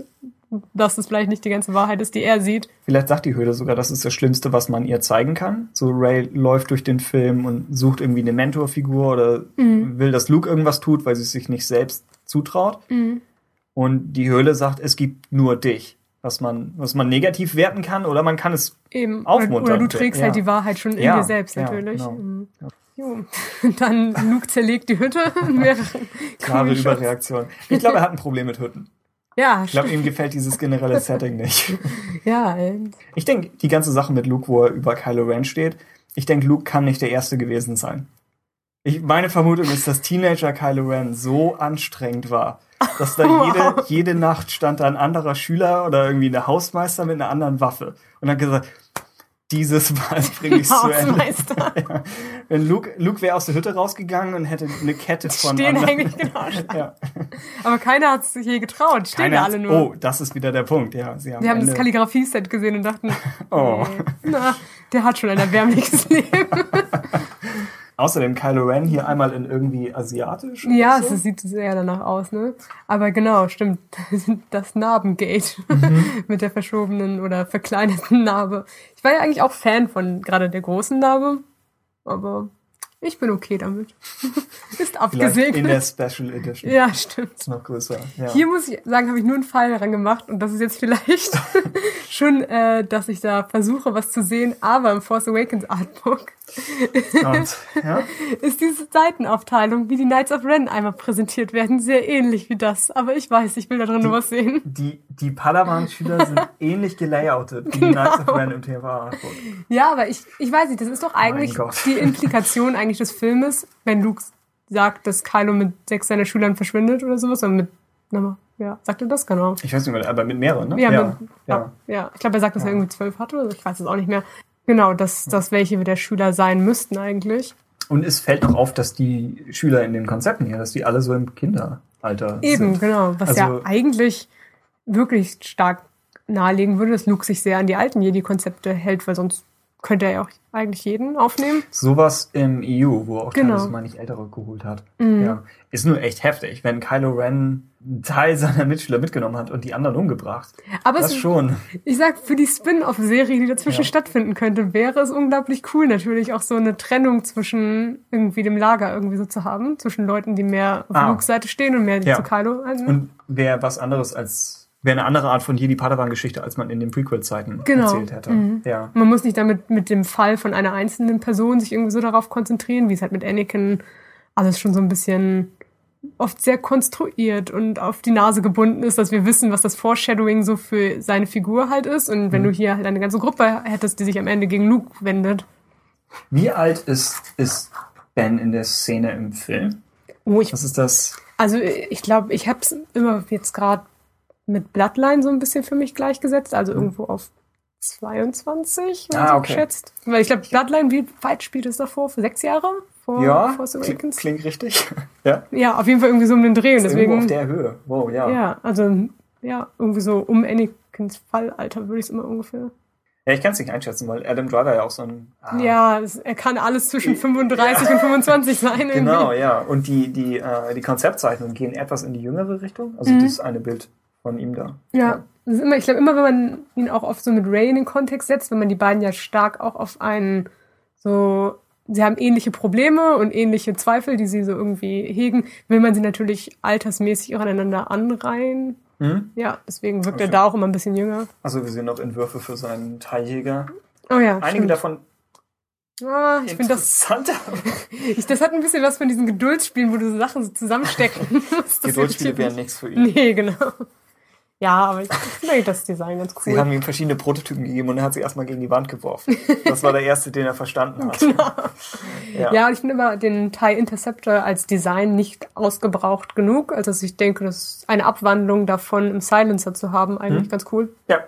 Speaker 2: dass es vielleicht nicht die ganze Wahrheit ist, die er sieht.
Speaker 1: Vielleicht sagt die Höhle sogar, das ist das Schlimmste, was man ihr zeigen kann. So Ray läuft durch den Film und sucht irgendwie eine Mentorfigur oder
Speaker 2: Mhm.
Speaker 1: will, dass Luke irgendwas tut, weil sie es sich nicht selbst zutraut. Und die Höhle sagt, es gibt nur dich. Was man, was man negativ werten kann oder man kann es
Speaker 2: Eben.
Speaker 1: Aufmuntern.
Speaker 2: oder du trägst
Speaker 1: Ja.
Speaker 2: halt die Wahrheit schon in
Speaker 1: Ja,
Speaker 2: dir selbst
Speaker 1: ja,
Speaker 2: natürlich.
Speaker 1: genau.
Speaker 2: Mhm. Jo. Dann Luke zerlegt die Hütte
Speaker 1: klare. Überreaktion. Ich glaube, er hat ein Problem mit Hütten.
Speaker 2: Ja,
Speaker 1: Ich glaube, ihm gefällt dieses generelle Setting nicht.
Speaker 2: ja, äh,
Speaker 1: Ich denke, die ganze Sache mit Luke, wo er über Kylo Ren steht, ich denke, Luke kann nicht der Erste gewesen sein. Ich, meine Vermutung ist, dass Teenager Kylo Ren so anstrengend war, dass da jede, jede Nacht stand da ein anderer Schüler oder irgendwie eine Hausmeister mit einer anderen Waffe und hat gesagt, dieses Mal bringe ich zu Ende. Ja. Wenn Luke, Luke wäre aus der Hütte rausgegangen und hätte eine Kette von
Speaker 2: Stehen eigentlich, genau.
Speaker 1: Ja.
Speaker 2: Aber keiner hat sich je getraut. Stehen
Speaker 1: Keiner
Speaker 2: alle nur.
Speaker 1: Oh, das ist wieder der Punkt. Ja, sie haben,
Speaker 2: Wir haben das Kalligrafie-Set gesehen und dachten,
Speaker 1: Oh.
Speaker 2: na, der hat schon ein erbärmliches Leben.
Speaker 1: Außerdem Kylo Ren hier einmal in irgendwie asiatisch.
Speaker 2: ja,
Speaker 1: so.
Speaker 2: es sieht sehr danach aus, ne? Aber genau, stimmt. Das Narbengate
Speaker 1: Mhm.
Speaker 2: mit der verschobenen oder verkleinerten Narbe. Ich war ja eigentlich auch Fan von gerade der großen Narbe, aber ich bin okay damit. Ist
Speaker 1: Vielleicht in der
Speaker 2: abgesegnet.
Speaker 1: Special Edition.
Speaker 2: Ja, stimmt.
Speaker 1: Ist noch größer. Ja.
Speaker 2: Hier muss ich sagen, habe ich nur einen Pfeil daran gemacht und das ist jetzt vielleicht schon, äh, dass ich da versuche, was zu sehen, aber im Force Awakens Artbook
Speaker 1: Und, ja.
Speaker 2: ist diese Seitenaufteilung, wie die Knights of Ren einmal präsentiert werden, sehr ähnlich wie das. Aber ich weiß, ich will da drin nur was sehen.
Speaker 1: Die, die Padawan-Schüler sind ähnlich gelayoutet wie die
Speaker 2: Genau.
Speaker 1: Knights of Ren im TVA.
Speaker 2: Ja, aber ich, ich weiß nicht, das ist doch eigentlich die Implikation eigentlich des Filmes, wenn Luke sagt, dass Kylo mit sechs seiner Schülern verschwindet oder sowas, oder mit, na ja, sagt er das genau?
Speaker 1: Ich weiß nicht mehr, aber mit mehreren, ne?
Speaker 2: Ja,
Speaker 1: ja.
Speaker 2: mit, ja. ja. ich glaube, er sagt, dass er
Speaker 1: Ja.
Speaker 2: irgendwie zwölf hatte, oder so, ich weiß es auch nicht mehr. Genau, dass das welche der Schüler sein müssten eigentlich.
Speaker 1: Und es fällt auch auf, dass die Schüler in den Konzepten hier, dass die alle so im Kinderalter
Speaker 2: Eben,
Speaker 1: sind.
Speaker 2: genau. Was ja
Speaker 1: Also-
Speaker 2: eigentlich wirklich stark nahelegen würde, dass Luke sich sehr an die alten Jedi-Konzepte hält, weil sonst könnte er ja auch eigentlich jeden aufnehmen.
Speaker 1: Sowas im EU, wo auch
Speaker 2: Genau.
Speaker 1: teilweise mal nicht Ältere geholt hat.
Speaker 2: Mhm.
Speaker 1: Ja. Ist nur echt heftig, wenn Kylo Ren einen Teil seiner Mitschüler mitgenommen hat und die anderen umgebracht.
Speaker 2: Aber
Speaker 1: Das
Speaker 2: es,
Speaker 1: schon.
Speaker 2: ich sag, für die Spin-off-Serie, die dazwischen
Speaker 1: Ja.
Speaker 2: stattfinden könnte, wäre es unglaublich cool, natürlich auch so eine Trennung zwischen irgendwie dem Lager irgendwie so zu haben, zwischen Leuten, die mehr auf
Speaker 1: Ah.
Speaker 2: Lukes Seite stehen und mehr
Speaker 1: Ja.
Speaker 2: zu Kylo. Also,
Speaker 1: Und wäre was anderes als, wäre eine andere Art von Jedi-Padawan-Geschichte, als man in den Prequel-Zeiten
Speaker 2: Genau.
Speaker 1: erzählt hätte.
Speaker 2: Mhm.
Speaker 1: Ja.
Speaker 2: Man muss nicht damit mit dem Fall von einer einzelnen Person sich irgendwie so darauf konzentrieren, wie es halt mit Anakin alles schon so ein bisschen oft sehr konstruiert und auf die Nase gebunden ist, dass wir wissen, was das Foreshadowing so für seine Figur halt ist. Und wenn
Speaker 1: Mhm.
Speaker 2: du hier halt eine ganze Gruppe hättest, die sich am Ende gegen Luke wendet.
Speaker 1: Wie alt ist, ist Ben in der Szene im Film?
Speaker 2: Oh, ich,
Speaker 1: Was ist das?
Speaker 2: also ich glaube, ich habe es immer jetzt gerade mit Bloodline so ein bisschen für mich gleichgesetzt, also irgendwo auf 22, wenn
Speaker 1: Mhm. Ah,
Speaker 2: so
Speaker 1: okay.
Speaker 2: schätzt. Weil ich glaube, Bloodline, wie weit spielt es davor? Für sechs Jahre? Vor
Speaker 1: Ja,
Speaker 2: Force
Speaker 1: klingt,
Speaker 2: Awakens?
Speaker 1: klingt richtig. ja.
Speaker 2: Ja, auf jeden Fall irgendwie so um den Dreh. Und
Speaker 1: irgendwo auf
Speaker 2: deswegen,
Speaker 1: der Höhe. Wow, ja.
Speaker 2: ja, also, ja, irgendwie so um Anakins Fallalter würde ich es immer ungefähr.
Speaker 1: Ja, ich kann es nicht einschätzen, weil Adam Driver ja auch so ein. ah,
Speaker 2: Ja, er kann alles zwischen 35 und 25 sein. Irgendwie.
Speaker 1: Genau, ja. Und die, die, äh, die Konzeptzeichnungen gehen etwas in die jüngere Richtung. Also
Speaker 2: Mhm.
Speaker 1: das eine Bild von ihm da.
Speaker 2: Ja, ist immer, ich glaube, immer wenn man ihn auch oft so mit Ray in den Kontext setzt, wenn man die beiden ja stark auch auf einen so, sie haben ähnliche Probleme und ähnliche Zweifel, die sie so irgendwie hegen, will man sie natürlich altersmäßig auch aneinander anreihen.
Speaker 1: Hm?
Speaker 2: Ja, deswegen wirkt er
Speaker 1: Okay.
Speaker 2: da auch immer ein bisschen jünger.
Speaker 1: Also wir sehen noch Entwürfe für seinen Teiljäger.
Speaker 2: Oh ja,
Speaker 1: Einige
Speaker 2: stimmt.
Speaker 1: davon
Speaker 2: Ah, ich finde das,
Speaker 1: interessanter.
Speaker 2: ich, das hat ein bisschen was von diesen Geduldsspielen, wo du so Sachen so zusammenstecken musst. Irritiert
Speaker 1: wären nichts für ihn.
Speaker 2: Nee, genau. Ja, aber ich finde das Design ganz cool.
Speaker 1: Sie haben ihm verschiedene Prototypen gegeben und er hat sie erstmal gegen die Wand geworfen. Das war der erste, den er verstanden hat.
Speaker 2: Genau.
Speaker 1: Ja.
Speaker 2: Ja, und ich finde immer den TIE Interceptor als Design nicht ausgebraucht genug. Also ich denke, das ist eine Abwandlung davon im Silencer zu haben, eigentlich
Speaker 1: Hm?
Speaker 2: ganz cool.
Speaker 1: Ja.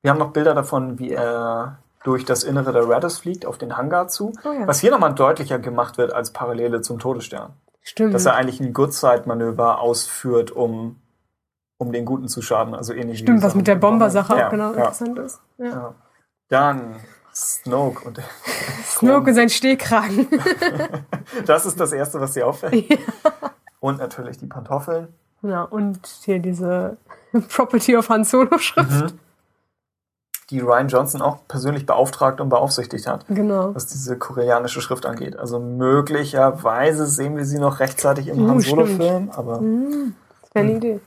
Speaker 1: Wir haben noch Bilder davon, wie er durch das Innere der Raddus fliegt, auf den Hangar zu.
Speaker 2: Oh ja.
Speaker 1: Was hier nochmal deutlicher gemacht wird als Parallele zum Todesstern.
Speaker 2: Stimmt.
Speaker 1: Dass er eigentlich ein Good-Side-Manöver ausführt, um, um den Guten zu schaden. Also ähnlich
Speaker 2: Stimmt, was
Speaker 1: Sachen
Speaker 2: mit der Bomber-Sache
Speaker 1: Bomber.
Speaker 2: auch
Speaker 1: ja,
Speaker 2: genau
Speaker 1: ja,
Speaker 2: interessant ist. Ja.
Speaker 1: ja. Dann Snoke und
Speaker 2: Snoke und sein Stehkragen.
Speaker 1: Das ist das Erste, was dir auffällt. Und natürlich die Pantoffeln.
Speaker 2: ja, und hier diese Property of Han Solo-Schrift.
Speaker 1: Mhm. Die Ryan Johnson auch persönlich beauftragt und beaufsichtigt hat,
Speaker 2: Genau.
Speaker 1: was diese koreanische Schrift angeht. Also möglicherweise sehen wir sie noch rechtzeitig im
Speaker 2: Oh,
Speaker 1: Han. Solo-Film, aber
Speaker 2: Hm, das wäre eine Idee.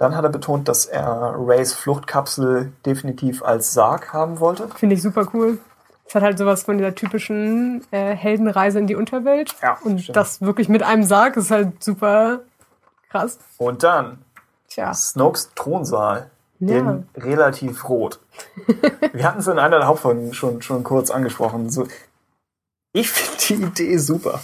Speaker 1: Dann hat er betont, dass er Rays Fluchtkapsel definitiv als Sarg haben wollte.
Speaker 2: Finde ich super cool. Es hat halt sowas von dieser typischen äh, Heldenreise in die Unterwelt.
Speaker 1: Ja,
Speaker 2: Und
Speaker 1: stimmt.
Speaker 2: das wirklich mit einem Sarg ist halt super krass.
Speaker 1: Und dann
Speaker 2: Tja.
Speaker 1: Snokes Thronsaal
Speaker 2: Ja.
Speaker 1: in relativ rot. Wir hatten es in einer der Hauptfolgen schon, schon kurz angesprochen. So, ich finde die Idee super.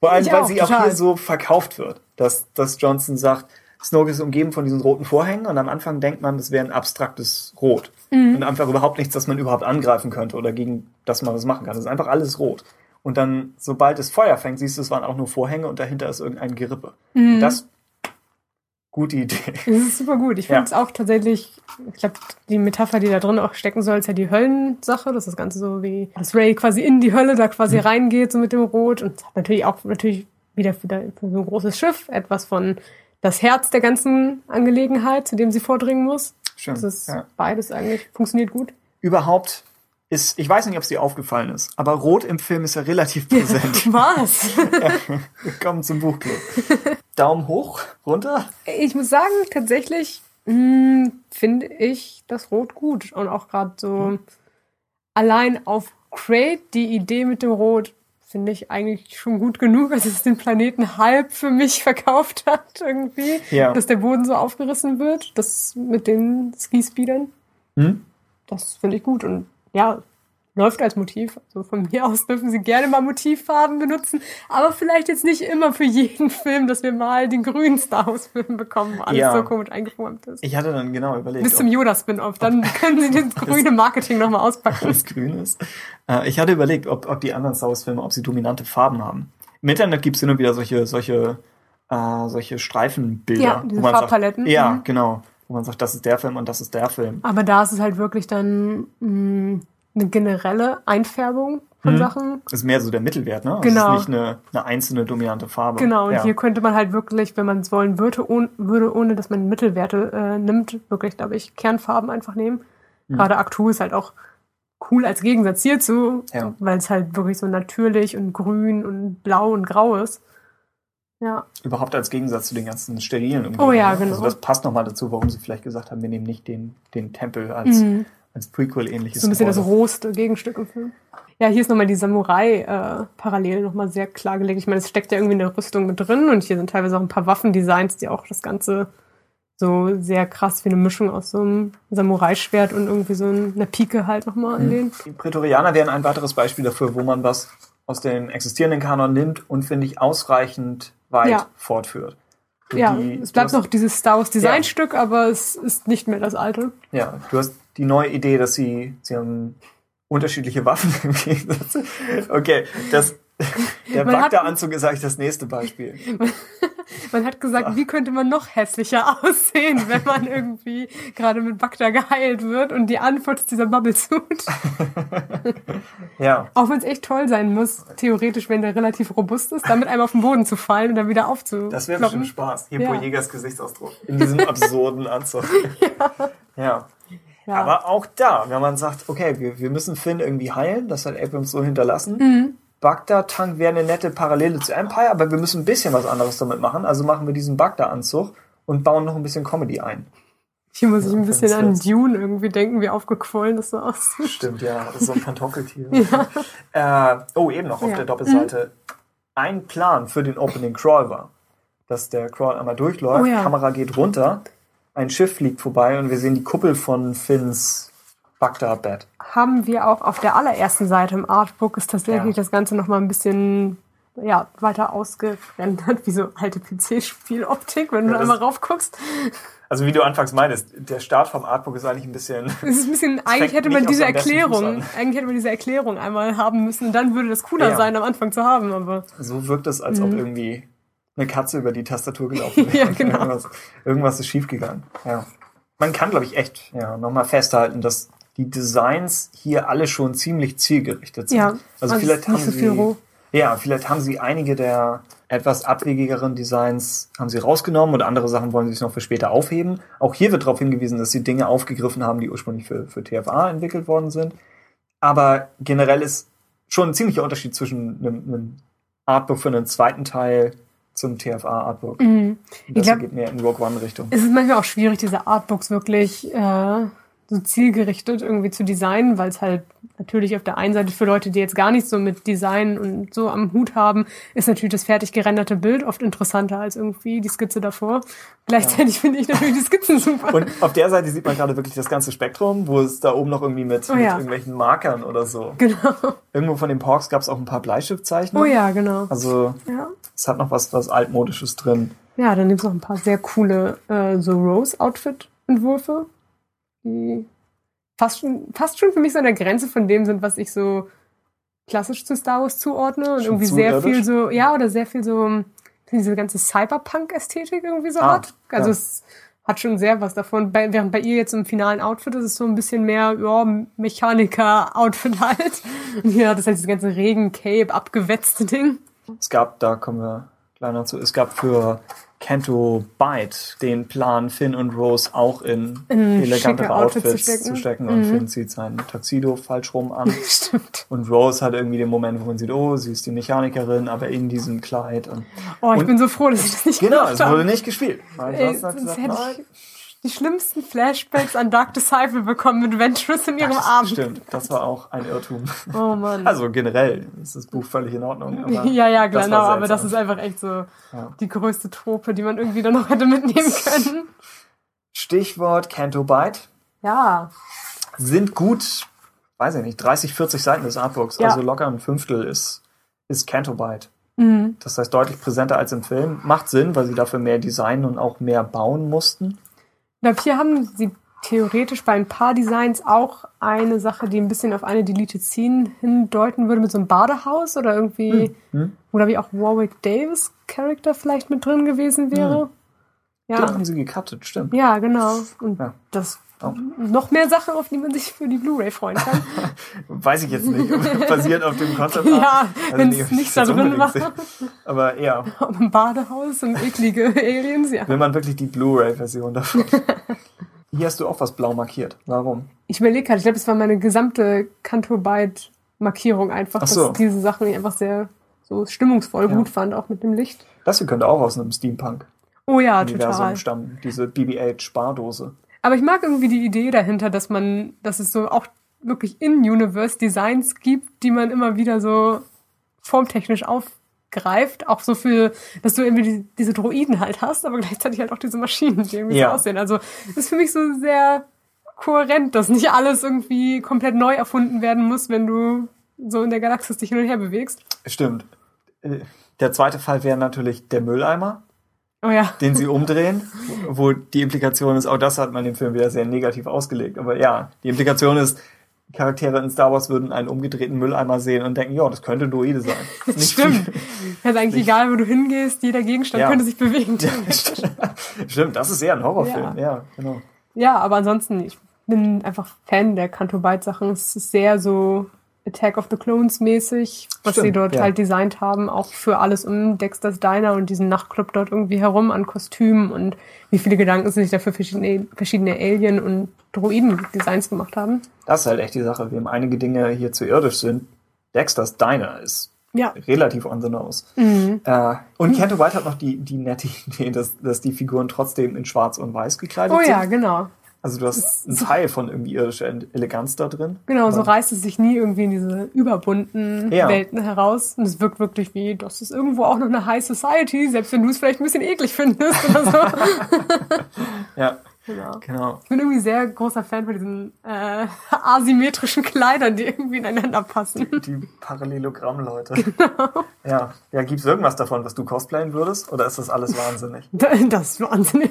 Speaker 1: Vor allem,
Speaker 2: Ich
Speaker 1: weil
Speaker 2: auch,
Speaker 1: sie auch
Speaker 2: total.
Speaker 1: hier so verkauft wird. Dass, dass Johnson sagt, Snoke ist umgeben von diesen roten Vorhängen und am Anfang denkt man, das wäre ein abstraktes Rot.
Speaker 2: Mhm.
Speaker 1: Und einfach überhaupt nichts, das man überhaupt angreifen könnte oder gegen das man was machen kann. Das ist einfach alles rot. Und dann, sobald es Feuer fängt, siehst du, es waren auch nur Vorhänge und dahinter ist irgendein Gerippe.
Speaker 2: Mhm.
Speaker 1: Das, gute Idee.
Speaker 2: Das ist super gut. Ich finde
Speaker 1: Ja.
Speaker 2: es auch tatsächlich, ich glaube, die Metapher, die da drin auch stecken soll, ist ja die Höllensache. Das ist das Ganze so wie, dass Ray quasi in die Hölle da quasi
Speaker 1: Mhm.
Speaker 2: reingeht, so mit dem Rot. Und es hat natürlich auch natürlich wieder für so ein großes Schiff etwas von das Herz der ganzen Angelegenheit, zu dem sie vordringen muss.
Speaker 1: Schön.
Speaker 2: Das ist
Speaker 1: Ja.
Speaker 2: beides eigentlich, funktioniert gut.
Speaker 1: überhaupt ist, ich weiß nicht, ob es dir aufgefallen ist, aber Rot im Film ist ja relativ präsent.
Speaker 2: Was?
Speaker 1: Willkommen zum Buchclub. Daumen hoch, runter.
Speaker 2: Ich muss sagen, tatsächlich mh, finde ich das Rot gut. Und auch gerade so allein auf Crate, die Idee mit dem Rot, finde ich eigentlich schon gut genug, dass es den Planeten halb für mich verkauft hat, irgendwie.
Speaker 1: Ja.
Speaker 2: Dass der Boden so aufgerissen wird, das mit den Ski-Speedern.
Speaker 1: Hm?
Speaker 2: Das finde ich gut. Und ja, läuft als Motiv. Also von mir aus dürfen Sie gerne mal Motivfarben benutzen, aber vielleicht jetzt nicht immer für jeden Film, dass wir mal den grünen Star Wars Film bekommen, wo alles
Speaker 1: Ja.
Speaker 2: so komisch eingeformt ist.
Speaker 1: Ich hatte dann genau überlegt,
Speaker 2: Bis zum Yoda-Spin-Off, dann können Sie das grüne Marketing nochmal auspacken.
Speaker 1: das grün ist. Äh, ich hatte überlegt, ob, ob die anderen Star Wars Filme, ob sie dominante Farben haben. Im Internet gibt es hin und wieder solche, solche, äh, solche Streifenbilder.
Speaker 2: Ja, diese
Speaker 1: wo man
Speaker 2: Farbpaletten.
Speaker 1: Sagt, ja,
Speaker 2: Mhm.
Speaker 1: genau. Wo man sagt, das ist der Film und das ist der Film.
Speaker 2: Aber da ist es halt wirklich dann mh, eine generelle Einfärbung von
Speaker 1: Mhm.
Speaker 2: Sachen.
Speaker 1: Das ist mehr so der Mittelwert, ne?
Speaker 2: Genau.
Speaker 1: Das ist nicht eine, eine einzelne dominante Farbe.
Speaker 2: Genau, und
Speaker 1: ja.
Speaker 2: hier könnte man halt wirklich, wenn man es wollen würde, ohne, würde, ohne dass man Mittelwerte äh, nimmt, wirklich, glaube ich, Kernfarben einfach nehmen.
Speaker 1: Mhm.
Speaker 2: Gerade Actu ist halt auch cool als Gegensatz hierzu,
Speaker 1: Ja.
Speaker 2: weil es halt wirklich so natürlich und grün und blau und grau ist. Ja,
Speaker 1: Überhaupt als Gegensatz zu den ganzen sterilen Umgebungen.
Speaker 2: Oh ja,
Speaker 1: ne?
Speaker 2: genau.
Speaker 1: Also das passt nochmal dazu, warum sie vielleicht gesagt haben, wir nehmen nicht den, den Tempel als,
Speaker 2: Mhm.
Speaker 1: Als Prequel-ähnliches
Speaker 2: so ein bisschen das rohste Gegenstück im Film. Ja, hier ist nochmal die Samurai-Parallele nochmal sehr klargelegt. Ich meine, es steckt ja irgendwie in der Rüstung mit drin und hier sind teilweise auch ein paar Waffendesigns, die auch das Ganze so sehr krass wie eine Mischung aus so einem Samurai-Schwert und irgendwie so einer Pike halt nochmal anlehnen.
Speaker 1: Die Prätorianer wären ein weiteres Beispiel dafür, wo man was aus dem existierenden Kanon nimmt und, finde ich, ausreichend weit
Speaker 2: Ja.
Speaker 1: fortführt. So
Speaker 2: Ja,
Speaker 1: die-
Speaker 2: es bleibt
Speaker 1: hast-
Speaker 2: noch dieses Star Wars Designstück, aber es ist nicht mehr das alte.
Speaker 1: Ja, du hast die neue Idee, dass sie, sie haben unterschiedliche Waffen im Gegensatz. Okay, das, der Bagda-Anzug ist eigentlich das nächste Beispiel.
Speaker 2: Man hat gesagt, wie könnte man noch hässlicher aussehen, wenn man irgendwie gerade mit Bagda geheilt wird und die Antwort ist dieser Bubble-Suit.
Speaker 1: Ja,
Speaker 2: Auch wenn es echt toll sein muss, theoretisch, wenn der relativ robust ist, damit einmal auf den Boden zu fallen und dann wieder aufzukloppen.
Speaker 1: das wäre bestimmt Spaß. Hier
Speaker 2: Ja.
Speaker 1: Jägers Gesichtsausdruck. In diesem absurden Anzug. ja.
Speaker 2: Ja.
Speaker 1: Aber auch da, wenn man sagt, okay, wir, wir müssen Finn irgendwie heilen, das hat Abrams so hinterlassen.
Speaker 2: Mhm.
Speaker 1: Bagda-Tank wäre eine nette Parallele zu Empire, aber wir müssen ein bisschen was anderes damit machen. Also machen wir diesen Bagda-Anzug und bauen noch ein bisschen Comedy ein.
Speaker 2: Hier muss ich ein bisschen an Dune irgendwie denken, wie aufgequollen das so aussieht.
Speaker 1: Stimmt, ja, das ist so ein Pantoffeltier. Äh, oh, eben noch auf
Speaker 2: Ja.
Speaker 1: der Doppelseite. Ein Plan für den Opening Crawl war, dass der Crawl einmal durchläuft,
Speaker 2: Oh ja.
Speaker 1: Kamera geht runter, ein Schiff fliegt vorbei und wir sehen die Kuppel von Finns Bagda-Bett.
Speaker 2: Haben wir auch auf der allerersten Seite im Artbook ist tatsächlich
Speaker 1: Ja.
Speaker 2: das Ganze noch mal ein bisschen ja, weiter ausgerendert, wie so alte PC-Spieloptik, wenn du
Speaker 1: Ja,
Speaker 2: da
Speaker 1: das-
Speaker 2: einmal raufguckst.
Speaker 1: Also wie du anfangs meintest, der Start vom Artbook ist eigentlich ein bisschen...
Speaker 2: Es ist ein bisschen, eigentlich hätte man diese Erklärung, eigentlich hätte man diese Erklärung einmal haben müssen und dann würde das cooler
Speaker 1: Ja.
Speaker 2: sein, am Anfang zu haben, aber
Speaker 1: So wirkt es, als ob irgendwie eine Katze über die Tastatur gelaufen.
Speaker 2: Ja, genau.
Speaker 1: Irgendwas, irgendwas ist schiefgegangen. Ja. Man kann, glaube ich, echt ja, nochmal festhalten, dass die Designs hier alle schon ziemlich zielgerichtet sind.
Speaker 2: Ja,
Speaker 1: also,
Speaker 2: also
Speaker 1: vielleicht haben
Speaker 2: so
Speaker 1: sie, ja, vielleicht haben sie einige der etwas abwegigeren Designs haben sie rausgenommen und andere Sachen wollen sie sich noch für später aufheben. Auch hier wird darauf hingewiesen, dass sie Dinge aufgegriffen haben, die ursprünglich für, für TFA entwickelt worden sind. Aber generell ist schon ein ziemlicher Unterschied zwischen einem, einem Artbook für einen zweiten Teil zum TFA-Artbook.
Speaker 2: Mhm.
Speaker 1: Das
Speaker 2: glaub-
Speaker 1: geht mehr in Rogue One-Richtung.
Speaker 2: es ist manchmal auch schwierig, diese Artbooks wirklich äh, so zielgerichtet irgendwie zu designen, weil es halt natürlich auf der einen Seite für Leute, die jetzt gar nicht so mit Design und so am Hut haben, ist natürlich das fertig gerenderte Bild oft interessanter als irgendwie die Skizze davor. Gleichzeitig finde ich natürlich die Skizzen super.
Speaker 1: Und auf der Seite sieht man gerade wirklich das ganze Spektrum, wo es da oben noch irgendwie mit,
Speaker 2: Oh
Speaker 1: mit
Speaker 2: ja.
Speaker 1: irgendwelchen Markern oder so.
Speaker 2: genau.
Speaker 1: Irgendwo von den Porks gab es auch ein paar Bleistiftzeichnungen.
Speaker 2: Oh ja, genau.
Speaker 1: Also
Speaker 2: Ja.
Speaker 1: es hat noch was, was altmodisches drin.
Speaker 2: Ja, dann gibt es noch ein paar sehr coole äh, so Rose-Outfit-Entwürfe, die fast schon, fast schon für mich so an der Grenze von dem sind, was ich so klassisch zu Star Wars zuordne und
Speaker 1: Schon
Speaker 2: irgendwie sehr
Speaker 1: irdisch?
Speaker 2: viel so, ja, oder sehr viel so diese ganze Cyberpunk-Ästhetik irgendwie so
Speaker 1: Ah,
Speaker 2: hat. Also
Speaker 1: ja.
Speaker 2: es hat schon sehr was davon. Bei, während bei ihr jetzt im finalen Outfit ist es so ein bisschen mehr, ja, Mechaniker-Outfit halt. Und hier hat es halt dieses ganze Regen-Cape, abgewetzte Ding.
Speaker 1: Es gab, da kommen wir noch zu, es gab für Canto Byte den Plan, Finn und Rose auch in,
Speaker 2: In
Speaker 1: elegantere
Speaker 2: Outfits
Speaker 1: Outfits
Speaker 2: zu
Speaker 1: zu
Speaker 2: stecken.
Speaker 1: stecken. Und
Speaker 2: Mhm.
Speaker 1: Finn zieht sein Tuxedo falsch rum an.
Speaker 2: Stimmt.
Speaker 1: Und Rose hat irgendwie den Moment, wo man sieht, oh, sie ist die Mechanikerin, aber in diesem Kleid. Und
Speaker 2: Oh, ich
Speaker 1: Und-
Speaker 2: bin so froh, dass ich das nicht
Speaker 1: genau, es wurde nicht gespielt. Mein
Speaker 2: Ey, sonst
Speaker 1: gesagt,
Speaker 2: hätte ich die schlimmsten Flashbacks an Dark Disciple bekommen mit Ventress in ihrem Arm.
Speaker 1: Stimmt, das war auch ein Irrtum.
Speaker 2: Oh Mann.
Speaker 1: Also generell ist das Buch völlig in Ordnung.
Speaker 2: Ja, ja,
Speaker 1: das
Speaker 2: genau, aber das ist einfach echt so
Speaker 1: Ja.
Speaker 2: die größte Trope, die man irgendwie dann noch hätte mitnehmen können.
Speaker 1: Stichwort Canto Byte
Speaker 2: Ja.
Speaker 1: sind gut weiß ich nicht, 30, 40 Seiten des Artbooks.
Speaker 2: Ja.
Speaker 1: Also locker ein Fünftel ist, ist Cantobite.
Speaker 2: Mhm.
Speaker 1: Das heißt deutlich präsenter als im Film. Macht Sinn, weil sie dafür mehr designen und auch mehr bauen mussten.
Speaker 2: Ich glaube, hier haben sie theoretisch bei ein paar Designs auch eine Sache, die ein bisschen auf eine Deleted Scene hindeuten würde, mit so einem Badehaus oder irgendwie,
Speaker 1: Hm?
Speaker 2: oder wie auch Warwick Davis Charakter vielleicht mit drin gewesen wäre.
Speaker 1: Den
Speaker 2: Ja.
Speaker 1: haben sie gecuttet, stimmt.
Speaker 2: Ja, genau. Und
Speaker 1: Ja.
Speaker 2: das
Speaker 1: Oh.
Speaker 2: noch mehr Sachen, auf die man sich für die Blu-ray freuen kann.
Speaker 1: Weiß ich jetzt nicht, basiert auf dem Konzept.
Speaker 2: ja,
Speaker 1: Also
Speaker 2: wenn es nichts da drin war.
Speaker 1: sehe. Aber ja,
Speaker 2: dem Badehaus und eklige Aliens, ja.
Speaker 1: will man wirklich die Blu-ray-Version davon. Hier hast du auch was blau markiert. Warum?
Speaker 2: Ich überlege gerade, ich glaube, es war meine gesamte Kanto-Byte-Markierung einfach,
Speaker 1: Ach so.
Speaker 2: dass diese Sachen ich einfach sehr so stimmungsvoll
Speaker 1: Ja.
Speaker 2: gut fand, auch mit dem Licht.
Speaker 1: Das hier könnte auch aus einem Steampunk-Universum
Speaker 2: Oh ja, total.
Speaker 1: stammen. Diese BB-8-Spardose.
Speaker 2: Aber ich mag irgendwie die Idee dahinter, dass man, dass es so auch wirklich in-Universe Designs gibt, die man immer wieder so formtechnisch aufgreift. Auch so für, dass du irgendwie die, diese Droiden halt hast, aber gleichzeitig halt auch diese Maschinen, die irgendwie
Speaker 1: Ja.
Speaker 2: so aussehen. Also ist für mich so sehr kohärent, dass nicht alles irgendwie komplett neu erfunden werden muss, wenn du so in der Galaxis dich hin und her bewegst.
Speaker 1: Stimmt. Äh, Der zweite Fall wäre natürlich der Mülleimer,
Speaker 2: Oh ja.
Speaker 1: den sie umdrehen, wo die Implikation ist, auch das hat man im Film wieder sehr negativ ausgelegt. Aber ja, die Implikation ist, Charaktere in Star Wars würden einen umgedrehten Mülleimer sehen und denken, ja, das könnte ein Droide sein. Das ist nicht
Speaker 2: Stimmt.
Speaker 1: viel.
Speaker 2: Also eigentlich
Speaker 1: Nicht-
Speaker 2: egal, wo du hingehst, jeder Gegenstand
Speaker 1: Ja.
Speaker 2: könnte sich bewegen.
Speaker 1: Stimmt, das ist eher ein Horrorfilm. Ja,
Speaker 2: Ja.
Speaker 1: genau.
Speaker 2: Ja, aber ansonsten, ich bin einfach Fan der Canto Byte Sachen. Es ist sehr so Attack of the Clones mäßig, was
Speaker 1: Stimmt,
Speaker 2: sie dort
Speaker 1: ja.
Speaker 2: halt designt haben, auch für alles um Dexter's Diner und diesen Nachtclub dort irgendwie herum an Kostümen und wie viele Gedanken sie sich dafür verschiedene, verschiedene Alien- und Droiden-Designs gemacht haben.
Speaker 1: Das ist halt echt die Sache. Wem einige Dinge hier zu irdisch sind, Dexter's Diner ist
Speaker 2: Ja.
Speaker 1: relativ on the nose.
Speaker 2: Mhm.
Speaker 1: Äh, und Canto White hat noch die, die nette Idee, dass, dass die Figuren trotzdem in schwarz und weiß gekleidet
Speaker 2: Oh ja,
Speaker 1: sind.
Speaker 2: genau.
Speaker 1: Also du hast einen Teil von irgendwie irdischer Eleganz da drin.
Speaker 2: Genau, so reißt es sich nie irgendwie in diese überbunten
Speaker 1: Ja.
Speaker 2: Welten heraus. Und es wirkt wirklich wie, das ist irgendwo auch noch eine High Society, selbst wenn du es vielleicht ein bisschen eklig findest oder so.
Speaker 1: Ja,
Speaker 2: genau.
Speaker 1: genau.
Speaker 2: Ich bin irgendwie sehr großer Fan von diesen äh, asymmetrischen Kleidern, die irgendwie ineinander passen.
Speaker 1: Die Parallelogramm-Leute. Genau. Ja, ja gibt es irgendwas davon, was du cosplayen würdest? Oder ist das alles wahnsinnig?
Speaker 2: Das ist wahnsinnig.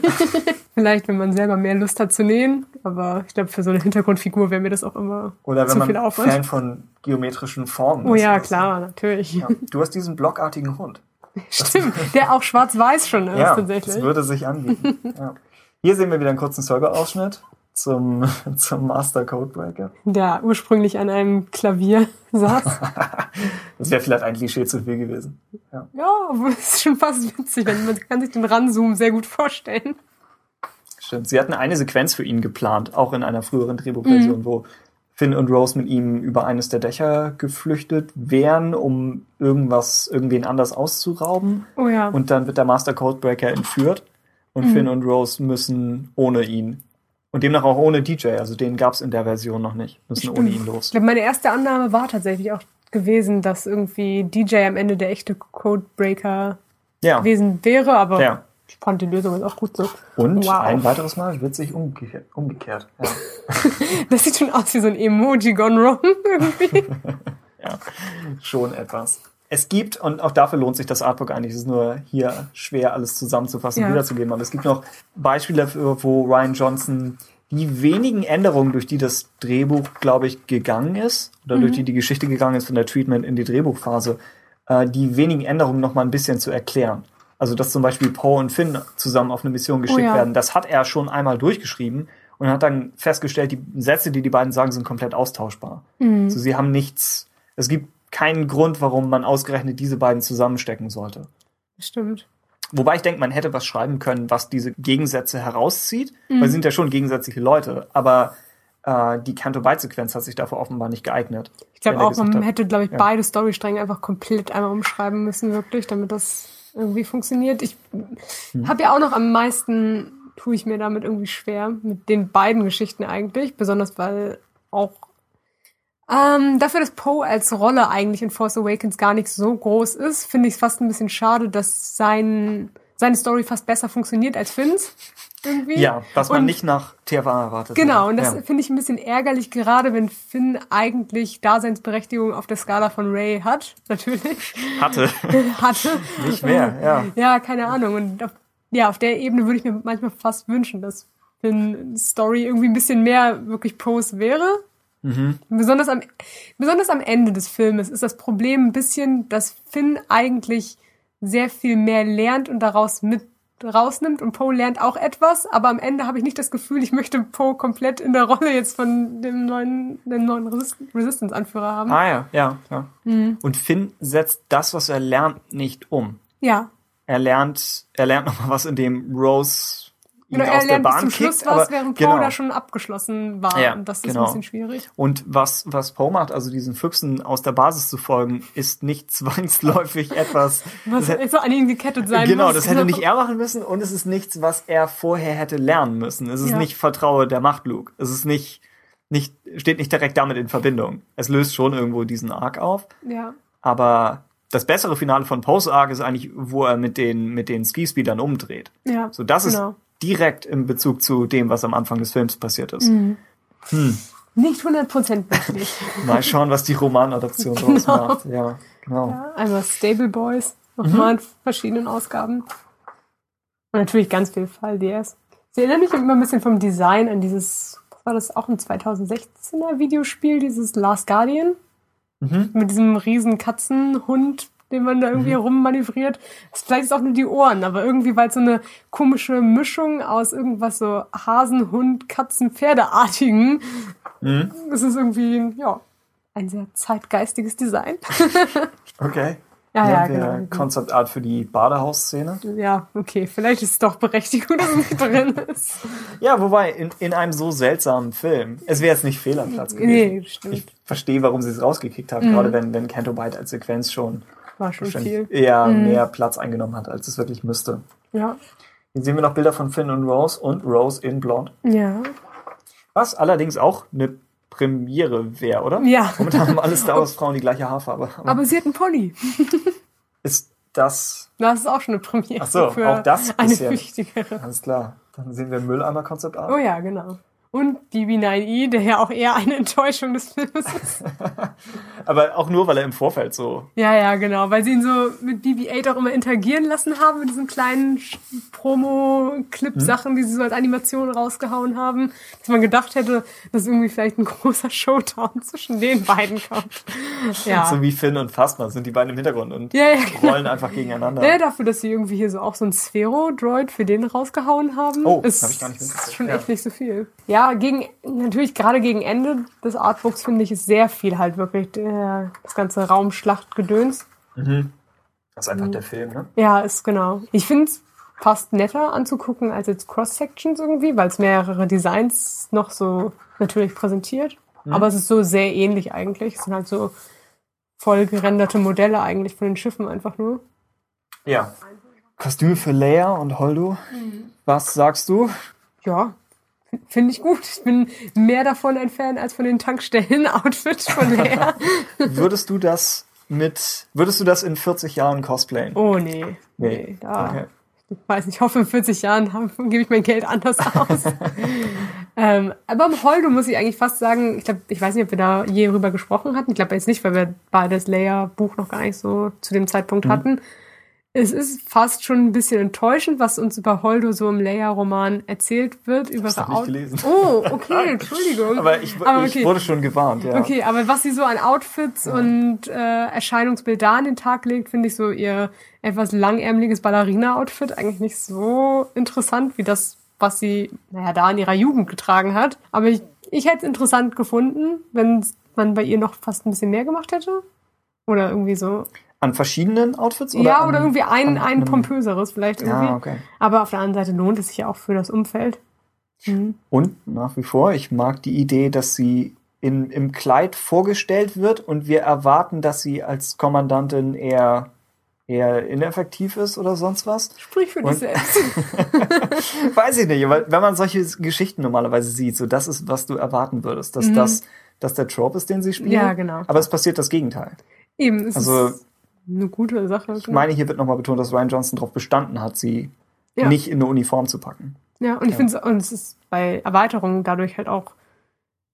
Speaker 2: Vielleicht, wenn man selber mehr Lust hat zu nähen, aber ich glaube, für so eine Hintergrundfigur wäre mir das auch immer
Speaker 1: Oder wenn
Speaker 2: zu viel
Speaker 1: man
Speaker 2: Aufwand.
Speaker 1: Fan von geometrischen Formen
Speaker 2: oh
Speaker 1: ist.
Speaker 2: ja,
Speaker 1: oder so.
Speaker 2: klar, natürlich.
Speaker 1: Ja. Du hast diesen blockartigen Hund.
Speaker 2: Stimmt, der auch schwarz-weiß schon ist
Speaker 1: Ja,
Speaker 2: tatsächlich.
Speaker 1: das würde sich anbieten. ja. Hier sehen wir wieder einen kurzen Server-Ausschnitt zum, zum Master Codebreaker.
Speaker 2: Der ursprünglich an einem Klavier saß.
Speaker 1: Das wäre vielleicht ein Klischee zu viel gewesen. Ja.
Speaker 2: Ja, aber es ist schon fast witzig, man kann sich den Ranzoom sehr gut vorstellen.
Speaker 1: Stimmt. Sie hatten eine Sequenz für ihn geplant, auch in einer früheren Drehbuchversion, wo Finn und Rose mit ihm über eines der Dächer geflüchtet wären, um irgendwas, irgendwen anders auszurauben.
Speaker 2: Oh ja.
Speaker 1: Und dann wird der Master Codebreaker entführt und Finn und Rose müssen ohne ihn. Und demnach auch ohne DJ, also den gab es in der Version noch nicht, müssen ohne ihn
Speaker 2: Ich
Speaker 1: los.
Speaker 2: glaube, meine erste Annahme war tatsächlich auch gewesen, dass irgendwie DJ am Ende der echte Codebreaker
Speaker 1: Ja.
Speaker 2: gewesen wäre, aber
Speaker 1: Ja.
Speaker 2: Ich fand die Lösung jetzt auch gut so.
Speaker 1: Und
Speaker 2: Wow.
Speaker 1: ein weiteres Mal wird sich umgekehrt. umgekehrt. Ja.
Speaker 2: Das sieht schon aus wie so ein Emoji gone wrong irgendwie.
Speaker 1: ja, schon etwas. Es gibt, und auch dafür lohnt sich das Artbook eigentlich, es ist nur hier schwer alles zusammenzufassen und
Speaker 2: Ja.
Speaker 1: wiederzugeben, aber es gibt noch Beispiele dafür, wo Ryan Johnson die wenigen Änderungen, durch die das Drehbuch, glaube ich, gegangen ist, oder durch die die Geschichte gegangen ist von der Treatment in die Drehbuchphase, äh, die wenigen Änderungen noch mal ein bisschen zu erklären. Also, dass zum Beispiel Poe und Finn zusammen auf eine Mission geschickt
Speaker 2: ja.
Speaker 1: werden, das hat er schon einmal durchgeschrieben und hat dann festgestellt, die Sätze, die die beiden sagen, sind komplett austauschbar. Also, sie haben nichts, es gibt keinen Grund, warum man ausgerechnet diese beiden zusammenstecken sollte.
Speaker 2: Stimmt.
Speaker 1: Wobei ich denke, man hätte was schreiben können, was diese Gegensätze herauszieht, weil sie sind ja schon gegensätzliche Leute, aber äh, die Canto-Byte-Sequenz hat sich dafür offenbar nicht geeignet.
Speaker 2: Ich glaube auch, man
Speaker 1: hat-
Speaker 2: hätte, glaube ich,
Speaker 1: Ja.
Speaker 2: beide Storystränge einfach komplett einmal umschreiben müssen, wirklich, damit das irgendwie funktioniert. Ich
Speaker 1: Hm.
Speaker 2: habe ja auch noch am meisten, tue ich mir damit irgendwie schwer, mit den beiden Geschichten eigentlich, besonders weil auch ähm, dafür, dass Poe als Rolle eigentlich in Force Awakens gar nicht so groß ist, finde ich es fast ein bisschen schade, dass sein, seine Story fast besser funktioniert als Finns. Irgendwie.
Speaker 1: Ja, was man
Speaker 2: Und-
Speaker 1: nicht nach TFA erwartet.
Speaker 2: Genau, und das
Speaker 1: ja.
Speaker 2: finde ich ein bisschen ärgerlich, gerade wenn Finn eigentlich Daseinsberechtigung auf der Skala von Ray hat, natürlich,
Speaker 1: hatte.
Speaker 2: hatte.
Speaker 1: Nicht mehr, ja.
Speaker 2: Ja, keine Ahnung. Und auf, ja, auf der Ebene würde ich mir manchmal fast wünschen, dass Finn Story irgendwie ein bisschen mehr wirklich Pose wäre.
Speaker 1: Mhm.
Speaker 2: Besonders, am, besonders am Ende des Filmes ist das Problem ein bisschen, dass Finn eigentlich sehr viel mehr lernt und daraus mit rausnimmt und Poe lernt auch etwas, aber am Ende habe ich nicht das Gefühl, ich möchte Poe komplett in der Rolle jetzt von dem neuen, dem neuen Resist Resistance-Anführer haben.
Speaker 1: Ah ja, ja, ja.
Speaker 2: Mhm.
Speaker 1: Und Finn setzt das, was er lernt, nicht um.
Speaker 2: Ja,
Speaker 1: Er lernt, er lernt noch mal was, in dem Rose ihn
Speaker 2: genau,
Speaker 1: aus
Speaker 2: er
Speaker 1: der
Speaker 2: bis
Speaker 1: Bahn
Speaker 2: zum Schluss
Speaker 1: kickt.
Speaker 2: was,
Speaker 1: aber,
Speaker 2: während Poe
Speaker 1: genau.
Speaker 2: da schon abgeschlossen war.
Speaker 1: Ja,
Speaker 2: und das ist
Speaker 1: genau.
Speaker 2: ein bisschen schwierig.
Speaker 1: Und was, was Poe macht, also diesen Füchsen aus der Basis zu folgen, ist nicht zwangsläufig etwas.
Speaker 2: Was
Speaker 1: hätte-
Speaker 2: so an ihn gekettet sein
Speaker 1: genau,
Speaker 2: muss.
Speaker 1: das hätte nicht er machen müssen und es ist nichts, was er vorher hätte lernen müssen. Es ist
Speaker 2: Ja.
Speaker 1: nicht Vertraue der Macht, Luke. Es ist nicht, nicht, steht nicht direkt damit in Verbindung. Es löst schon irgendwo diesen Arc auf,
Speaker 2: Ja.
Speaker 1: aber das bessere Finale von Poes Arc ist eigentlich, wo er mit den, mit den Ski-Speedern umdreht.
Speaker 2: Ja,
Speaker 1: So, das
Speaker 2: genau.
Speaker 1: ist direkt im Bezug zu dem, was am Anfang des Films passiert ist.
Speaker 2: Mhm. Nicht 100% möglich.
Speaker 1: Mal schauen, was die Romanadaption draus
Speaker 2: Genau.
Speaker 1: macht. Ja, genau.
Speaker 2: Ja, einmal Stable Boys, nochmal in verschiedenen Ausgaben. Und natürlich ganz viel Fall DS. Sie erinnern mich immer ein bisschen vom Design an dieses, was war das auch ein 2016er Videospiel, dieses Last Guardian.
Speaker 1: Mhm.
Speaker 2: Mit diesem riesen Katzenhund, den man da irgendwie rummanövriert. Das- Vielleicht ist auch nur die Ohren, aber irgendwie, weil es so eine komische Mischung aus irgendwas so Hasen, Hund, Katzen, Pferdeartigen.
Speaker 1: Mhm.
Speaker 2: Es ist irgendwie, ja, ein sehr zeitgeistiges Design.
Speaker 1: Okay.
Speaker 2: Ja, ja, genau.
Speaker 1: Concept Art für die Badehausszene.
Speaker 2: Ja, okay, vielleicht ist es doch Berechtigung, dass es drin ist.
Speaker 1: Ja, wobei, in, in einem so seltsamen Film. Es wäre jetzt nicht fehl am Platz gewesen.
Speaker 2: Nee, stimmt.
Speaker 1: Ich verstehe, warum sie es rausgekickt haben, gerade wenn, wenn Canto Bite als Sequenz schon
Speaker 2: War schon viel. Mhm.
Speaker 1: eher mehr Platz eingenommen hat, als es wirklich müsste.
Speaker 2: Ja.
Speaker 1: Hier sehen wir noch Bilder von Finn und Rose und Rose in Blond.
Speaker 2: Ja.
Speaker 1: Was allerdings auch eine Premiere wäre, oder?
Speaker 2: Ja.
Speaker 1: Momentan haben alle Star Wars Frauen die gleiche Haarfarbe. Aber
Speaker 2: Aber sie hat einen Pony.
Speaker 1: ist das
Speaker 2: Das ist auch schon eine Premiere.
Speaker 1: Ach so, auch das
Speaker 2: eine
Speaker 1: bisher.
Speaker 2: wichtigere.
Speaker 1: Alles klar. Dann sehen wir Mülleimer Concept Art.
Speaker 2: Oh ja, genau. Und BB9E, der ja auch eher eine Enttäuschung des Films ist.
Speaker 1: Aber auch nur, weil er im Vorfeld so.
Speaker 2: Ja, ja, genau. Weil sie ihn so mit BB-8 auch immer interagieren lassen haben mit diesen kleinen Promo-Clip-Sachen, die sie so als Animation rausgehauen haben. Dass man gedacht hätte, dass irgendwie vielleicht ein großer Showdown zwischen den beiden kommt. Ja.
Speaker 1: So wie Finn und Phasma sind die beiden im Hintergrund und
Speaker 2: Ja, ja, genau.
Speaker 1: rollen einfach gegeneinander.
Speaker 2: Ja, dafür, dass sie irgendwie hier so auch so ein Sphero-Droid für den rausgehauen haben.
Speaker 1: Oh,
Speaker 2: ist,
Speaker 1: hab ich gar nicht mitgekriegt.
Speaker 2: ist schon
Speaker 1: Ja.
Speaker 2: echt nicht so viel. Ja, gegen, natürlich gerade gegen Ende des Artbooks finde ich, ist sehr viel halt wirklich der, das ganze Raumschlachtgedöns.
Speaker 1: Das ist einfach der Film, ne?
Speaker 2: Ja, ist genau. Ich finde es fast netter anzugucken als jetzt Cross-Sections irgendwie, weil es mehrere Designs noch so natürlich präsentiert. Aber es ist so sehr ähnlich eigentlich. Es sind halt so voll gerenderte Modelle eigentlich von den Schiffen einfach nur.
Speaker 1: Ja. Kostüme für Leia und Holdo. Was sagst du?
Speaker 2: Ja, finde ich gut. Ich bin mehr davon ein Fan als von den Tankstellen-Outfits von Lea.
Speaker 1: Würdest du das mit, würdest du das in 40 Jahren cosplayen?
Speaker 2: Oh nee. Nee, da.
Speaker 1: Okay.
Speaker 2: Ich weiß nicht, ich hoffe, in 40 Jahren gebe ich mein Geld anders aus. ähm, aber im Holdo muss ich eigentlich fast sagen, ich glaube, ich weiß nicht, ob wir da je drüber gesprochen hatten. Ich glaube jetzt nicht, weil wir beide das Leia-Buch noch gar nicht so zu dem Zeitpunkt
Speaker 1: Mhm.
Speaker 2: hatten. Es ist fast schon ein bisschen enttäuschend, was uns über Holdo so im Leia-Roman erzählt wird. Über ihre
Speaker 1: nicht gelesen.
Speaker 2: Oh, okay, Entschuldigung.
Speaker 1: Aber ich,
Speaker 2: Aber
Speaker 1: ich
Speaker 2: okay.
Speaker 1: wurde schon gewarnt, ja.
Speaker 2: Okay, aber was sie so an Outfits und äh, Erscheinungsbild da an den Tag legt, finde ich so ihr etwas langärmeliges Ballerina-Outfit eigentlich nicht so interessant wie das, was sie, naja, da in ihrer Jugend getragen hat. Aber ich, ich hätte es interessant gefunden, wenn man bei ihr noch fast ein bisschen mehr gemacht hätte. Oder irgendwie so.
Speaker 1: An verschiedenen Outfits? Oder
Speaker 2: ja,
Speaker 1: an,
Speaker 2: oder irgendwie ein,
Speaker 1: an
Speaker 2: ein pompöseres vielleicht irgendwie.
Speaker 1: Ja, okay.
Speaker 2: Aber auf der anderen Seite lohnt es sich ja auch für das Umfeld.
Speaker 1: Und nach wie vor, ich mag die Idee, dass sie in, im Kleid vorgestellt wird und wir erwarten, dass sie als Kommandantin eher, eher ineffektiv ist oder sonst was.
Speaker 2: Sprich für dich
Speaker 1: Und-
Speaker 2: selbst.
Speaker 1: Weiß ich nicht, aber wenn man solche Geschichten normalerweise sieht, so das ist, was du erwarten würdest, dass das, dass der Trope ist, den sie spielen.
Speaker 2: Mhm. Ja, genau.
Speaker 1: Aber es passiert das Gegenteil.
Speaker 2: Eben, es
Speaker 1: Also-
Speaker 2: ist eine gute Sache.
Speaker 1: Ich meine, hier wird nochmal betont, dass Ryan Johnson darauf bestanden hat, sie
Speaker 2: Ja.
Speaker 1: nicht in eine Uniform zu packen.
Speaker 2: Ja, und ich
Speaker 1: Ja.
Speaker 2: finde, es ist bei Erweiterungen dadurch halt auch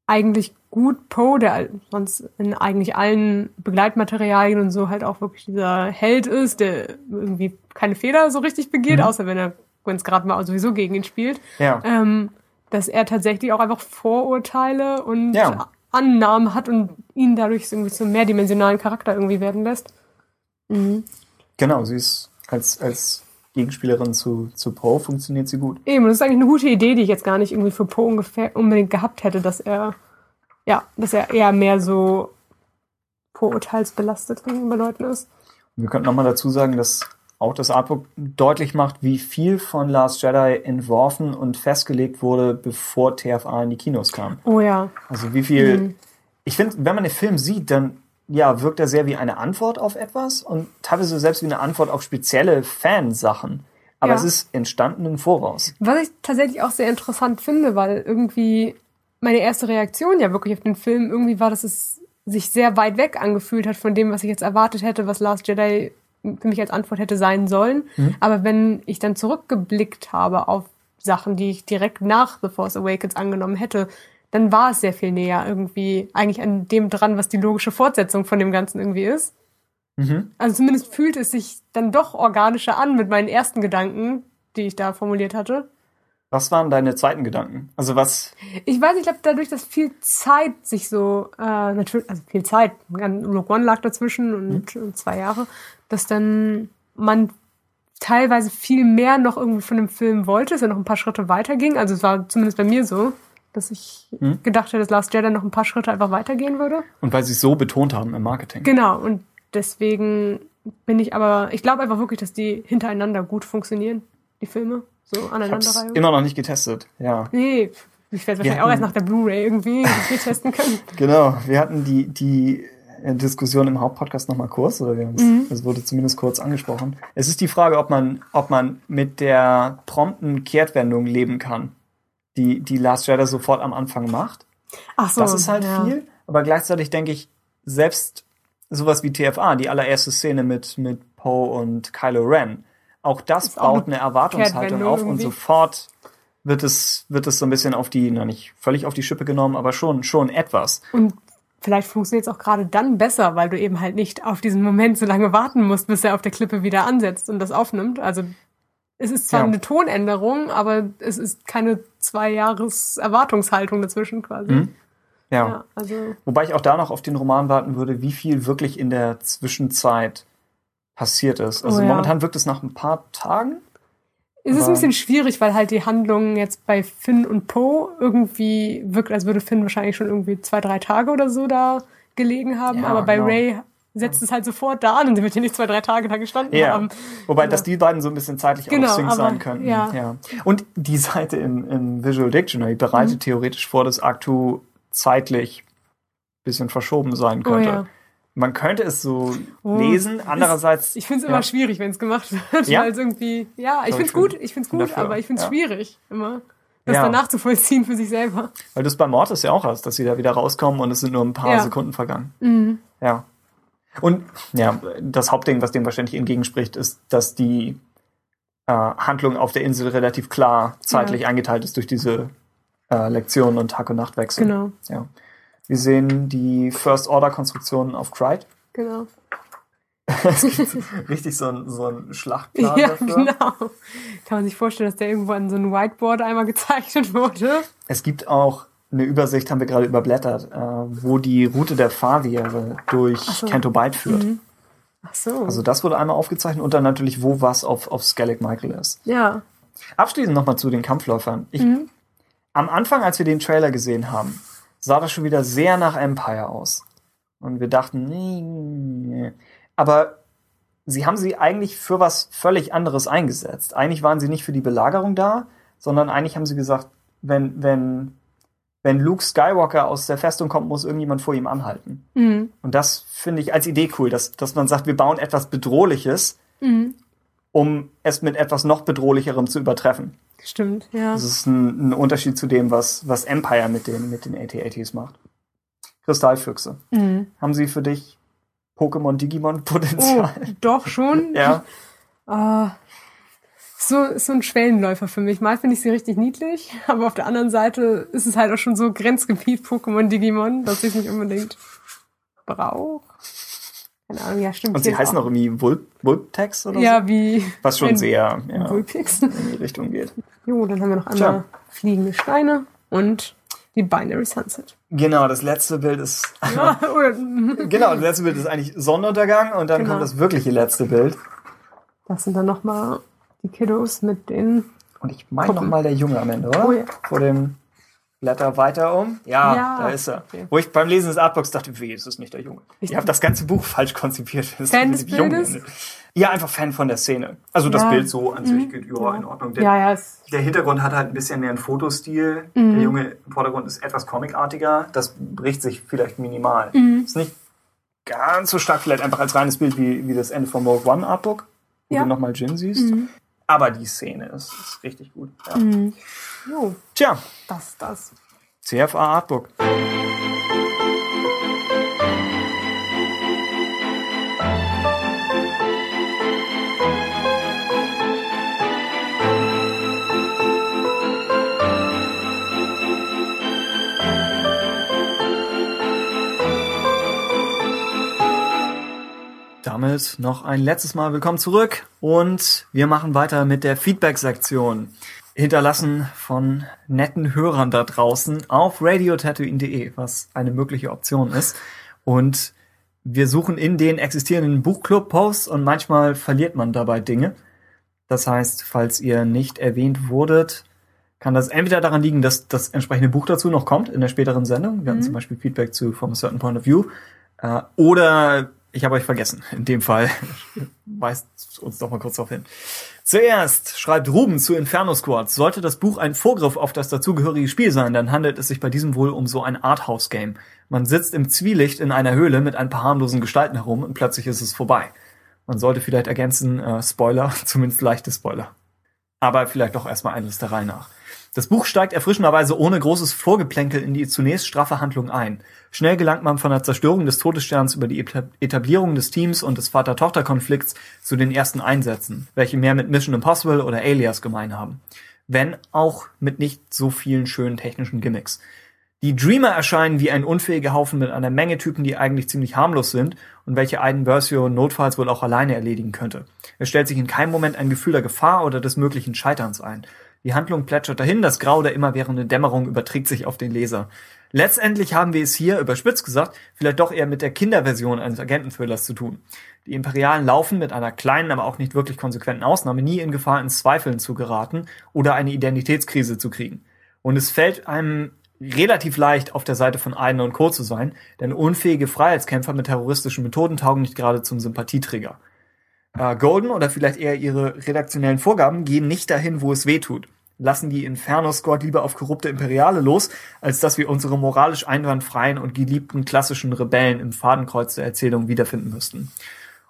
Speaker 2: eigentlich gut Poe, der sonst in eigentlich allen Begleitmaterialien und so halt auch wirklich dieser Held ist, der irgendwie keine Fehler so richtig begeht,
Speaker 1: Mhm.
Speaker 2: außer wenn er, wenn es gerade mal sowieso gegen ihn spielt,
Speaker 1: Ja.
Speaker 2: ähm, dass er tatsächlich auch einfach Vorurteile und
Speaker 1: Ja.
Speaker 2: Annahmen hat und ihn dadurch irgendwie zum mehrdimensionalen Charakter irgendwie werden lässt. Mhm.
Speaker 1: Genau, sie ist als, als Gegenspielerin zu, zu Poe funktioniert sie gut.
Speaker 2: Eben, das ist eigentlich eine gute Idee, die ich jetzt gar nicht irgendwie für Poe unbedingt gehabt hätte, dass er, ja, dass er eher mehr so vorurteilsbelastet gegenüber Leuten ist.
Speaker 1: Wir könnten nochmal dazu sagen, dass auch das Artbook deutlich macht, wie viel von Last Jedi entworfen und festgelegt wurde, bevor TFA in die Kinos kam.
Speaker 2: Oh ja.
Speaker 1: Also wie viel.
Speaker 2: Mhm.
Speaker 1: Ich finde, wenn man den Film sieht, dann ja, wirkt er sehr wie eine Antwort auf etwas und teilweise selbst wie eine Antwort auf spezielle Fansachen. Aber
Speaker 2: Ja.
Speaker 1: es ist entstanden im Voraus.
Speaker 2: Was ich tatsächlich auch sehr interessant finde, weil irgendwie meine erste Reaktion ja wirklich auf den Film irgendwie war, dass es sich sehr weit weg angefühlt hat von dem, was ich jetzt erwartet hätte, was Last Jedi für mich als Antwort hätte sein sollen. Aber wenn ich dann zurückgeblickt habe auf Sachen, die ich direkt nach The Force Awakens angenommen hätte, dann war es sehr viel näher irgendwie eigentlich an dem dran, was die logische Fortsetzung von dem Ganzen irgendwie ist.
Speaker 1: Mhm.
Speaker 2: Also zumindest fühlt es sich dann doch organischer an mit meinen ersten Gedanken, die ich da formuliert hatte.
Speaker 1: Was waren deine zweiten Gedanken? Also was.
Speaker 2: Ich weiß, ich glaube, dadurch, dass viel Zeit sich so, äh, natürlich, also viel Zeit, Rogue One lag dazwischen und, und zwei Jahre, dass dann man teilweise viel mehr noch irgendwie von dem Film wollte, dass er noch ein paar Schritte weiter ging. Also es war zumindest bei mir so, dass ich
Speaker 1: Hm.
Speaker 2: gedacht hätte, dass Last Jedi noch ein paar Schritte einfach weitergehen würde.
Speaker 1: Und weil sie es so betont haben im Marketing.
Speaker 2: Genau, und deswegen bin ich aber, ich glaube einfach wirklich, dass die hintereinander gut funktionieren, die Filme. So
Speaker 1: Ich hab's
Speaker 2: aneinanderreihung.
Speaker 1: immer noch nicht getestet. Ja.
Speaker 2: Nee, ich werde wahrscheinlich auch erst nach der Blu-ray irgendwie testen können.
Speaker 1: Genau, wir hatten die, die äh, Diskussion im Hauptpodcast nochmal kurz, oder wir haben's, es wurde zumindest kurz angesprochen. Es ist die Frage, ob man, ob man mit der prompten Kehrtwendung leben kann, die, die Last Jedi sofort am Anfang macht.
Speaker 2: Ach so,
Speaker 1: Das ist halt
Speaker 2: ja.
Speaker 1: viel, aber gleichzeitig denke ich, selbst sowas wie TFA, die allererste Szene mit, mit Poe und Kylo Ren, auch das
Speaker 2: Ist auch
Speaker 1: baut eine Erwartungshaltung auf und
Speaker 2: irgendwie.
Speaker 1: sofort wird es, wird es so ein bisschen auf die, na nicht völlig auf die Schippe genommen, aber schon, schon etwas.
Speaker 2: Und vielleicht funktioniert es auch gerade dann besser, weil du eben halt nicht auf diesen Moment so lange warten musst, bis er auf der Klippe wieder ansetzt und das aufnimmt. Also es ist zwar
Speaker 1: Ja.
Speaker 2: eine Tonänderung, aber es ist keine zwei Jahres Erwartungshaltung dazwischen quasi.
Speaker 1: Mhm. Ja.
Speaker 2: Ja, also
Speaker 1: Wobei ich auch da noch auf den Roman warten würde, wie viel wirklich in der Zwischenzeit passiert ist. Also
Speaker 2: Oh ja.
Speaker 1: momentan wirkt es nach ein paar Tagen.
Speaker 2: es ist ein bisschen schwierig, weil halt die Handlung jetzt bei Finn und Poe irgendwie wirkt, als würde Finn wahrscheinlich schon irgendwie zwei, drei Tage oder so da gelegen haben.
Speaker 1: Ja,
Speaker 2: aber bei
Speaker 1: genau.
Speaker 2: Ray setzt es halt sofort da an und sie wird hier nicht zwei, drei Tage da gestanden
Speaker 1: Ja.
Speaker 2: haben.
Speaker 1: Wobei,
Speaker 2: Ja.
Speaker 1: dass die beiden so ein bisschen zeitlich
Speaker 2: Genau,
Speaker 1: auch Sync sein könnten.
Speaker 2: ja.
Speaker 1: Und die Seite im, im Visual Dictionary bereitet
Speaker 2: Mhm.
Speaker 1: theoretisch vor, dass Actu zeitlich ein bisschen verschoben sein
Speaker 2: Oh
Speaker 1: könnte.
Speaker 2: ja.
Speaker 1: Man könnte es so
Speaker 2: Oh,
Speaker 1: lesen, andererseits.
Speaker 2: Ich finde es
Speaker 1: ja.
Speaker 2: immer schwierig, wenn es gemacht wird,
Speaker 1: Ja?
Speaker 2: weil es irgendwie, ja, ich finde es gut, ich finde es gut,
Speaker 1: dafür,
Speaker 2: aber ich finde es
Speaker 1: ja.
Speaker 2: schwierig immer, das
Speaker 1: Ja.
Speaker 2: danach zu vollziehen für sich selber.
Speaker 1: Weil du es bei Mortis ja auch hast, dass sie da wieder rauskommen und es sind nur ein paar
Speaker 2: Ja.
Speaker 1: Sekunden vergangen.
Speaker 2: Mhm.
Speaker 1: Ja. Und ja, das Hauptding, was dem wahrscheinlich entgegenspricht, ist, dass die äh, Handlung auf der Insel relativ klar zeitlich
Speaker 2: Ja.
Speaker 1: eingeteilt ist durch diese äh, Lektionen und Tag- und Nachtwechsel.
Speaker 2: Genau,
Speaker 1: Ja. Wir sehen die First-Order-Konstruktionen auf Crite.
Speaker 2: genau.
Speaker 1: es gibt richtig so ein, so ein Schlachtplan
Speaker 2: Ja,
Speaker 1: dafür.
Speaker 2: genau. Kann man sich vorstellen, dass der irgendwo an so einem Whiteboard einmal gezeichnet wurde.
Speaker 1: Es gibt auch eine Übersicht, haben wir gerade überblättert, äh, wo die Route der Fahrwehre durch
Speaker 2: so.
Speaker 1: Canto Bight führt.
Speaker 2: Mhm. Ach so.
Speaker 1: Also das wurde einmal aufgezeichnet und dann natürlich, wo was auf, auf Skellig Michael ist.
Speaker 2: ja.
Speaker 1: Abschließend nochmal zu den Kampfläufern. Ich,
Speaker 2: Mhm.
Speaker 1: Am Anfang, als wir den Trailer gesehen haben, sah das schon wieder sehr nach Empire aus. Und wir dachten, nee, nee. aber sie haben sie eigentlich für was völlig anderes eingesetzt. Eigentlich waren sie nicht für die Belagerung da, sondern eigentlich haben sie gesagt, wenn, wenn, wenn Luke Skywalker aus der Festung kommt, muss irgendjemand vor ihm anhalten.
Speaker 2: Mhm.
Speaker 1: Und das finde ich als Idee cool, dass, dass man sagt, wir bauen etwas Bedrohliches,
Speaker 2: Mhm.
Speaker 1: um es mit etwas noch bedrohlicherem zu übertreffen.
Speaker 2: Stimmt, ja.
Speaker 1: Das ist ein, ein Unterschied zu dem, was, was Empire mit den, mit den AT-ATs macht. Kristallfüchse.
Speaker 2: Mhm.
Speaker 1: Haben sie für dich Pokémon,
Speaker 2: Oh,
Speaker 1: Digimon-Potenzial?
Speaker 2: doch schon.
Speaker 1: Ja.
Speaker 2: Äh, so, so ein Schwellenläufer für mich. Mal finde ich sie richtig niedlich, aber auf der anderen Seite ist es halt auch schon so Grenzgebiet Pokémon Digimon, dass ich nicht unbedingt brauche. Keine Ahnung, ja, stimmt.
Speaker 1: Und sie heißen
Speaker 2: auch.
Speaker 1: irgendwie Vul Vulptex oder
Speaker 2: Ja,
Speaker 1: so?
Speaker 2: wie.
Speaker 1: Was schon sehr ja,
Speaker 2: Vulpix.
Speaker 1: in die Richtung geht.
Speaker 2: Jo, dann haben wir noch
Speaker 1: Tja.
Speaker 2: einmal fliegende Steine und die Binary Sunset.
Speaker 1: Genau, das letzte Bild ist. Genau, das letzte Bild ist eigentlich Sonnenuntergang und dann
Speaker 2: Genau.
Speaker 1: kommt das wirkliche letzte Bild.
Speaker 2: das sind dann nochmal die Kiddos mit den.
Speaker 1: Und ich meine noch mal der Junge am Ende, oder?
Speaker 2: Oh ja.
Speaker 1: Vor dem Blätter weiter um. Ja,
Speaker 2: Ja.
Speaker 1: da ist er.
Speaker 2: Okay.
Speaker 1: Wo ich beim Lesen des Artbooks dachte, wie, ist das nicht der Junge?
Speaker 2: Ich-
Speaker 1: Ihr habt das ganze Buch falsch konzipiert. Das ist
Speaker 2: Fan des Bildes?
Speaker 1: endet. Ja, einfach Fan von der Szene. Also das
Speaker 2: Ja.
Speaker 1: Bild so an sich geht ja in Ordnung. Der,
Speaker 2: Ja,
Speaker 1: der Hintergrund hat halt ein bisschen mehr einen Fotostil.
Speaker 2: Mhm.
Speaker 1: Der Junge im Vordergrund ist etwas comicartiger. Das bricht sich vielleicht minimal.
Speaker 2: Mhm.
Speaker 1: Ist nicht ganz so stark vielleicht einfach als reines Bild wie, wie das Ende vom Rogue One Artbook, wo
Speaker 2: Ja. Mhm.
Speaker 1: du nochmal Jin siehst. Aber die Szene ist, ist richtig gut. Ja.
Speaker 2: jo,
Speaker 1: Tja,
Speaker 2: das, das.
Speaker 1: CFA Artbook. Damit noch ein letztes Mal willkommen zurück und wir machen weiter mit der Feedback-Sektion. Hinterlassen von netten Hörern da draußen auf radiotatooine.de, was eine mögliche Option ist. Und wir suchen in den existierenden Buchclub-Posts und manchmal verliert man dabei Dinge. Das heißt, falls ihr nicht erwähnt wurdet, kann das entweder daran liegen, dass das entsprechende Buch dazu noch kommt in der späteren Sendung. Wir hatten zum Beispiel Feedback zu From a Certain Point of View. Äh, oder ich habe euch vergessen. In dem Fall weist uns doch mal kurz darauf hin. Zuerst schreibt Ruben zu Inferno Squad, sollte das Buch ein Vorgriff auf das dazugehörige Spiel sein, dann handelt es sich bei diesem wohl um so ein Arthouse-Game. Man sitzt im Zwielicht in einer Höhle mit ein paar harmlosen Gestalten herum und plötzlich ist es vorbei. Man sollte vielleicht ergänzen, äh, Spoiler, zumindest leichte Spoiler. Aber vielleicht doch erstmal eines der Reihe nach. Das Buch steigt erfrischenderweise ohne großes Vorgeplänkel in die zunächst straffe Handlung ein. Schnell gelangt man von der Zerstörung des Todessterns über die Etab- Etablierung des Teams und des Vater-Tochter-Konflikts zu den ersten Einsätzen, welche mehr mit Mission Impossible oder Alias gemein haben. Wenn auch mit nicht so vielen schönen technischen Gimmicks. Die Dreamer erscheinen wie ein unfähiger Haufen mit einer Menge Typen, die eigentlich ziemlich harmlos sind und welche Aiden Versio notfalls wohl auch alleine erledigen könnte. Es stellt sich in keinem Moment ein Gefühl der Gefahr oder des möglichen Scheiterns ein. Die Handlung plätschert dahin, das Grau der immerwährenden Dämmerung überträgt sich auf den Leser. Letztendlich haben wir es hier, überspitzt gesagt, vielleicht doch eher mit der Kinderversion eines Agenten-Thrillers zu tun. Die Imperialen laufen mit einer kleinen, aber auch nicht wirklich konsequenten Ausnahme nie in Gefahr, ins Zweifeln zu geraten oder eine Identitätskrise zu kriegen. Und es fällt einem relativ leicht, auf der Seite von Aiden und Co. zu sein, denn unfähige Freiheitskämpfer mit terroristischen Methoden taugen nicht gerade zum Sympathieträger. Äh, Golden oder vielleicht eher ihre redaktionellen Vorgaben gehen nicht dahin, wo es weh tut. Lassen die Inferno Squad lieber auf korrupte Imperiale los, als dass wir unsere moralisch einwandfreien und geliebten klassischen Rebellen im Fadenkreuz der Erzählung wiederfinden müssten.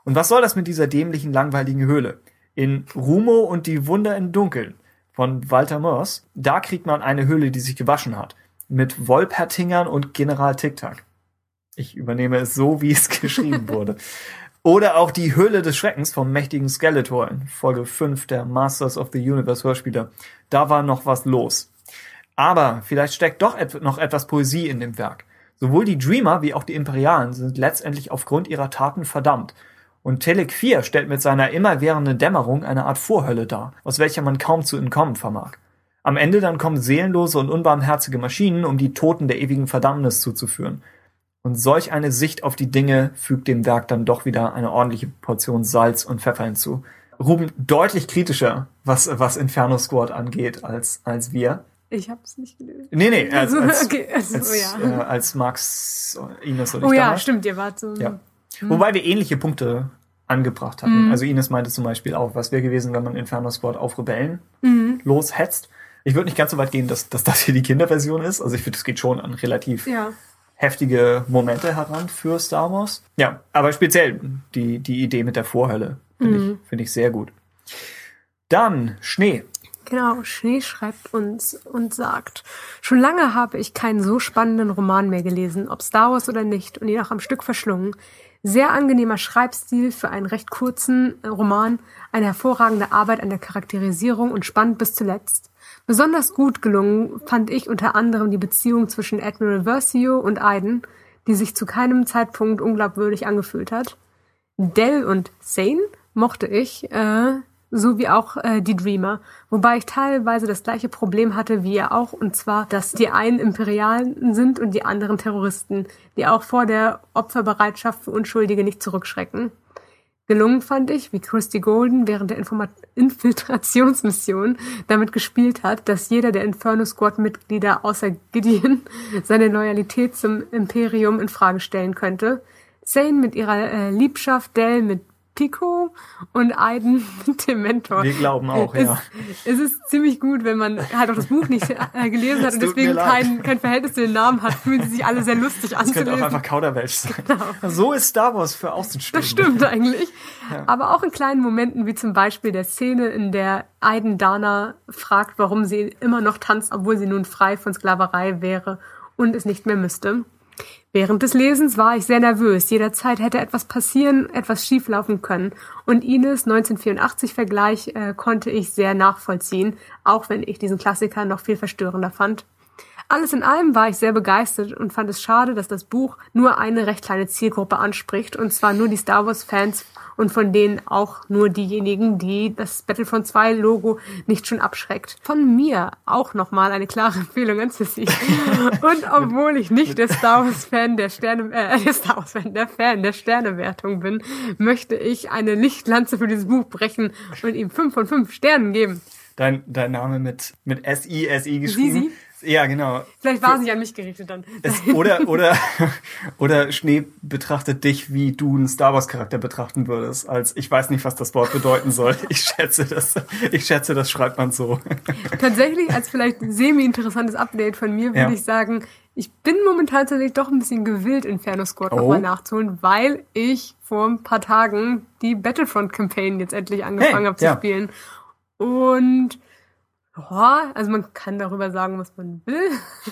Speaker 1: Und was soll das mit dieser dämlichen, langweiligen Höhle? In Rumo und die Wunder im Dunkeln von Walter Mörs, da kriegt man eine Höhle, die sich gewaschen hat. Mit Wolpertingern und General Tic-Tac. Ich übernehme es so, wie es geschrieben wurde. Oder auch die Höhle des Schreckens vom mächtigen Skeletor in Folge 5 der Masters of the Universe Hörspiele. Da war noch was los. Aber vielleicht steckt doch noch etwas Poesie in dem Werk. Sowohl die Dreamer wie auch die Imperialen sind letztendlich aufgrund ihrer Taten verdammt. Und Telek 4 stellt mit seiner immerwährenden Dämmerung eine Art Vorhölle dar, aus welcher man kaum zu entkommen vermag. Am Ende dann kommen seelenlose und unbarmherzige Maschinen, um die Toten der ewigen Verdammnis zuzuführen. Und solch eine Sicht auf die Dinge fügt dem Werk dann doch wieder eine ordentliche Portion Salz und Pfeffer hinzu. Ruben deutlich kritischer, was, was Inferno Squad angeht, als, als wir.
Speaker 2: Ich hab's nicht gelesen.
Speaker 1: Nee, nee, als,
Speaker 2: Also,
Speaker 1: als,
Speaker 2: okay, also,
Speaker 1: als,
Speaker 2: ja.
Speaker 1: äh, als Max, Ines und ich
Speaker 2: Oh ja,
Speaker 1: damals.
Speaker 2: stimmt, ihr wart so.
Speaker 1: Ja. Wobei wir ähnliche Punkte angebracht hatten.
Speaker 2: Mhm.
Speaker 1: Also Ines meinte zum Beispiel auch, was wäre gewesen, wenn man Inferno Squad auf Rebellen
Speaker 2: Mhm.
Speaker 1: loshetzt. Ich würde nicht ganz so weit gehen, dass, dass das hier die Kinderversion ist. Also ich finde, es geht schon an relativ
Speaker 2: Ja.
Speaker 1: Heftige Momente heran für Star Wars. Ja, aber speziell die, die Idee mit der Vorhölle finde
Speaker 2: Mhm.
Speaker 1: ich, finde ich sehr gut. Dann Schnee.
Speaker 2: Genau, Schnee schreibt uns und sagt, schon lange habe ich keinen so spannenden Roman mehr gelesen, ob Star Wars oder nicht, und ihn auch am Stück verschlungen. Sehr angenehmer Schreibstil für einen recht kurzen äh, Roman, eine hervorragende Arbeit an der Charakterisierung und spannend bis zuletzt. Besonders gut gelungen fand ich unter anderem die Beziehung zwischen Admiral Versio und Aiden, die sich zu keinem Zeitpunkt unglaubwürdig angefühlt hat. Dell und Sane mochte ich, äh, so wie auch äh, die Dreamer, wobei ich teilweise das gleiche Problem hatte wie er auch, und zwar, dass die einen Imperialen sind und die anderen Terroristen, die auch vor der Opferbereitschaft für Unschuldige nicht zurückschrecken. Gelungen fand ich, wie Christy Golden während der Informa Infiltrationsmission damit gespielt hat, dass jeder der Inferno Squad Mitglieder außer Gideon seine Loyalität zum Imperium in Frage stellen könnte. Zane mit ihrer äh, Liebschaft, Dell mit Pico und Aiden mit dem Mentor.
Speaker 1: Wir glauben auch, ja.
Speaker 2: Es, es ist ziemlich gut, wenn man halt auch das Buch nicht äh, gelesen hat und deswegen kein, kein Verhältnis zu den Namen hat, fühlen sie sich alle sehr lustig an.
Speaker 1: Das könnte auch einfach Kauderwelsch sein. Genau. So ist Star Wars für Außenstehende.
Speaker 2: Das stimmt eigentlich. Ja. Aber auch in kleinen Momenten, wie zum Beispiel der Szene, in der Aiden Dana fragt, warum sie immer noch tanzt, obwohl sie nun frei von Sklaverei wäre und es nicht mehr müsste. Während des Lesens war ich sehr nervös. Jederzeit hätte etwas passieren, etwas schieflaufen können. Und Ines 1984-Vergleich äh, konnte ich sehr nachvollziehen, auch wenn ich diesen Klassiker noch viel verstörender fand. Alles in allem war ich sehr begeistert und fand es schade, dass das Buch nur eine recht kleine Zielgruppe anspricht, und zwar nur die Star Wars-Fans und von denen auch nur diejenigen, die das Battlefront 2 Logo nicht schon abschreckt. Von mir auch nochmal eine klare Empfehlung an Sissy. und obwohl ich nicht der Star Wars Fan der Sterne, äh, der Star Wars Fan, der Fan der Sternewertung bin, möchte ich eine Lichtlanze für dieses Buch brechen und ihm fünf von fünf Sternen geben.
Speaker 1: Dein, dein Name mit, mit S-I-S-I geschrieben.
Speaker 2: Sisi?
Speaker 1: Ja, genau.
Speaker 2: Vielleicht war es nicht an mich gerichtet dann.
Speaker 1: Es, oder, oder, oder Schnee betrachtet dich, wie du einen Star Wars Charakter betrachten würdest. Als, ich weiß nicht, was das Wort bedeuten soll. Ich schätze das, ich schätze, das schreibt man so.
Speaker 2: Tatsächlich, als vielleicht semi-interessantes Update von mir, würde ja. ich sagen, ich bin momentan tatsächlich doch ein bisschen gewillt, Inferno Squad oh. nochmal nachzuholen, weil ich vor ein paar Tagen die Battlefront Campaign jetzt endlich angefangen hey, habe zu ja. spielen. Und ja, also man kann darüber sagen, was man will.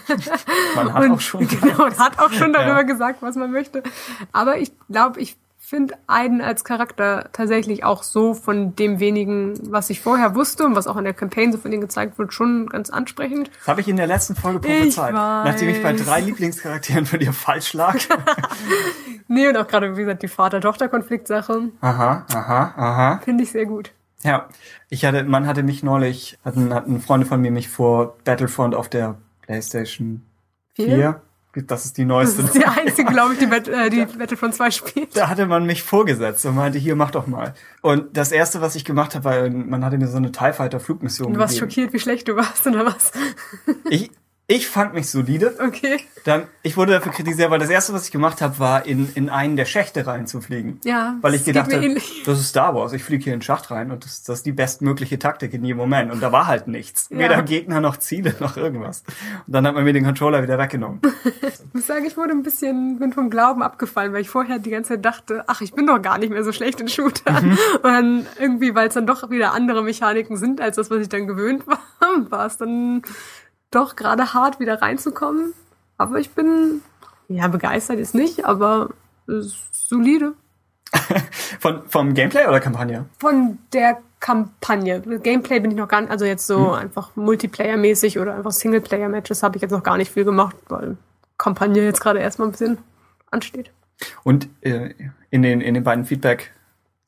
Speaker 1: Man hat und, auch schon.
Speaker 2: Genau, man hat auch schon darüber ja. gesagt, was man möchte. Aber ich glaube, ich finde Aiden als Charakter tatsächlich auch so von dem wenigen, was ich vorher wusste und was auch in der Campaign so von denen gezeigt wird, schon ganz ansprechend.
Speaker 1: Das habe ich in der letzten Folge prophezeit. Nachdem ich bei drei Lieblingscharakteren von dir falsch lag.
Speaker 2: nee, und auch gerade, wie gesagt, die Vater-Tochter-Konfliktsache.
Speaker 1: Aha, aha, aha.
Speaker 2: Finde ich sehr gut.
Speaker 1: Ja, ich hatte, man hatte mich neulich, hatten, hatten Freunde von mir mich vor Battlefront auf der PlayStation 4. Das ist die neueste.
Speaker 2: Das ist die einzige, glaube ich, die, Bat äh, die Battlefront 2 spielt.
Speaker 1: Da hatte man mich vorgesetzt und meinte, hier, mach doch mal. Und das erste, was ich gemacht habe, war, man hatte mir so eine TIE Fighter Flugmission
Speaker 2: Du warst gegeben. schockiert, wie schlecht du warst, oder was?
Speaker 1: Ich, ich fand mich solide.
Speaker 2: Okay.
Speaker 1: Dann, ich wurde dafür kritisiert, weil das erste, was ich gemacht habe, war in, in einen der Schächte reinzufliegen.
Speaker 2: Ja.
Speaker 1: Weil ich gedacht habe, das ist Star Wars, ich fliege hier in den Schacht rein und das, das ist die bestmögliche Taktik in jedem Moment. Und da war halt nichts. Ja. Weder Gegner noch Ziele noch irgendwas. Und dann hat man mir den Controller wieder weggenommen.
Speaker 2: ich muss sagen, ich wurde ein bisschen, bin vom Glauben abgefallen, weil ich vorher die ganze Zeit dachte, ach, ich bin doch gar nicht mehr so schlecht in Shootern. Mhm. Und dann irgendwie, weil es dann doch wieder andere Mechaniken sind, als das, was ich dann gewöhnt war, war es dann doch gerade hart wieder reinzukommen. Aber ich bin, ja, begeistert ist nicht, aber solide.
Speaker 1: Von, vom Gameplay oder Kampagne?
Speaker 2: Von der Kampagne. Gameplay bin ich noch gar nicht, also jetzt so hm. einfach Multiplayer-mäßig oder einfach Singleplayer-Matches habe ich jetzt noch gar nicht viel gemacht, weil Kampagne jetzt gerade erstmal ein bisschen ansteht.
Speaker 1: Und äh, in, den, in den beiden Feedback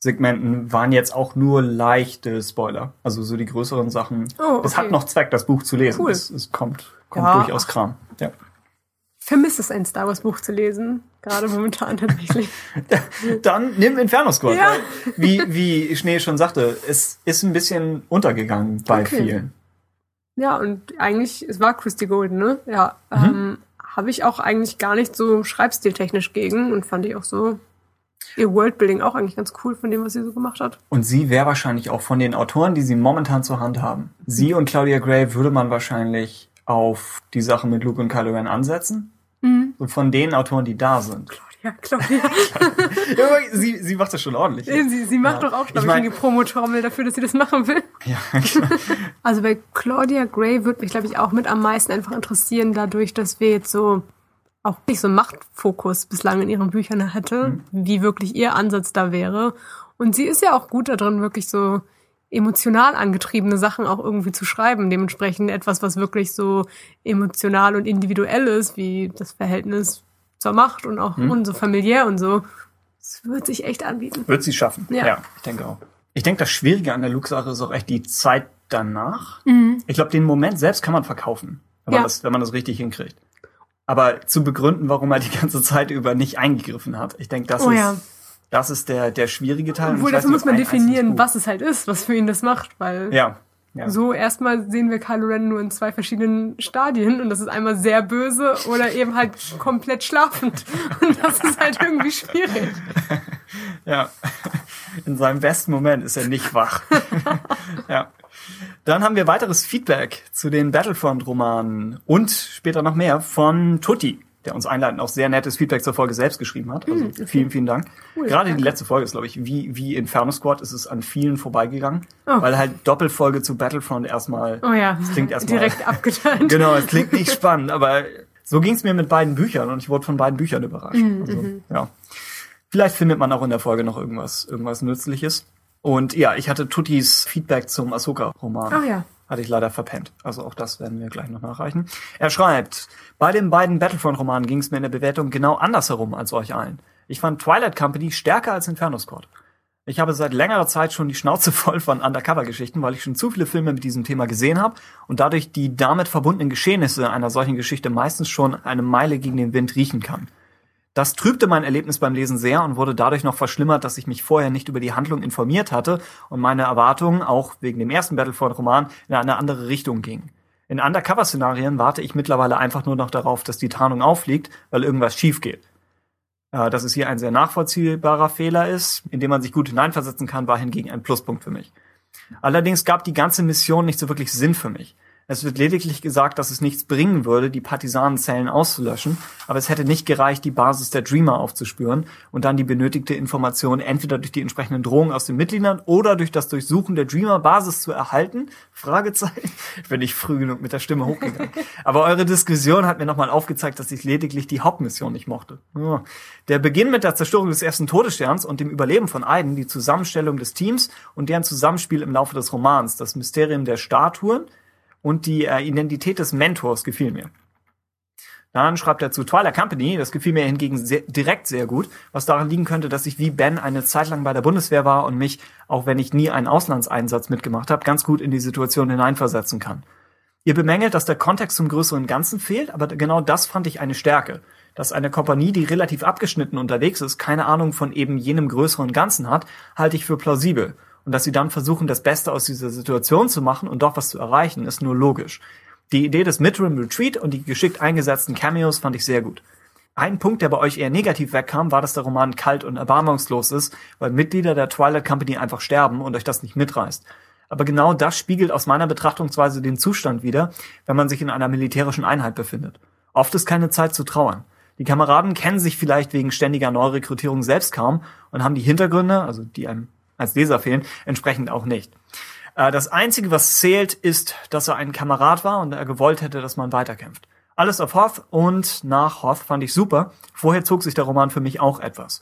Speaker 1: Segmenten waren jetzt auch nur leichte Spoiler. Also so die größeren Sachen. Oh, okay. Es hat noch Zweck, das Buch zu lesen. Cool. Es, es kommt, kommt ja. durchaus Kram. Ja.
Speaker 2: Vermisse es, ein Star Wars Buch zu lesen. Gerade momentan tatsächlich.
Speaker 1: Dann nimm Inferno Squad. Ja. Wie, wie Schnee schon sagte, es ist ein bisschen untergegangen bei okay. vielen.
Speaker 2: Ja, und eigentlich, es war Christy Golden, ne? Ja. Mhm. Ähm, Habe ich auch eigentlich gar nicht so schreibstiltechnisch gegen und fand ich auch so ihr Worldbuilding auch eigentlich ganz cool von dem, was sie so gemacht hat.
Speaker 1: Und sie wäre wahrscheinlich auch von den Autoren, die sie momentan zur Hand haben. Sie und Claudia Gray würde man wahrscheinlich auf die Sache mit Luke und Kylo Ren ansetzen. Mhm. So von den Autoren, die da sind.
Speaker 2: Claudia, Claudia.
Speaker 1: sie, sie macht das schon ordentlich.
Speaker 2: Sie, sie macht ja. doch auch, glaube ich, mein, eine Promotrommel dafür, dass sie das machen will.
Speaker 1: Ja,
Speaker 2: Also bei Claudia Gray würde mich, glaube ich, auch mit am meisten einfach interessieren, dadurch, dass wir jetzt so auch nicht so einen Machtfokus bislang in ihren Büchern hatte, mhm. wie wirklich ihr Ansatz da wäre. Und sie ist ja auch gut darin, wirklich so emotional angetriebene Sachen auch irgendwie zu schreiben. Dementsprechend etwas, was wirklich so emotional und individuell ist, wie das Verhältnis zur Macht und auch mhm. und so familiär und so. Das wird sich echt anbieten.
Speaker 1: Wird sie schaffen. Ja, ja ich denke auch. Ich denke, das Schwierige an der Luke-Sache ist auch echt die Zeit danach. Mhm. Ich glaube, den Moment selbst kann man verkaufen, wenn, ja. man das, wenn man das richtig hinkriegt. Aber zu begründen, warum er die ganze Zeit über nicht eingegriffen hat, ich denke, das oh, ist ja. Das ist der, der schwierige Teil.
Speaker 2: Obwohl, dafür muss man definieren, was es halt ist, was für ihn das macht, weil
Speaker 1: ja, ja.
Speaker 2: so erstmal sehen wir Kylo Ren nur in zwei verschiedenen Stadien und das ist einmal sehr böse oder eben halt komplett schlafend und das ist halt irgendwie schwierig.
Speaker 1: Ja, in seinem besten Moment ist er nicht wach. ja. Dann haben wir weiteres Feedback zu den Battlefront-Romanen und später noch mehr von Tutti der uns einleitend auch sehr nettes Feedback zur Folge selbst geschrieben hat. Also hm, okay. vielen, vielen Dank. Cool, Gerade danke. die letzte Folge ist, glaube ich, wie, wie Inferno Squad ist es an vielen vorbeigegangen, oh. weil halt Doppelfolge zu Battlefront erstmal,
Speaker 2: oh ja,
Speaker 1: das klingt erstmal
Speaker 2: direkt abgetan.
Speaker 1: genau, es klingt nicht spannend, aber so ging es mir mit beiden Büchern und ich wurde von beiden Büchern überrascht. Mhm. Also, mhm. ja. Vielleicht findet man auch in der Folge noch irgendwas, irgendwas Nützliches. Und ja, ich hatte Tuttis Feedback zum Ahsoka-Roman.
Speaker 2: Ah ja.
Speaker 1: Hatte ich leider verpennt. Also auch das werden wir gleich noch nachreichen. Er schreibt, bei den beiden Battlefront-Romanen ging es mir in der Bewertung genau andersherum als euch allen. Ich fand Twilight Company stärker als Inferno Squad. Ich habe seit längerer Zeit schon die Schnauze voll von Undercover-Geschichten, weil ich schon zu viele Filme mit diesem Thema gesehen habe und dadurch die damit verbundenen Geschehnisse einer solchen Geschichte meistens schon eine Meile gegen den Wind riechen kann. Das trübte mein Erlebnis beim Lesen sehr und wurde dadurch noch verschlimmert, dass ich mich vorher nicht über die Handlung informiert hatte und meine Erwartungen, auch wegen dem ersten Battlefront-Roman, in eine andere Richtung gingen. In Undercover-Szenarien warte ich mittlerweile einfach nur noch darauf, dass die Tarnung auffliegt, weil irgendwas schief geht. Äh, dass es hier ein sehr nachvollziehbarer Fehler ist, in dem man sich gut hineinversetzen kann, war hingegen ein Pluspunkt für mich. Allerdings gab die ganze Mission nicht so wirklich Sinn für mich. Es wird lediglich gesagt, dass es nichts bringen würde, die Partisanenzellen auszulöschen, aber es hätte nicht gereicht, die Basis der Dreamer aufzuspüren und dann die benötigte Information entweder durch die entsprechenden Drohungen aus den Mitgliedern oder durch das Durchsuchen der Dreamer-Basis zu erhalten. Fragezeichen. Bin ich früh genug mit der Stimme hochgegangen. aber eure Diskussion hat mir nochmal aufgezeigt, dass ich lediglich die Hauptmission nicht mochte. Der Beginn mit der Zerstörung des ersten Todessterns und dem Überleben von Aiden, die Zusammenstellung des Teams und deren Zusammenspiel im Laufe des Romans, das Mysterium der Statuen, und die äh, Identität des Mentors gefiel mir. Dann schreibt er zu Twilight Company, das gefiel mir hingegen sehr, direkt sehr gut, was daran liegen könnte, dass ich wie Ben eine Zeit lang bei der Bundeswehr war und mich, auch wenn ich nie einen Auslandseinsatz mitgemacht habe, ganz gut in die Situation hineinversetzen kann. Ihr bemängelt, dass der Kontext zum größeren Ganzen fehlt, aber genau das fand ich eine Stärke. Dass eine Kompanie, die relativ abgeschnitten unterwegs ist, keine Ahnung von eben jenem größeren Ganzen hat, halte ich für plausibel und dass sie dann versuchen, das Beste aus dieser Situation zu machen und doch was zu erreichen, ist nur logisch. Die Idee des Midterm Retreat und die geschickt eingesetzten Cameos fand ich sehr gut. Ein Punkt, der bei euch eher negativ wegkam, war, dass der Roman kalt und erbarmungslos ist, weil Mitglieder der Twilight Company einfach sterben und euch das nicht mitreißt. Aber genau das spiegelt aus meiner Betrachtungsweise den Zustand wider, wenn man sich in einer militärischen Einheit befindet. Oft ist keine Zeit zu trauern. Die Kameraden kennen sich vielleicht wegen ständiger Neurekrutierung selbst kaum und haben die Hintergründe, also die einem als Leser fehlen, entsprechend auch nicht. Äh, das Einzige, was zählt, ist, dass er ein Kamerad war und er gewollt hätte, dass man weiterkämpft. Alles auf Hoth und nach Hoth fand ich super. Vorher zog sich der Roman für mich auch etwas.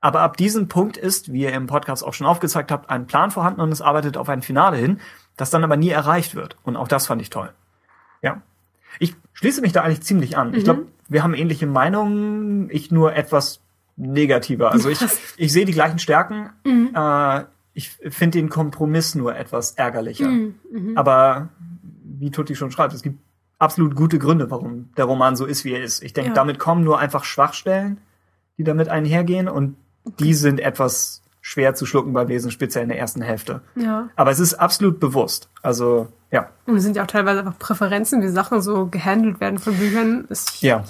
Speaker 1: Aber ab diesem Punkt ist, wie ihr im Podcast auch schon aufgezeigt habt, ein Plan vorhanden und es arbeitet auf ein Finale hin, das dann aber nie erreicht wird. Und auch das fand ich toll. Ja. Ich schließe mich da eigentlich ziemlich an. Mhm. Ich glaube, wir haben ähnliche Meinungen, ich nur etwas negativer. Also ich, ich sehe die gleichen Stärken. Mhm. Äh, ich finde den Kompromiss nur etwas ärgerlicher. Mhm. Mhm. Aber wie Tutti schon schreibt, es gibt absolut gute Gründe, warum der Roman so ist, wie er ist. Ich denke, ja. damit kommen nur einfach Schwachstellen, die damit einhergehen und die sind etwas schwer zu schlucken beim Lesen, speziell in der ersten Hälfte.
Speaker 2: Ja.
Speaker 1: Aber es ist absolut bewusst. Also, ja.
Speaker 2: Und es sind ja auch teilweise einfach Präferenzen, wie Sachen so gehandelt werden von Büchern.
Speaker 1: Ich, ja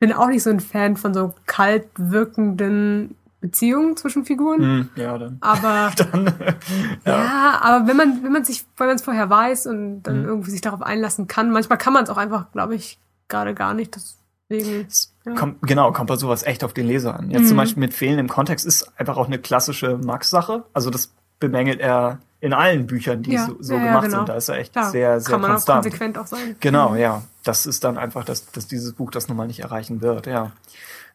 Speaker 2: bin auch nicht so ein Fan von so kalt wirkenden Beziehungen zwischen Figuren.
Speaker 1: Mm, ja, dann.
Speaker 2: Aber
Speaker 1: dann,
Speaker 2: ja. ja. aber wenn man wenn man sich wenn man es vorher weiß und dann mm. irgendwie sich darauf einlassen kann, manchmal kann man es auch einfach, glaube ich, gerade gar nicht. Deswegen.
Speaker 1: Ja. Kommt, genau, kommt bei sowas echt auf den Leser an. Jetzt mm. zum Beispiel mit fehlendem Kontext ist einfach auch eine klassische Max-Sache. Also das bemängelt er in allen Büchern, die ja. so, so ja, gemacht genau. sind. Da ist er echt
Speaker 2: ja,
Speaker 1: sehr, sehr
Speaker 2: kann man
Speaker 1: konstant.
Speaker 2: Auch konsequent auch sein.
Speaker 1: Genau, ja. das ist dann einfach, dass, dass dieses Buch das nun mal nicht erreichen wird, ja.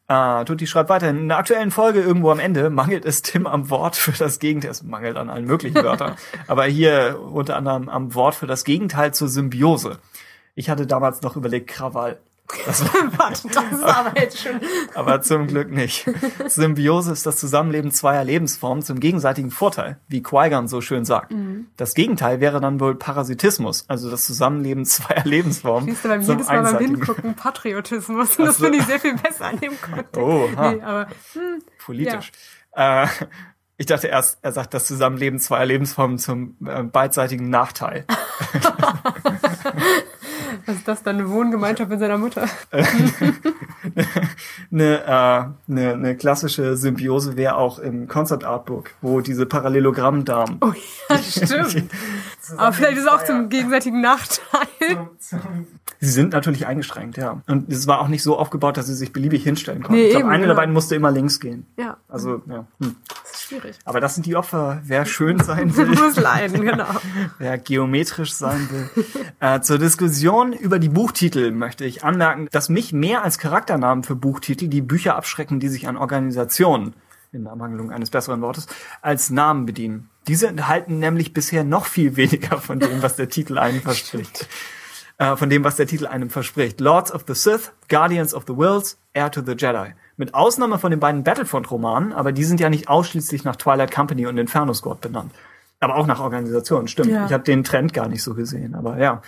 Speaker 1: Äh, Tutti schreibt weiterhin, in der aktuellen Folge irgendwo am Ende mangelt es Tim am Wort für das Gegenteil. Es mangelt an allen möglichen Wörtern. aber hier unter anderem am Wort für das Gegenteil zur Symbiose. Ich hatte damals noch überlegt, Krawall. Das,
Speaker 2: Warte, das ist aber jetzt schon.
Speaker 1: aber zum Glück nicht. Symbiose ist das Zusammenleben zweier Lebensformen zum gegenseitigen Vorteil, wie Qui-Gon so schön sagt.
Speaker 2: Mhm.
Speaker 1: Das Gegenteil wäre dann wohl Parasitismus, also das Zusammenleben zweier Lebensformen.
Speaker 2: Siehst du beim
Speaker 1: zum
Speaker 2: jedes Mal beim Hingucken Patriotismus. Das
Speaker 1: so.
Speaker 2: finde ich sehr viel besser an dem Kontext.
Speaker 1: Oh, ha.
Speaker 2: Nee, aber hm,
Speaker 1: Politisch. Äh, ich dachte erst, er sagt das Zusammenleben zweier Lebensformen zum äh, beidseitigen Nachteil.
Speaker 2: Was ist das dann? Eine Wohngemeinschaft mit seiner Mutter?
Speaker 1: eine, äh, eine, eine klassische Symbiose wäre auch im Concept Artbook, wo diese Parallelogrammdamen
Speaker 2: Oh ja, stimmt. aber vielleicht ist es auch zum gegenseitigen Nachteil.
Speaker 1: Sie sind natürlich eingeschränkt, ja. Und es war auch nicht so aufgebaut, dass sie sich beliebig hinstellen konnten.
Speaker 2: Nee,
Speaker 1: ich glaube,
Speaker 2: eben,
Speaker 1: eine der
Speaker 2: genau.
Speaker 1: beiden musste immer links gehen.
Speaker 2: Ja,
Speaker 1: Also, ja. Hm.
Speaker 2: Schwierig.
Speaker 1: Aber das sind die Opfer. Wer schön sein will,
Speaker 2: musst leiden, genau.
Speaker 1: wer geometrisch sein will. äh, zur Diskussion über die Buchtitel möchte ich anmerken, dass mich mehr als Charakternamen für Buchtitel die Bücher abschrecken, die sich an Organisationen, in Ermangelung eines besseren Wortes, als Namen bedienen. Diese enthalten nämlich bisher noch viel weniger von dem, was der Titel einen verspricht. Äh, von dem, was der Titel einem verspricht. Lords of the Sith, Guardians of the Worlds, Heir to the Jedi. Mit Ausnahme von den beiden Battlefront-Romanen, aber die sind ja nicht ausschließlich nach Twilight Company und Inferno Squad benannt. Aber auch nach Organisationen, stimmt.
Speaker 2: Ja.
Speaker 1: Ich habe den Trend gar nicht so gesehen, aber ja.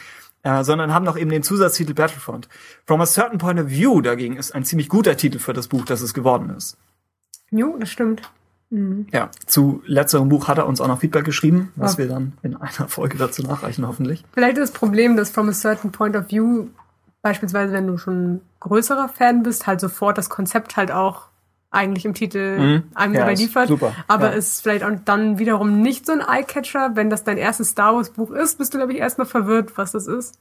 Speaker 1: Äh, sondern haben noch eben den Zusatztitel Battlefront. From a Certain Point of View dagegen ist ein ziemlich guter Titel für das Buch, das es geworden ist.
Speaker 2: Jo, das stimmt.
Speaker 1: Ja, zu letzterem Buch hat er uns auch noch Feedback geschrieben, was
Speaker 2: Ja.
Speaker 1: wir dann in einer Folge dazu nachreichen, hoffentlich.
Speaker 2: Vielleicht ist das Problem, dass from a certain point of view, beispielsweise wenn du schon ein größerer Fan bist, halt sofort das Konzept halt auch eigentlich im Titel
Speaker 1: Mhm.
Speaker 2: einem
Speaker 1: Ja, ist
Speaker 2: überliefert.
Speaker 1: super.
Speaker 2: Aber
Speaker 1: Ja.
Speaker 2: ist vielleicht auch dann wiederum nicht so ein Eye-Catcher. Wenn das dein erstes Star Wars Buch ist, bist du, glaube ich, erstmal verwirrt, was das ist.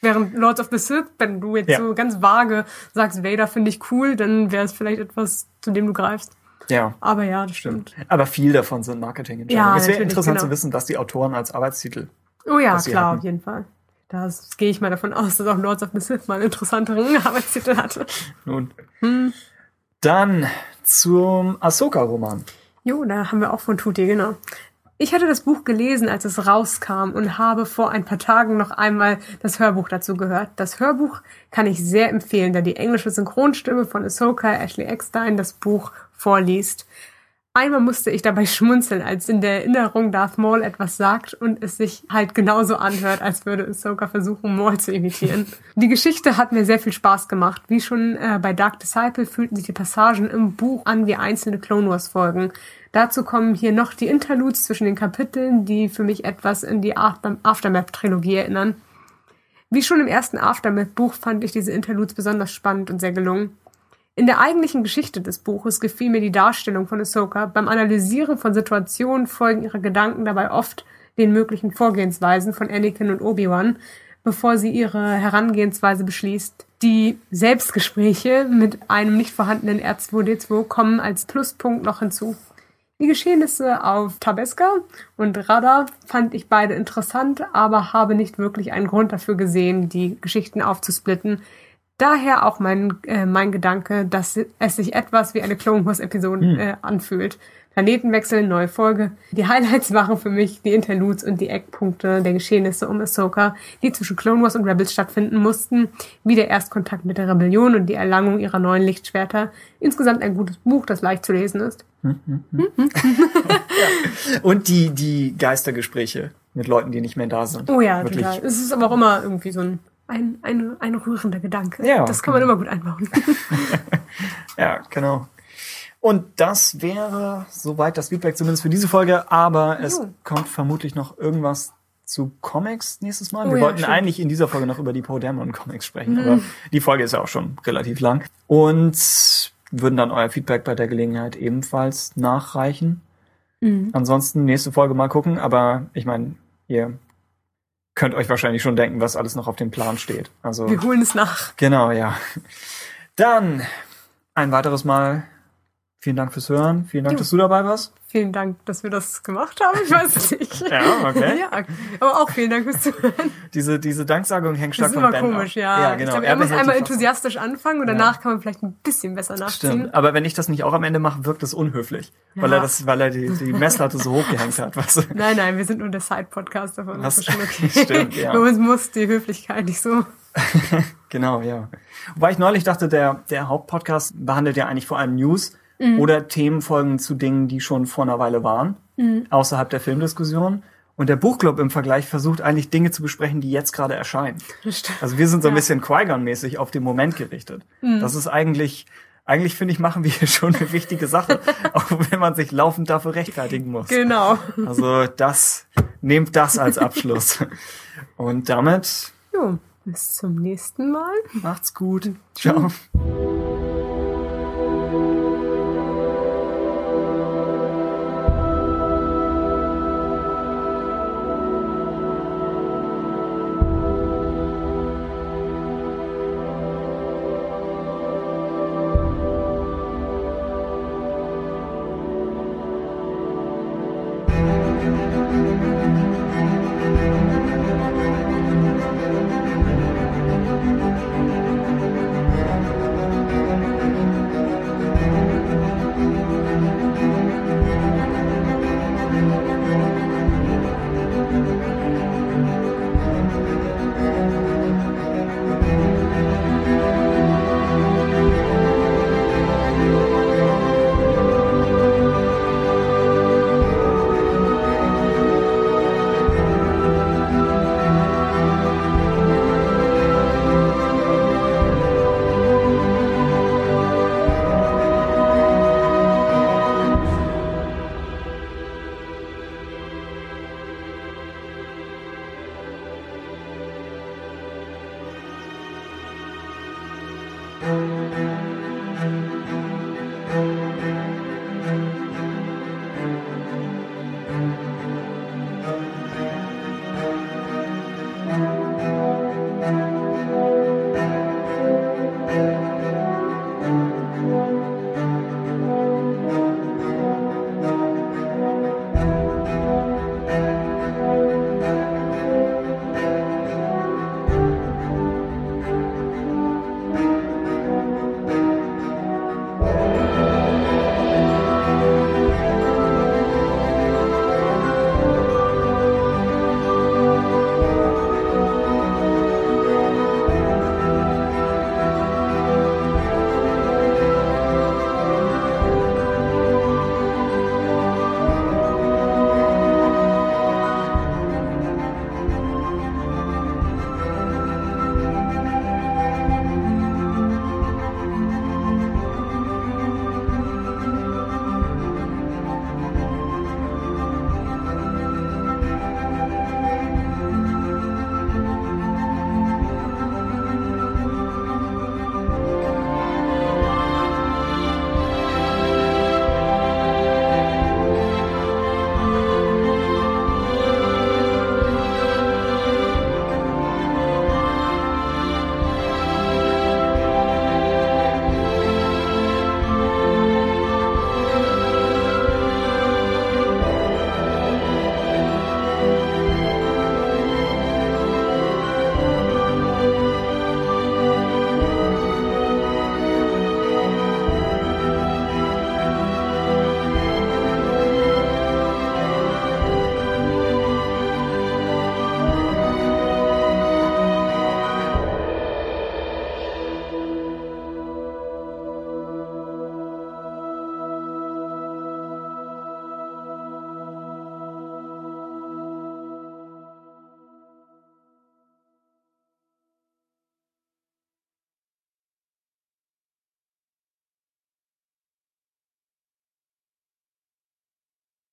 Speaker 2: Während Lords of the Sith, wenn du jetzt
Speaker 1: Ja.
Speaker 2: so ganz vage sagst, Vader finde ich cool, dann wäre es vielleicht etwas, zu dem du greifst.
Speaker 1: Ja.
Speaker 2: Aber ja, das stimmt.
Speaker 1: Aber viel davon sind Marketingentscheidungen.
Speaker 2: Ja,
Speaker 1: es wäre interessant
Speaker 2: genau.
Speaker 1: zu wissen, was die Autoren als Arbeitstitel.
Speaker 2: Oh ja, klar,
Speaker 1: hatten.
Speaker 2: auf jeden Fall. Da gehe ich mal davon aus, dass auch Lords of the Sith mal einen interessanteren Arbeitstitel hatte.
Speaker 1: Nun.
Speaker 2: Hm.
Speaker 1: Dann zum Ahsoka-Roman.
Speaker 2: Jo, da haben wir auch von Tuti, genau. Ich hatte das Buch gelesen, als es rauskam und habe vor ein paar Tagen noch einmal das Hörbuch dazu gehört. Das Hörbuch kann ich sehr empfehlen, da die englische Synchronstimme von Ahsoka Ashley Eckstein das Buch vorliest. Einmal musste ich dabei schmunzeln, als in der Erinnerung Darth Maul etwas sagt und es sich halt genauso anhört, als würde Ahsoka versuchen, Maul zu imitieren. Die Geschichte hat mir sehr viel Spaß gemacht. Wie schon äh, bei Dark Disciple fühlten sich die Passagen im Buch an wie einzelne Clone Wars Folgen. Dazu kommen hier noch die Interludes zwischen den Kapiteln, die für mich etwas in die After Aftermath-Trilogie erinnern. Wie schon im ersten Aftermath-Buch fand ich diese Interludes besonders spannend und sehr gelungen. In der eigentlichen Geschichte des Buches gefiel mir die Darstellung von Ahsoka. Beim Analysieren von Situationen folgen ihre Gedanken dabei oft den möglichen Vorgehensweisen von Anakin und Obi-Wan, bevor sie ihre Herangehensweise beschließt. Die Selbstgespräche mit einem nicht vorhandenen R2D2 kommen als Pluspunkt noch hinzu. Die Geschehnisse auf Tabeska und Radar fand ich beide interessant, aber habe nicht wirklich einen Grund dafür gesehen, die Geschichten aufzusplitten. Daher auch mein, äh, mein Gedanke, dass es sich etwas wie eine Clone Wars Episode äh, anfühlt. Planetenwechsel, neue Folge. Die Highlights waren für mich die Interludes und die Eckpunkte der Geschehnisse um Ahsoka, die zwischen Clone Wars und Rebels stattfinden mussten, wie der Erstkontakt mit der Rebellion und die Erlangung ihrer neuen Lichtschwerter. Insgesamt ein gutes Buch, das leicht zu lesen ist.
Speaker 1: Und die, die Geistergespräche mit Leuten, die nicht mehr da sind.
Speaker 2: Oh ja,
Speaker 1: Wirklich.
Speaker 2: total. Es ist aber auch immer irgendwie so ein, ein, ein, ein rührender Gedanke.
Speaker 1: Ja,
Speaker 2: das kann man
Speaker 1: genau.
Speaker 2: immer gut einbauen.
Speaker 1: Ja, genau. Und das wäre soweit das Feedback zumindest für diese Folge, aber es
Speaker 2: Jo.
Speaker 1: kommt vermutlich noch irgendwas zu Comics nächstes Mal.
Speaker 2: Oh
Speaker 1: Wir
Speaker 2: ja,
Speaker 1: wollten
Speaker 2: stimmt.
Speaker 1: eigentlich in dieser Folge noch über die Poe Dameron Comics sprechen,
Speaker 2: Mhm.
Speaker 1: aber die Folge ist ja auch schon relativ lang. Und würden dann euer Feedback bei der Gelegenheit ebenfalls nachreichen.
Speaker 2: Mhm.
Speaker 1: Ansonsten nächste Folge mal gucken, aber ich meine, ihr könnt euch wahrscheinlich schon denken, was alles noch auf dem Plan steht. Also
Speaker 2: Wir holen es nach.
Speaker 1: Genau, ja. Dann ein weiteres Mal Vielen Dank fürs Hören. Vielen Dank,
Speaker 2: Jo.
Speaker 1: dass du dabei warst.
Speaker 2: Vielen Dank, dass wir das gemacht haben. Ich weiß es nicht.
Speaker 1: Ja, okay.
Speaker 2: ja, aber auch vielen Dank fürs Zuhören.
Speaker 1: Diese, diese Danksagung hängt stark
Speaker 2: Das ist
Speaker 1: von
Speaker 2: immer
Speaker 1: Ben
Speaker 2: komisch,
Speaker 1: ab.
Speaker 2: ja.
Speaker 1: Ja, genau.
Speaker 2: Ich glaube,
Speaker 1: Er
Speaker 2: muss einmal enthusiastisch anfangen und
Speaker 1: Ja.
Speaker 2: danach kann man vielleicht ein bisschen besser nachziehen.
Speaker 1: Stimmt. Aber wenn ich das nicht auch am Ende mache, wirkt das unhöflich. Weil
Speaker 2: Ja.
Speaker 1: er das, weil er die, die Messlatte so hochgehängt hat, weißt du?
Speaker 2: Nein, nein, wir sind nur der Side-Podcast davon.
Speaker 1: Was?
Speaker 2: Das ist schon okay.
Speaker 1: Stimmt, ja.
Speaker 2: Bei uns muss die Höflichkeit nicht so.
Speaker 1: Genau, ja. Wobei ich neulich dachte, der, der Hauptpodcast behandelt ja eigentlich vor allem News
Speaker 2: Mhm.
Speaker 1: oder Themenfolgen zu Dingen, die schon vor einer Weile waren, außerhalb der Filmdiskussion. Und der Buchclub im Vergleich versucht eigentlich Dinge zu besprechen, die jetzt gerade erscheinen. Also wir sind so ein.
Speaker 2: Mhm.
Speaker 1: bisschen Qui-Gon-mäßig auf den Moment gerichtet. Das ist eigentlich, eigentlich finde ich, machen wir hier schon eine wichtige Sache, auch wenn man sich laufend dafür rechtfertigen muss.
Speaker 2: Genau.
Speaker 1: Also das, nehmt das als Abschluss. Und damit
Speaker 2: Jo, bis zum nächsten Mal.
Speaker 1: macht's gut. Ciao.